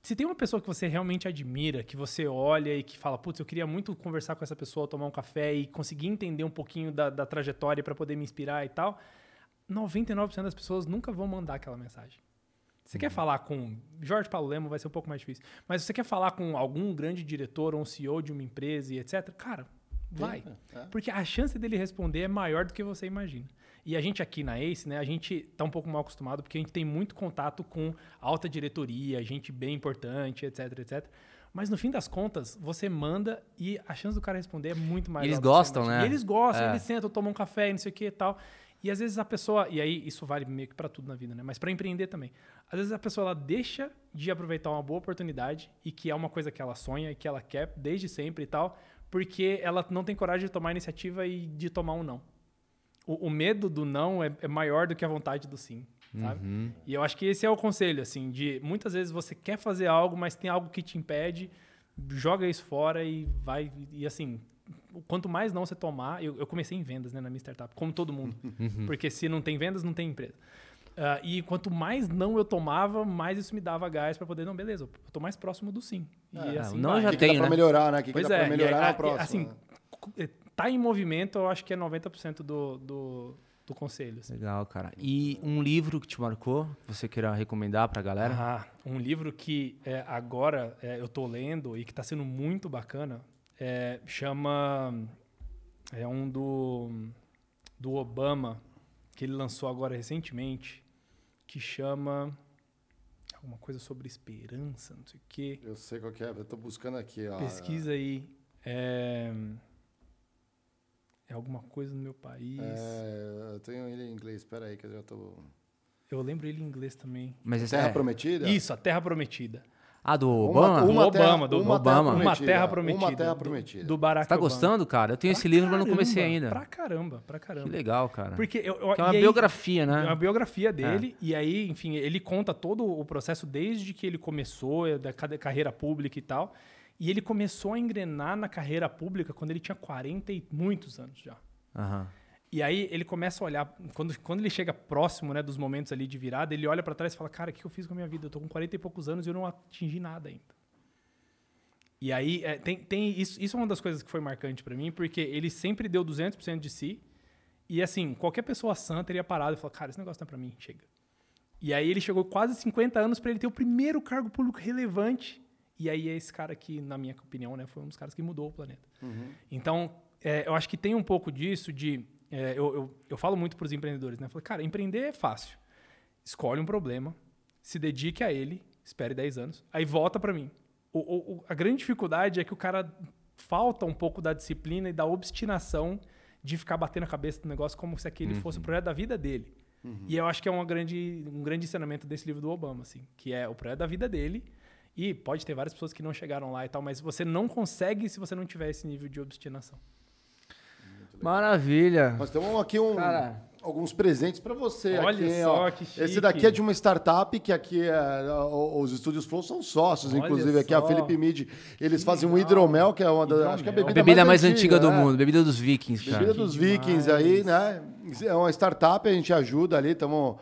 se tem uma pessoa que você realmente admira, que você olha e que fala, putz, eu queria muito conversar com essa pessoa, tomar um café e conseguir entender um pouquinho da, da trajetória para poder me inspirar e tal, 99% das pessoas nunca vão mandar aquela mensagem. Você uhum. quer falar com Jorge Paulo Lemo, vai ser um pouco mais difícil. Mas você quer falar com algum grande diretor ou um CEO de uma empresa e etc. Cara, Vai. É. Porque a chance dele responder é maior do que você imagina. E a gente aqui na ACE, né, a gente tá um pouco mal acostumado porque a gente tem muito contato com alta diretoria, gente bem importante, etc, etc. Mas no fim das contas, você manda e a chance do cara responder é muito maior. Eles gostam, né? E eles gostam, é. eles sentam, tomam um café, não sei o que e tal. E às vezes a pessoa, e aí isso vale meio que para tudo na vida, né? Mas para empreender também. Às vezes a pessoa ela deixa de aproveitar uma boa oportunidade e que é uma coisa que ela sonha e que ela quer desde sempre e tal, porque ela não tem coragem de tomar a iniciativa e de tomar um não. O, o medo do não é, é, maior do que a vontade do sim, sabe? Uhum. E eu acho que esse é o conselho, assim, de muitas vezes você quer fazer algo, mas tem algo que te impede, joga isso fora e vai, e assim, quanto mais não você tomar, eu, eu comecei em vendas, né, na minha startup, como todo mundo, uhum. porque se não tem vendas, não tem empresa. Uh, e quanto mais não eu tomava, mais isso me dava gás para poder, não, beleza, eu tô mais próximo do sim. E É, assim não vai. já O que, que tem, dá pra né? melhorar, né? O que, que Pois dá é, pra e melhorar na a- próxima? assim, c- tá em movimento, eu acho que é 90% do, do, do conselho. assim. Legal, cara. E um livro que te marcou, que você queira recomendar pra galera? Ah, um livro que é, agora é, eu tô lendo e que está sendo muito bacana é, chama é um do do Obama que ele lançou agora recentemente que chama alguma coisa sobre esperança, não sei o quê. Eu sei qual que é, eu tô buscando aqui, ó. Pesquisa aí. É, é alguma coisa no meu país. É, eu tenho ele em inglês, espera aí que eu já tô... Eu lembro ele em inglês também. Mas Terra é... Prometida? Isso, A Terra Prometida. Ah, do Uma- Obama? Do Uma Obama, terra- do uma Obama. terra Uma Terra Prometida. Uma Terra do- Prometida. Do, Barack Você tá Obama. gostando, cara? Eu tenho esse Pra livro, mas não comecei ainda. Pra caramba, pra caramba. Que legal, cara. Porque eu, eu, Que é uma aí- biografia, né? É uma biografia dele, e aí, enfim, ele conta todo o processo desde que ele começou, é, da ca- carreira pública e tal. E ele começou a engrenar na carreira pública quando ele tinha 40 e muitos anos já. Aham. E aí ele começa a olhar, quando, quando ele chega próximo né, dos momentos ali de virada, ele olha pra trás e fala, cara, o que eu fiz com a minha vida? Eu tô com 40 e poucos anos e eu não atingi nada ainda. E aí, é, tem, tem isso, isso é uma das coisas que foi marcante pra mim, porque ele sempre deu 200% de si. E assim, qualquer pessoa sã teria parado e falado, cara, esse negócio não é pra mim, chega. E aí ele chegou quase 50 anos pra ele ter o primeiro cargo público relevante. E aí é esse cara que, na minha opinião, né, foi um dos caras que mudou o planeta. Então, é, eu acho que tem um pouco disso de... é, eu, eu, eu falo muito para os empreendedores, né? Eu falo, cara, empreender é fácil. Escolhe um problema, se dedique a ele, espere 10 anos, aí volta para mim. O, o- a grande dificuldade é que o cara falta um pouco da disciplina e da obstinação de ficar batendo a cabeça do negócio como se aquele fosse o projeto da vida dele. E eu acho que é uma grande, um grande ensinamento desse livro do Obama, assim, que é o projeto da vida dele. E pode ter várias pessoas que não chegaram lá e tal, mas você não consegue se você não tiver esse nível de obstinação. Maravilha. Nós temos aqui um, Cara. alguns presentes para você. Olha aqui, só ó. que Esse chique. daqui é de uma startup que aqui é, os estúdios Flow são sócios, Olha inclusive aqui a só. Felipe Mid. Eles Que fazem um legal. hidromel, que é uma das. Acho que é a bebida, Bebida mais antiga do é. mundo, bebida dos vikings, cara. Bebida Que dos demais. Vikings aí, né? É uma startup, a gente ajuda ali, estamos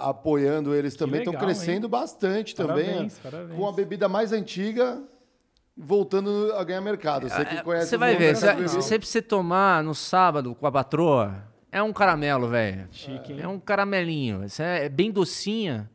apoiando eles também. Estão crescendo bastante também. Parabéns, né? parabéns. Com a bebida mais antiga, voltando a ganhar mercado. Você que conhece É, Você o vai ver, você você precisa tomar no sábado com a patroa, é um caramelo, velho. Chique, hein? É um caramelinho. Isso é, é bem docinha.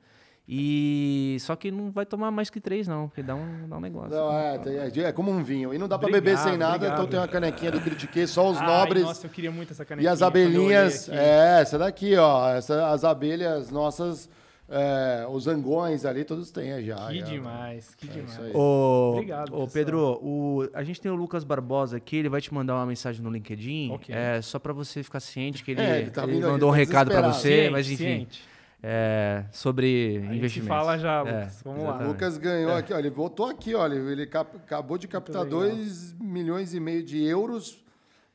E só que não vai tomar mais que três, não, porque dá um, dá um negócio. Não, é, é, é como um vinho. E não dá pra Obrigado, beber sem nada, obrigado. então tem uma canequinha do Critiquei, só os Ai, nobres. Nossa, eu queria muito essa e canequinha. as eu olhei abelhinhas, é, essa daqui, ó. Essa, as abelhas nossas, é, os zangões ali, todos têm já. Que já. demais, que demais. aí. Ô, Obrigado, ô pessoal. Pedro, o- a gente tem o Lucas Barbosa aqui, ele vai te mandar uma mensagem no LinkedIn, Ok. é, só pra você ficar ciente que ele, É, ele tá ele vindo mandou um tá recado pra desesperado. você, Ciente, mas enfim, ciente. é, sobre A gente investimentos. fala já, É, Lucas. Vamos lá. exatamente. Lucas ganhou aqui, ó, ele voltou aqui, olha, ele cap- acabou de captar legal. 2 milhões e meio de euros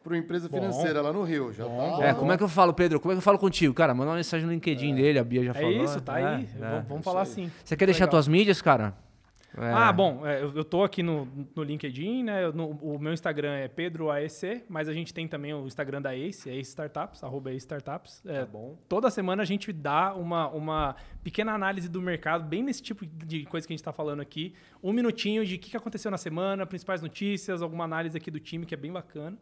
para uma empresa Bom. financeira lá no Rio. Já Bom, tá, bom. É, como é que eu falo, Pedro? Como é que eu falo contigo? Cara, manda uma mensagem no LinkedIn dele, a Bia já É falou. isso, tá aí. É, Vamos, é. vamos falar assim. Você quer deixar Legal. tuas mídias, cara? É. Ah, bom, é, eu, eu tô aqui no, no LinkedIn, né? eu- no- o meu Instagram é PedroAEC, mas a gente tem também o Instagram da Ace, Ace Startups, arroba Ace Startups. É, bom. Toda semana a gente dá uma, uma pequena análise do mercado, bem nesse tipo de coisa que a gente está falando aqui. Um minutinho de o que que aconteceu na semana, principais notícias, alguma análise aqui do time que é bem bacana.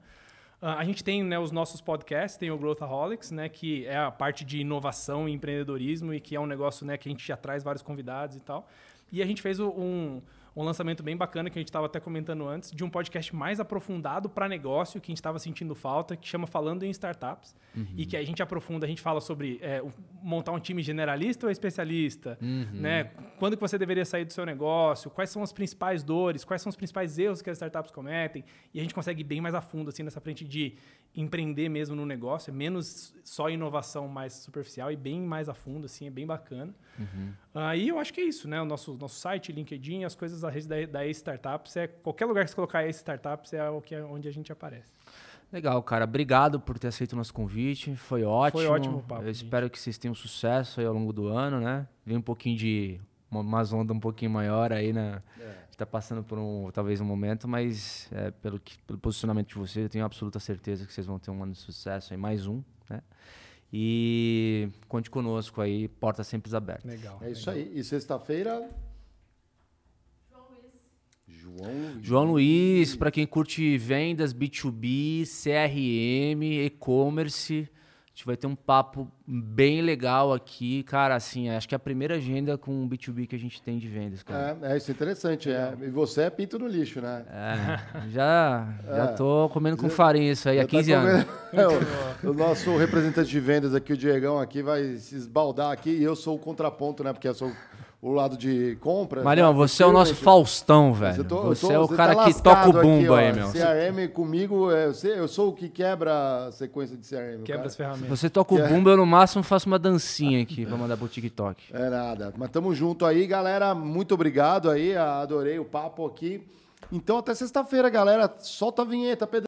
Ah, a gente tem né, os nossos podcasts, tem o Growthaholics, né, que é a parte de inovação e empreendedorismo e que é um negócio né, que a gente já traz vários convidados e tal. E a gente fez um, um lançamento bem bacana que a gente estava até comentando antes, de um podcast mais aprofundado para negócio, que a gente estava sentindo falta, que chama Falando em Startups. E que a gente aprofunda, a gente fala sobre é, montar um time generalista ou especialista, né? Quando que você deveria sair do seu negócio, quais são as principais dores, quais são os principais erros que as startups cometem. E a gente consegue ir bem mais a fundo, assim, nessa frente de empreender mesmo no negócio, é menos só inovação mais superficial e bem mais a fundo, assim, é bem bacana. Aí eu acho que é isso, né? O nosso, nosso site, LinkedIn, as coisas da rede da, da Startups, é, qualquer lugar que você colocar Startups é o que é onde a gente aparece. Legal, cara. Obrigado por ter aceito o nosso convite. Foi ótimo. ótimo o papo, Eu gente. espero que vocês tenham sucesso aí ao longo do ano, né? Vem um pouquinho de. uma- umas ondas um pouquinho maior aí, né? A gente tá passando por um, talvez um momento, mas é, pelo, que, pelo posicionamento de vocês, eu tenho absoluta certeza que vocês vão ter um ano de sucesso aí, mais um, né? E conte conosco aí, portas sempre abertas. Legal. É isso aí. E sexta-feira. João Luiz. João Luiz, para quem curte vendas, B2B, CRM, e-commerce, a gente vai ter um papo bem legal aqui, cara, assim, acho que é a primeira agenda com B2B que a gente tem de vendas, cara. É, é, isso é interessante. É. E você é pinto no lixo, né? É, já, já É. tô comendo com farinha isso aí há Já tá 15 anos. (laughs) É, o, o nosso representante de vendas aqui, o Diegão, aqui, vai se esbaldar aqui e eu sou o contraponto, né? Porque eu sou o lado de compra. Marião, né? você é o nosso. Faustão, velho. Tô- você tô- é o você cara tá que toca o bumbo aqui, aí, meu. CRM comigo, é, eu, sei- eu sou o que quebra a sequência de CRM. Quebra cara. as ferramentas. Você toca o bumbo, eu no máximo faço uma dancinha aqui pra mandar pro TikTok. É nada. Mas tamo junto aí, galera. Muito obrigado aí. Adorei o papo aqui. Então, até sexta-feira, galera. Solta a vinheta, Pedro.